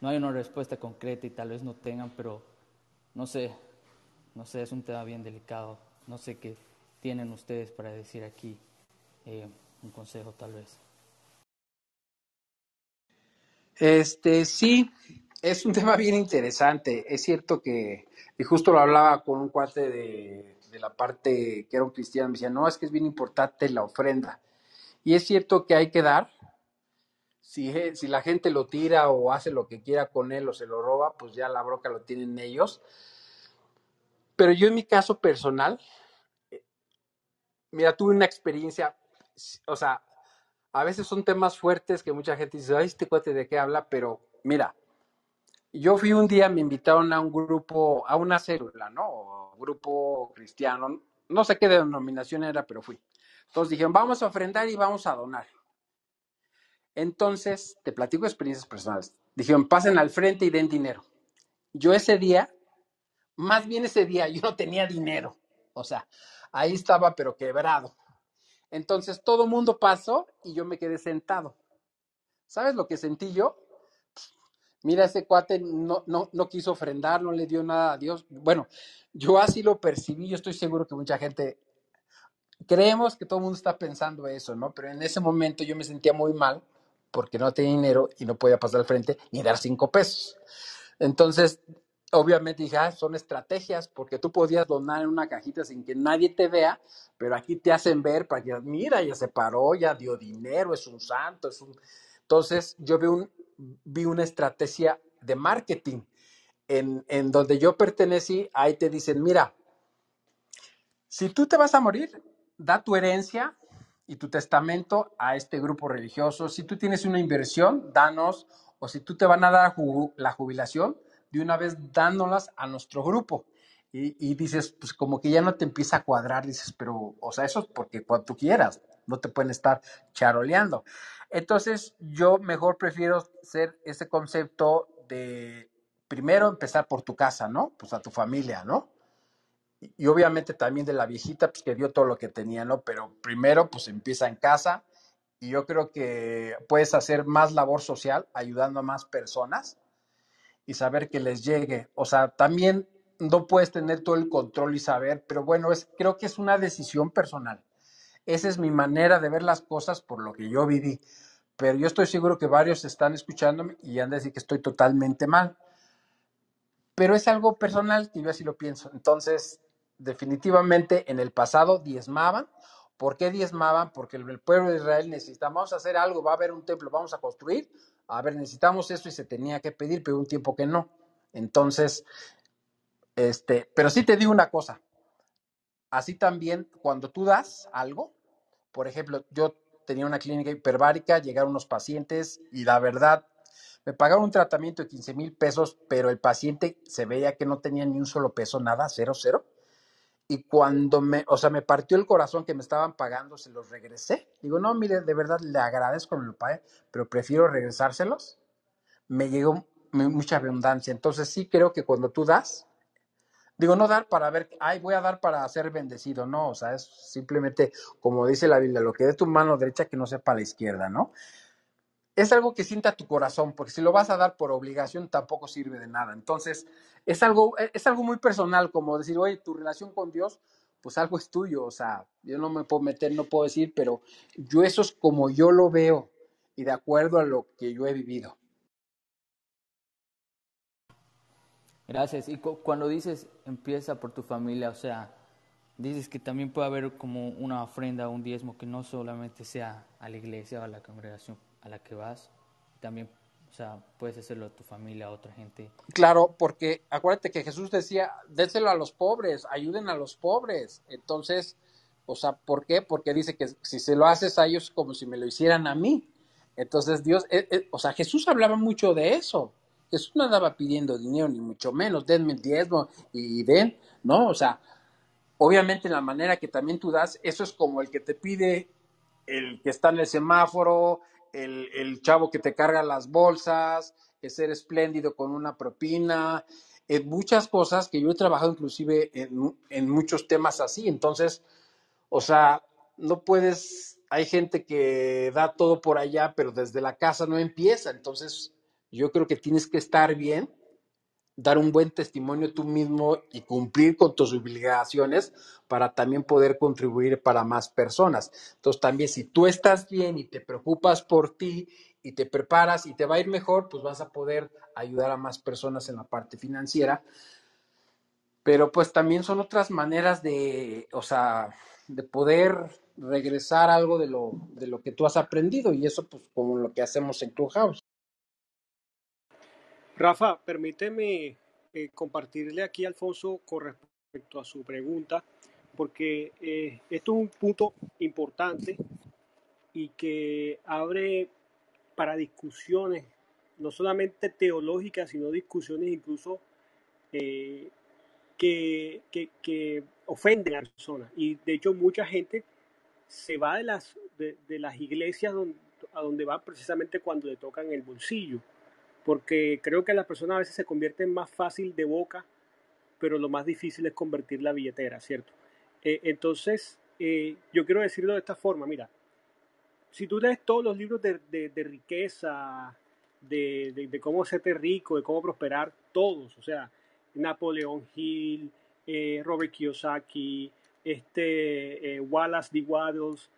Speaker 12: no hay una respuesta concreta y tal vez no tengan, pero no sé, no sé, es un tema bien delicado. No sé qué tienen ustedes para decir aquí. Eh, un consejo tal vez.
Speaker 2: Este, sí, es un tema bien interesante. Es cierto que, y justo lo hablaba con un cuate de, de la parte que era un cristiano, me decía, no, es que es bien importante la ofrenda. Y es cierto que hay que dar. Si, si la gente lo tira o hace lo que quiera con él o se lo roba, pues ya la broca lo tienen ellos. Pero yo en mi caso personal, mira, tuve una experiencia, o sea, a veces son temas fuertes que mucha gente dice, ay, este cuate de qué habla, pero mira, yo fui un día, me invitaron a un grupo, a una célula, ¿no? O grupo cristiano, no sé qué denominación era, pero fui. Entonces dijeron, vamos a ofrendar y vamos a donar. Entonces, te platico experiencias personales. Dijeron, pasen al frente y den dinero. Yo ese día, más bien ese día, yo no tenía dinero. O sea, ahí estaba, pero quebrado. Entonces todo mundo pasó y yo me quedé sentado. ¿Sabes lo que sentí yo? Mira, ese cuate no, no, no quiso ofrendar, no le dio nada a Dios. Bueno, yo así lo percibí, yo estoy seguro que mucha gente, creemos que todo el mundo está pensando eso, ¿no? Pero en ese momento yo me sentía muy mal porque no tenía dinero y no podía pasar al frente ni dar cinco pesos. Entonces, obviamente dije, ah, son estrategias, porque tú podías donar en una cajita sin que nadie te vea, pero aquí te hacen ver para que, mira, ya se paró, ya dio dinero, es un santo, es un... Entonces, yo vi, un, vi una estrategia de marketing en, en donde yo pertenecí, ahí te dicen, mira, si tú te vas a morir, da tu herencia y tu testamento a este grupo religioso. Si tú tienes una inversión, danos. O si tú te van a dar la jubilación, de una vez dándolas a nuestro grupo. Y, dices, pues como que ya no te empieza a cuadrar, dices, pero, o sea, eso es porque cuando tú quieras, no te pueden estar charoleando. Entonces, yo mejor prefiero ser ese concepto de primero empezar por tu casa, ¿no? Pues a tu familia, ¿no? Y, y obviamente también de la viejita, pues que dio todo lo que tenía, ¿no? Pero primero, pues empieza en casa y yo creo que puedes hacer más labor social ayudando a más personas y saber que les llegue. O sea, también no puedes tener todo el control y saber, pero bueno, es, creo que es una decisión personal. Esa es mi manera de ver las cosas por lo que yo viví. Pero yo estoy seguro que varios están escuchándome y han de decir que estoy totalmente mal. Pero es algo personal que yo así lo pienso. Entonces, definitivamente en el pasado diezmaban. ¿Por qué diezmaban? Porque el pueblo de Israel necesitaba, vamos a hacer algo, va a haber un templo, vamos a construir. A ver, necesitamos esto y se tenía que pedir, pero un tiempo que no. Entonces, este, pero sí te digo una cosa, así también cuando tú das algo, por ejemplo, yo tenía una clínica hiperbárica, llegaron unos pacientes y la verdad, me pagaron un tratamiento de 15 mil pesos, pero el paciente se veía que no tenía ni un solo peso, nada, cero, cero. Y cuando me, o sea, me partió el corazón que me estaban pagando, se los regresé. Digo, no, mire, de verdad le agradezco, me lo pero prefiero regresárselos. Me llegó mu- mucha abundancia. Entonces sí creo que cuando tú das, Digo, no dar para ver, ay, voy a dar para ser bendecido, no, o sea, es simplemente, como dice la Biblia, lo que dé tu mano derecha que no sepa la izquierda, ¿no? Es algo que sienta tu corazón, porque si lo vas a dar por obligación tampoco sirve de nada. Entonces, es algo, e, es algo muy personal, como decir, oye, tu relación con Dios, pues algo es tuyo, o sea, yo no me puedo meter, no puedo decir, pero yo eso es como yo lo veo y de acuerdo a lo que yo he vivido.
Speaker 12: Gracias. Y cu- cuando dices empieza por tu familia, o sea, dices que también puede haber como una ofrenda, un diezmo que no solamente sea a la iglesia o a la congregación a la que vas, también, o sea, puedes hacerlo a tu familia, a otra gente.
Speaker 2: Claro, porque acuérdate que Jesús decía, déselo a los pobres, ayuden a los pobres. Entonces, o sea, ¿por qué? Porque dice que si se lo haces a ellos como si me lo hicieran a mí. Entonces Dios, eh, eh, o sea, Jesús hablaba mucho de eso. Jesús no andaba pidiendo dinero, ni mucho menos, denme el diezmo y den, ¿no? O sea, obviamente la manera que también tú das, eso es como el que te pide el que está en el semáforo, el, chavo que te carga las bolsas, ser espléndido con una propina, en muchas cosas que yo he trabajado inclusive en, en muchos temas así. Entonces, o sea, no puedes, hay gente que da todo por allá, pero desde la casa no empieza. Entonces, yo creo que tienes que estar bien dar un buen testimonio tú mismo y cumplir con tus obligaciones para también poder contribuir para más personas. Entonces también si tú estás bien y te preocupas por ti y te preparas y te va a ir mejor, pues vas a poder ayudar a más personas en la parte financiera. Pero pues también son otras maneras de, o sea, de poder regresar algo de lo, de lo que tú has aprendido y eso pues como lo que hacemos en Clubhouse.
Speaker 1: Rafa, permíteme eh, compartirle aquí a Alfonso con respecto a su pregunta, porque eh, esto es un punto importante y que abre para discusiones, no solamente teológicas, sino discusiones incluso eh, que, que, ofenden a la persona. Y de hecho mucha gente se va de las, de las iglesias donde, a donde va precisamente cuando le tocan el bolsillo porque creo que las personas a veces se convierten más fácil de boca, pero lo más difícil es convertir la billetera, ¿cierto? Eh, entonces, eh, yo quiero decirlo de esta forma, mira, si tú lees todos los libros de, de, riqueza, de, de, cómo hacerte rico, de cómo prosperar, todos, o sea, Napoleón Hill, eh, Robert Kiyosaki, este, Wallace D. Waddles,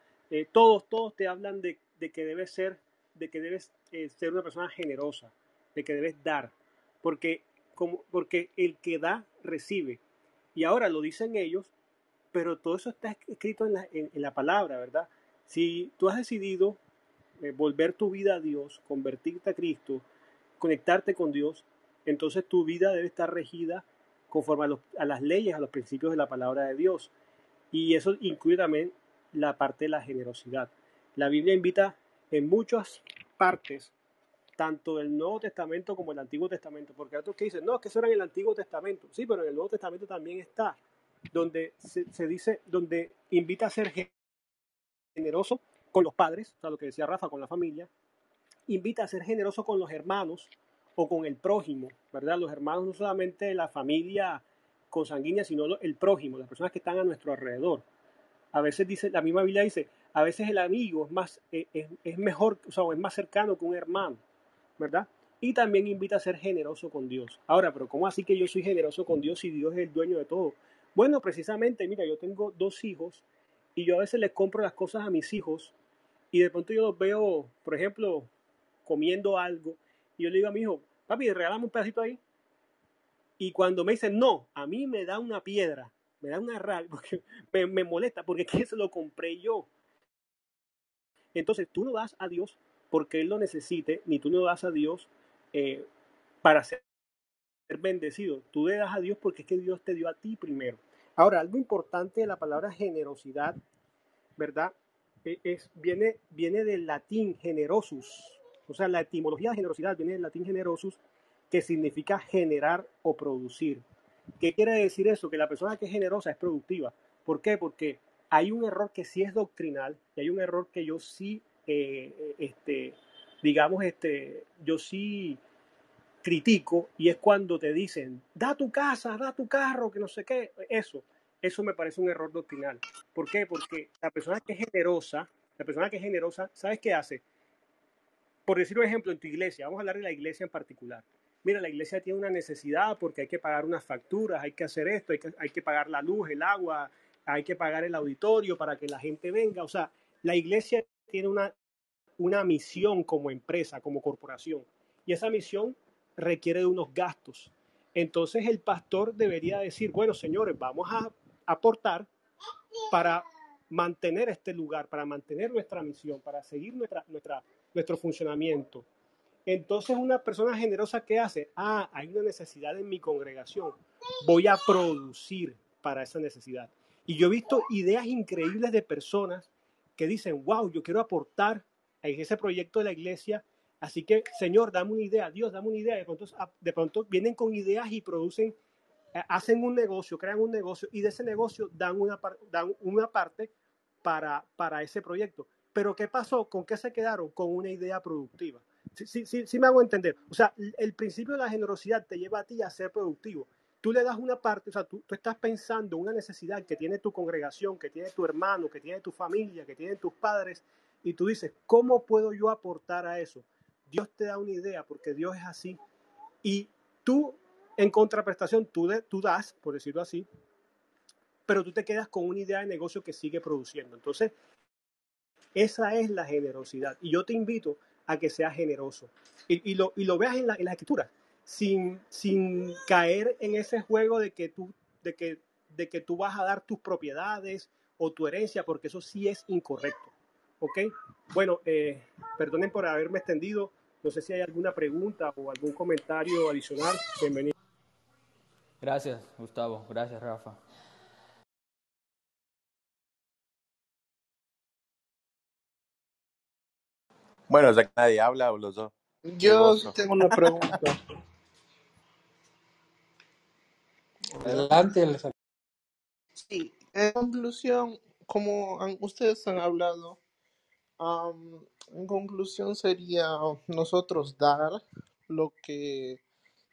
Speaker 1: todos, todos te hablan de, de, que debes ser, de que debes ser una persona generosa, de que debes dar, porque, como, porque el que da, recibe. Y ahora lo dicen ellos, pero todo eso está escrito en la, en, la palabra, ¿verdad? Si tú has decidido eh, volver tu vida a Dios, convertirte a Cristo, conectarte con Dios, entonces tu vida debe estar regida conforme a, a las leyes, a los principios de la palabra de Dios. Y eso incluye también la parte de la generosidad. La Biblia invita en muchas partes tanto del Nuevo Testamento como del Antiguo Testamento, porque hay otros que dicen, no, es que eso era en el Antiguo Testamento. Sí, pero en el Nuevo Testamento también está, donde se, dice, donde invita a ser generoso con los padres, o sea, lo que decía Rafa, con la familia, invita a ser generoso con los hermanos o con el prójimo, ¿verdad? Los hermanos no solamente la familia consanguínea, sino el prójimo, las personas que están a nuestro alrededor. A veces dice, la misma Biblia dice, a veces el amigo es más, eh, es, es mejor, o sea, es más cercano que un hermano, ¿verdad? Y también invita a ser generoso con Dios. Ahora, pero ¿cómo así que yo soy generoso con Dios si Dios es el dueño de todo? Bueno, precisamente, mira, yo tengo dos hijos y yo a veces les compro las cosas a mis hijos y de pronto yo los veo, por ejemplo, comiendo algo y yo le digo a mi hijo, papi, regálame un pedacito ahí. Y cuando me dicen no, a mí me da una piedra, me da una rabia, porque me, me molesta, porque es que se lo compré yo. Entonces tú no das a Dios porque Él lo necesite, ni tú no das a Dios eh, para ser bendecido. Tú le das a Dios porque es que Dios te dio a ti primero. Ahora, algo importante de la palabra generosidad, ¿verdad? E- Es, viene, viene del latín generosus. O sea, la etimología de generosidad viene del latín generosus, que significa generar o producir. ¿Qué quiere decir eso? Que la persona que es generosa es productiva. ¿Por qué? Porque hay un error que sí es doctrinal y hay un error que yo sí, este, digamos, este, yo sí critico y es cuando te dicen, da tu casa, da tu carro, que no sé qué. Eso, eso me parece un error doctrinal. ¿Por qué? Porque la persona que es generosa, la persona que es generosa, ¿sabes qué hace? Por decir un ejemplo, en tu iglesia, vamos a hablar de la iglesia en particular. Mira, la iglesia tiene una necesidad porque hay que pagar unas facturas, hay que hacer esto, hay que, hay que pagar la luz, el agua, hay que pagar el auditorio para que la gente venga. O sea, la iglesia tiene una, una misión como empresa, como corporación. Y esa misión requiere de unos gastos. Entonces el pastor debería decir, bueno, señores, vamos a aportar para mantener este lugar, para mantener nuestra misión, para seguir nuestra, nuestra, nuestro funcionamiento. Entonces una persona generosa, ¿qué hace? Ah, hay una necesidad en mi congregación. Voy a producir para esa necesidad. Y yo he visto ideas increíbles de personas que dicen, wow, yo quiero aportar a ese proyecto de la iglesia. Así que, Señor, dame una idea, Dios, dame una idea. De pronto, de pronto vienen con ideas y producen, eh, hacen un negocio, crean un negocio y de ese negocio dan una, dan una parte para, para ese proyecto. Pero ¿qué pasó? ¿Con qué se quedaron? Con una idea productiva. Sí, sí, sí, sí me hago entender. O sea, el principio de la generosidad te lleva a ti a ser productivo. Tú le das una parte, o sea, tú, tú estás pensando una necesidad que tiene tu congregación, que tiene tu hermano, que tiene tu familia, que tiene tus padres, y tú dices, ¿cómo puedo yo aportar a eso? Dios te da una idea, porque Dios es así. Y tú, en contraprestación, tú, tú das, por decirlo así, pero tú te quedas con una idea de negocio que sigue produciendo. Entonces, esa es la generosidad. Y yo te invito a que seas generoso. Y, y lo, y lo veas en la, en la escritura, sin, sin caer en ese juego de que, tú, de, que, de que tú vas a dar tus propiedades o tu herencia, porque eso sí es incorrecto. ¿Ok? Bueno, eh, perdonen por haberme extendido. No sé si hay alguna pregunta o algún comentario adicional. Bienvenido.
Speaker 12: Gracias, Gustavo. Gracias, Rafa.
Speaker 10: Bueno, ya que nadie habla, hablo yo. El
Speaker 3: Yo tengo una pregunta.
Speaker 2: Adelante.
Speaker 3: Sí, en conclusión, como ustedes han hablado, am, en conclusión sería nosotros dar lo que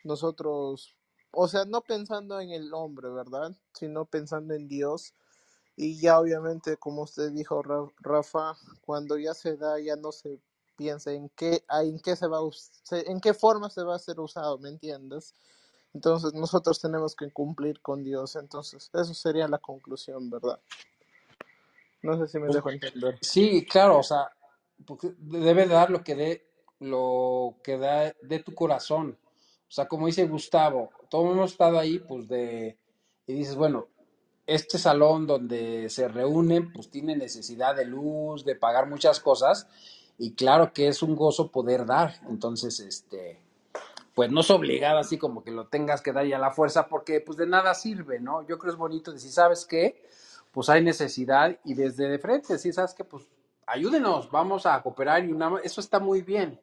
Speaker 3: nosotros, o sea, no pensando en el hombre, ¿verdad? Sino pensando en Dios. Y ya obviamente, como usted dijo, Ra- Rafa, cuando ya se da, ya no se piensa en qué, en qué se va en qué forma se va a ser usado, ¿me entiendes? Entonces nosotros tenemos que cumplir con Dios. Entonces, eso sería la conclusión, ¿verdad? No sé si me
Speaker 2: Pues,
Speaker 3: dejo entender.
Speaker 2: sí, claro, o sea, porque debe dar lo que dé, lo que da de tu corazón. O sea, como dice Gustavo, todos hemos estado ahí, pues de, y dices, bueno, este salón donde se reúnen, pues tiene necesidad de luz, de pagar muchas cosas, y claro que es un gozo poder dar. Entonces, este, pues no es obligado así como que lo tengas que dar ya la fuerza, porque pues de nada sirve, ¿no? Yo creo que es bonito decir, ¿sabes qué? Pues hay necesidad y desde de frente, sí, ¿sabes qué? Pues ayúdenos, vamos a cooperar y eso está muy bien.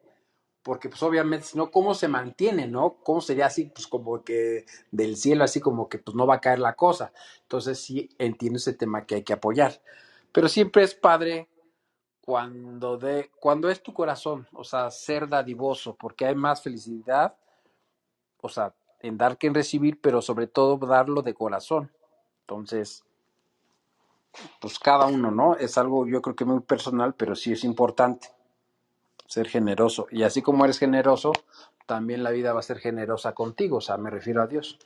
Speaker 2: porque pues obviamente, si no, ¿cómo se mantiene, no? ¿Cómo sería así, pues como que del cielo, así como que pues no va a caer la cosa? Entonces sí entiendo ese tema que hay que apoyar, pero siempre es padre cuando de, cuando es tu corazón, o sea, ser dadivoso, porque hay más felicidad, o sea, en dar que en recibir, pero sobre todo darlo de corazón. Entonces, pues cada uno, ¿no? Es algo yo creo que muy personal, pero sí es importante ser generoso. Y así como eres generoso, también la vida va a ser generosa contigo, o sea, me refiero a Dios.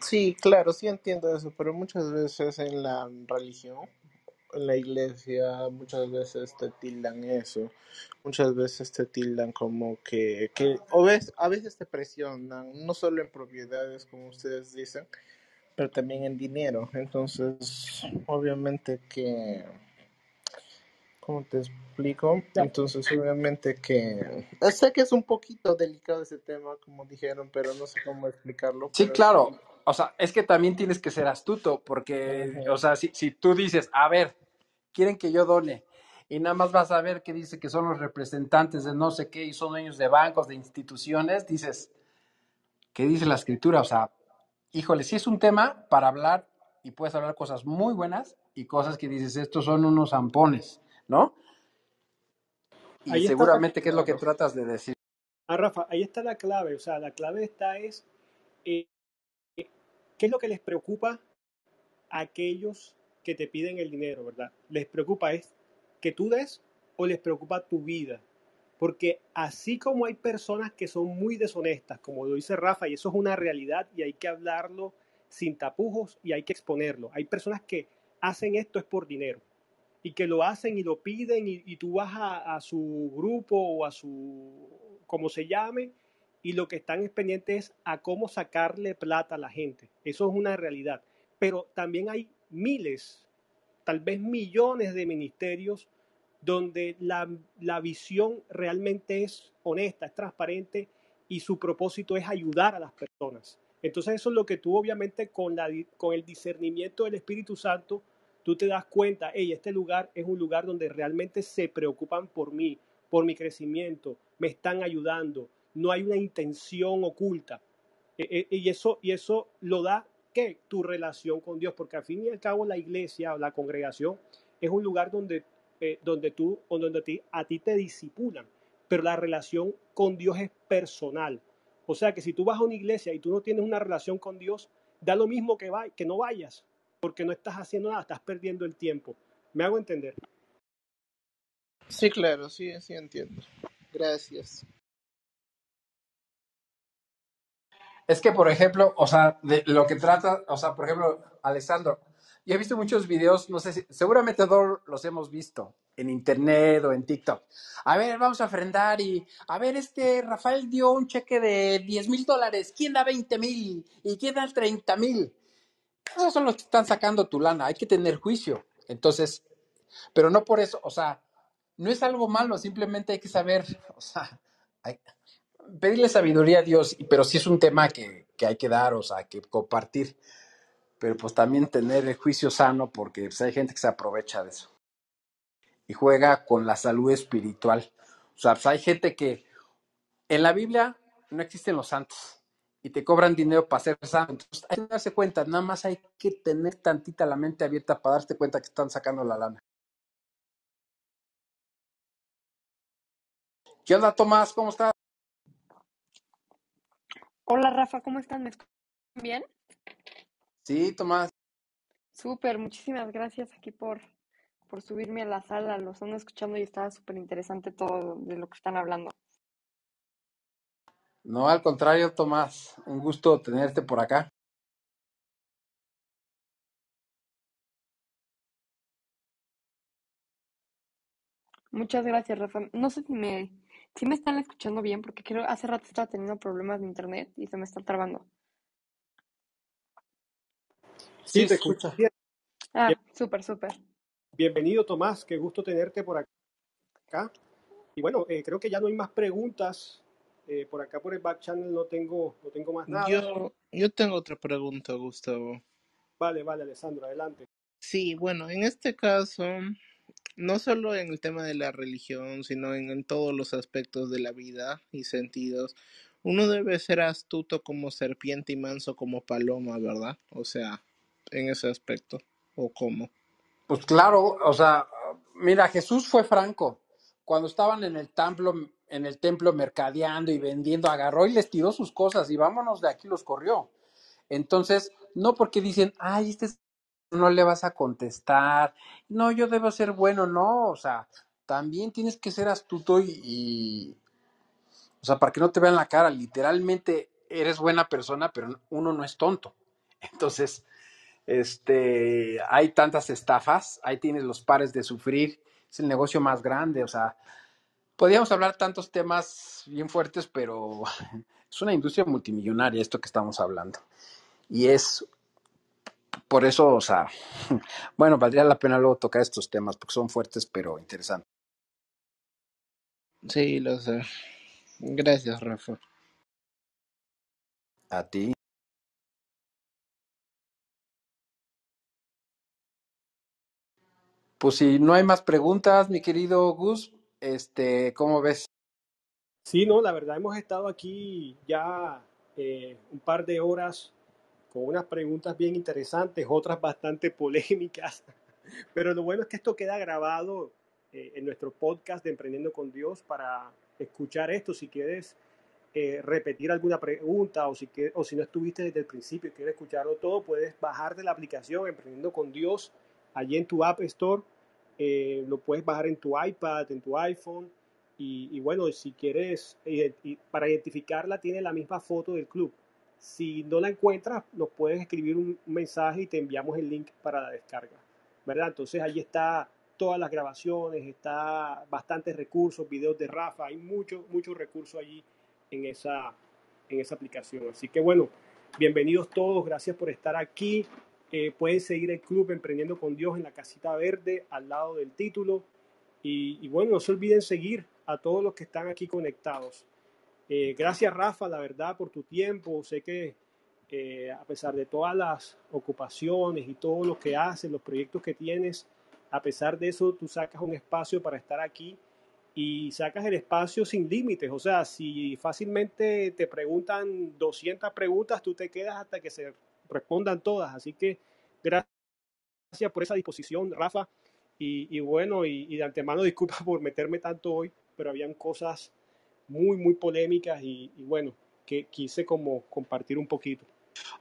Speaker 3: Sí, claro, sí entiendo eso, pero muchas veces en la religión, en la iglesia, muchas veces te tildan eso, muchas veces te tildan como que, que o ves, a veces te presionan, no solo en propiedades, como ustedes dicen, pero también en dinero. Entonces, obviamente que, ¿cómo te explico? Entonces, obviamente que, sé que es un poquito delicado ese tema, como dijeron, pero no sé cómo explicarlo.
Speaker 2: Sí, claro. O sea, es que también tienes que ser astuto, porque, o sea, si, si tú dices, a ver, quieren que yo done, y nada más vas a ver que dice que son los representantes de no sé qué y son dueños de bancos, de instituciones, dices, ¿qué dice la escritura? O sea, híjole, sí es un tema para hablar y puedes hablar cosas muy buenas y cosas que dices, estos son unos zampones, ¿no? Y
Speaker 1: Ahí
Speaker 2: seguramente, ¿qué es lo que tratas de decir?
Speaker 1: Ah, Rafa, ahí está la clave. O sea, la clave está es eh, qué es lo que les preocupa a aquellos que te piden el dinero, ¿verdad? ¿Les preocupa es que tú des o les preocupa tu vida? Porque así como hay personas que son muy deshonestas, como lo dice Rafa, y eso es una realidad y hay que hablarlo sin tapujos y hay que exponerlo. Hay personas que hacen esto es por dinero y que lo hacen y lo piden y, tú vas a, a su grupo o a su, como se llame, y lo que están es pendientes es a cómo sacarle plata a la gente. Eso es una realidad. Pero también hay miles, tal vez millones de ministerios donde la, la visión realmente es honesta, es transparente y su propósito es ayudar a las personas. Entonces eso es lo que tú obviamente con, la, con el discernimiento del Espíritu Santo, tú te das cuenta, hey, este lugar es un lugar donde realmente se preocupan por mí, por mi crecimiento, me están ayudando, no hay una intención oculta. E- e- Y eso, y eso lo da ¿qué? tu relación con Dios, porque al fin y al cabo la iglesia o la congregación es un lugar donde, eh, donde tú o donde a ti, a ti te disipulan, pero la relación con Dios es personal. O sea que si tú vas a una iglesia y tú no tienes una relación con Dios, da lo mismo que, va, que no vayas, porque no estás haciendo nada, estás perdiendo el tiempo. ¿Me hago entender?
Speaker 3: Sí, claro, sí, sí entiendo. Gracias.
Speaker 2: Es que, por ejemplo, o sea, de lo que trata, o sea, por ejemplo, Alessandro, yo he visto muchos videos, no sé si, seguramente todos los hemos visto en internet o en TikTok. A ver, vamos a ofrendar y, a ver, este Rafael dio un cheque de 10 mil dólares, ¿quién da 20 mil? ¿Y quién da 30 mil? Esos son los que están sacando tu lana, hay que tener juicio. Entonces, pero no por eso, o sea, no es algo malo, simplemente hay que saber, o sea, hay- pedirle sabiduría a Dios, pero sí es un tema que, que hay que dar, o sea, que compartir, pero pues también tener el juicio sano, porque pues, hay gente que se aprovecha de eso y juega con la salud espiritual. O sea, pues, hay gente que en la Biblia no existen los santos y te cobran dinero para ser santo. Entonces, hay que darse cuenta, nada más hay que tener tantita la mente abierta para darte cuenta que están sacando la lana. ¿Qué onda, Tomás? ¿Cómo estás?
Speaker 13: Hola Rafa, ¿cómo están? ¿Me escuchan bien?
Speaker 2: Sí, Tomás.
Speaker 13: Súper, muchísimas gracias aquí por, por subirme a la sala. Los ando escuchando y estaba súper interesante todo de lo que están hablando.
Speaker 2: No, al contrario, Tomás. Un gusto tenerte por acá.
Speaker 13: Muchas gracias, Rafa. No sé si me, si me están escuchando bien, porque creo hace rato estaba teniendo problemas de internet y se me está trabando.
Speaker 1: Sí,
Speaker 3: Sí,
Speaker 1: te
Speaker 3: se escucha.
Speaker 1: escucho bien.
Speaker 13: Ah, súper, súper.
Speaker 1: Bienvenido, Tomás. Qué gusto tenerte por acá. Y bueno, eh, creo que ya no hay más preguntas. Eh, por acá por el back channel no tengo, no tengo más nada.
Speaker 3: Yo, yo tengo otra pregunta, Gustavo.
Speaker 1: Vale, vale, Alessandro, adelante.
Speaker 3: Sí, bueno, en este caso, no solo en el tema de la religión, sino en, todos los aspectos de la vida y sentidos. Uno debe ser astuto como serpiente y manso como paloma, ¿verdad? O sea, en ese aspecto. ¿O cómo?
Speaker 2: Pues claro, o sea, mira, Jesús fue franco. Cuando estaban en el templo, en el templo mercadeando y vendiendo, agarró y les tiró sus cosas y vámonos de aquí los corrió. Entonces, no porque dicen, ay, este es- no le vas a contestar, no, yo debo ser bueno, no, o sea, también tienes que ser astuto y, o sea, para que no te vean la cara, literalmente eres buena persona, pero uno no es tonto. Entonces, este, hay tantas estafas, ahí tienes los pares de sufrir, es el negocio más grande, o sea, podríamos hablar tantos temas bien fuertes, pero es una industria multimillonaria esto que estamos hablando. Y es por eso, o sea, bueno, valdría la pena luego tocar estos temas porque son fuertes pero interesantes.
Speaker 3: Sí, lo sé. Gracias, Rafa.
Speaker 2: A ti. Pues si no hay más preguntas, mi querido Gus, este, ¿cómo ves?
Speaker 1: Sí, no, la verdad hemos estado aquí ya eh, un par de horas con unas preguntas bien interesantes, otras bastante polémicas, pero lo bueno es que esto queda grabado eh, en nuestro podcast de Emprendiendo con Dios para escuchar esto. Si quieres eh, repetir alguna pregunta o si, que, o si no estuviste desde el principio y quieres escucharlo todo, puedes bajar de la aplicación Emprendiendo con Dios allí en tu App Store. Eh, lo puedes bajar en tu iPad, en tu iPhone. Y, y bueno, si quieres, eh, para identificarla, tiene la misma foto del club. Si no la encuentras, nos puedes escribir un, mensaje y te enviamos el link para la descarga. ¿Verdad? Entonces allí está todas las grabaciones, está bastantes recursos, videos de Rafa, hay muchos, muchos recursos allí en esa, en esa aplicación. Así que bueno, bienvenidos todos, gracias por estar aquí. Eh, pueden seguir el club Emprendiendo con Dios en la casita verde al lado del título. Y, y bueno, no se olviden seguir a todos los que están aquí conectados. Eh, gracias Rafa, la verdad, por tu tiempo. Sé que a pesar de todas las ocupaciones y todo lo que haces, los proyectos que tienes, a pesar de eso, tú sacas un espacio para estar aquí y sacas el espacio sin límites. O sea, si fácilmente te preguntan 200 preguntas, tú te quedas hasta que se respondan todas. Así que gracias por esa disposición, Rafa. Y, bueno, y, y, de antemano disculpa por meterme tanto hoy, pero habían cosas muy, muy polémicas y, y bueno, que quise como compartir un poquito.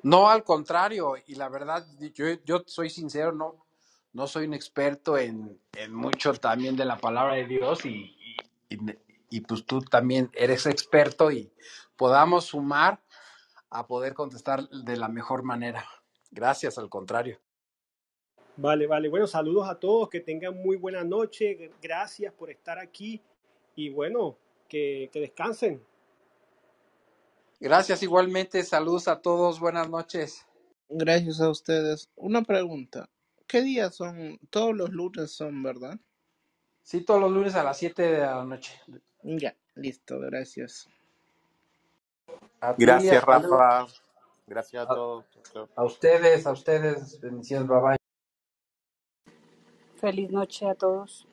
Speaker 2: No, al contrario, y la verdad, yo, yo soy sincero, no, no soy un experto en, en mucho también de la palabra de Dios y, y, y, y pues tú también eres experto y podamos sumar a poder contestar de la mejor manera. Gracias, al contrario.
Speaker 1: Vale, vale. Bueno, saludos a todos, que tengan muy buena noche. Gracias por estar aquí y bueno, que, que descansen.
Speaker 2: Gracias igualmente, saludos a todos, buenas noches.
Speaker 3: Gracias a ustedes. Una pregunta, ¿qué días son? Todos los lunes son, ¿verdad?
Speaker 2: Sí, todos los lunes a las 7 de la noche.
Speaker 3: Ya, listo, gracias.
Speaker 2: A
Speaker 10: Gracias. Rafa. Gracias a
Speaker 2: A,
Speaker 10: todos.
Speaker 2: A ustedes, a ustedes, bendiciones, bye bye.
Speaker 5: Feliz noche a todos.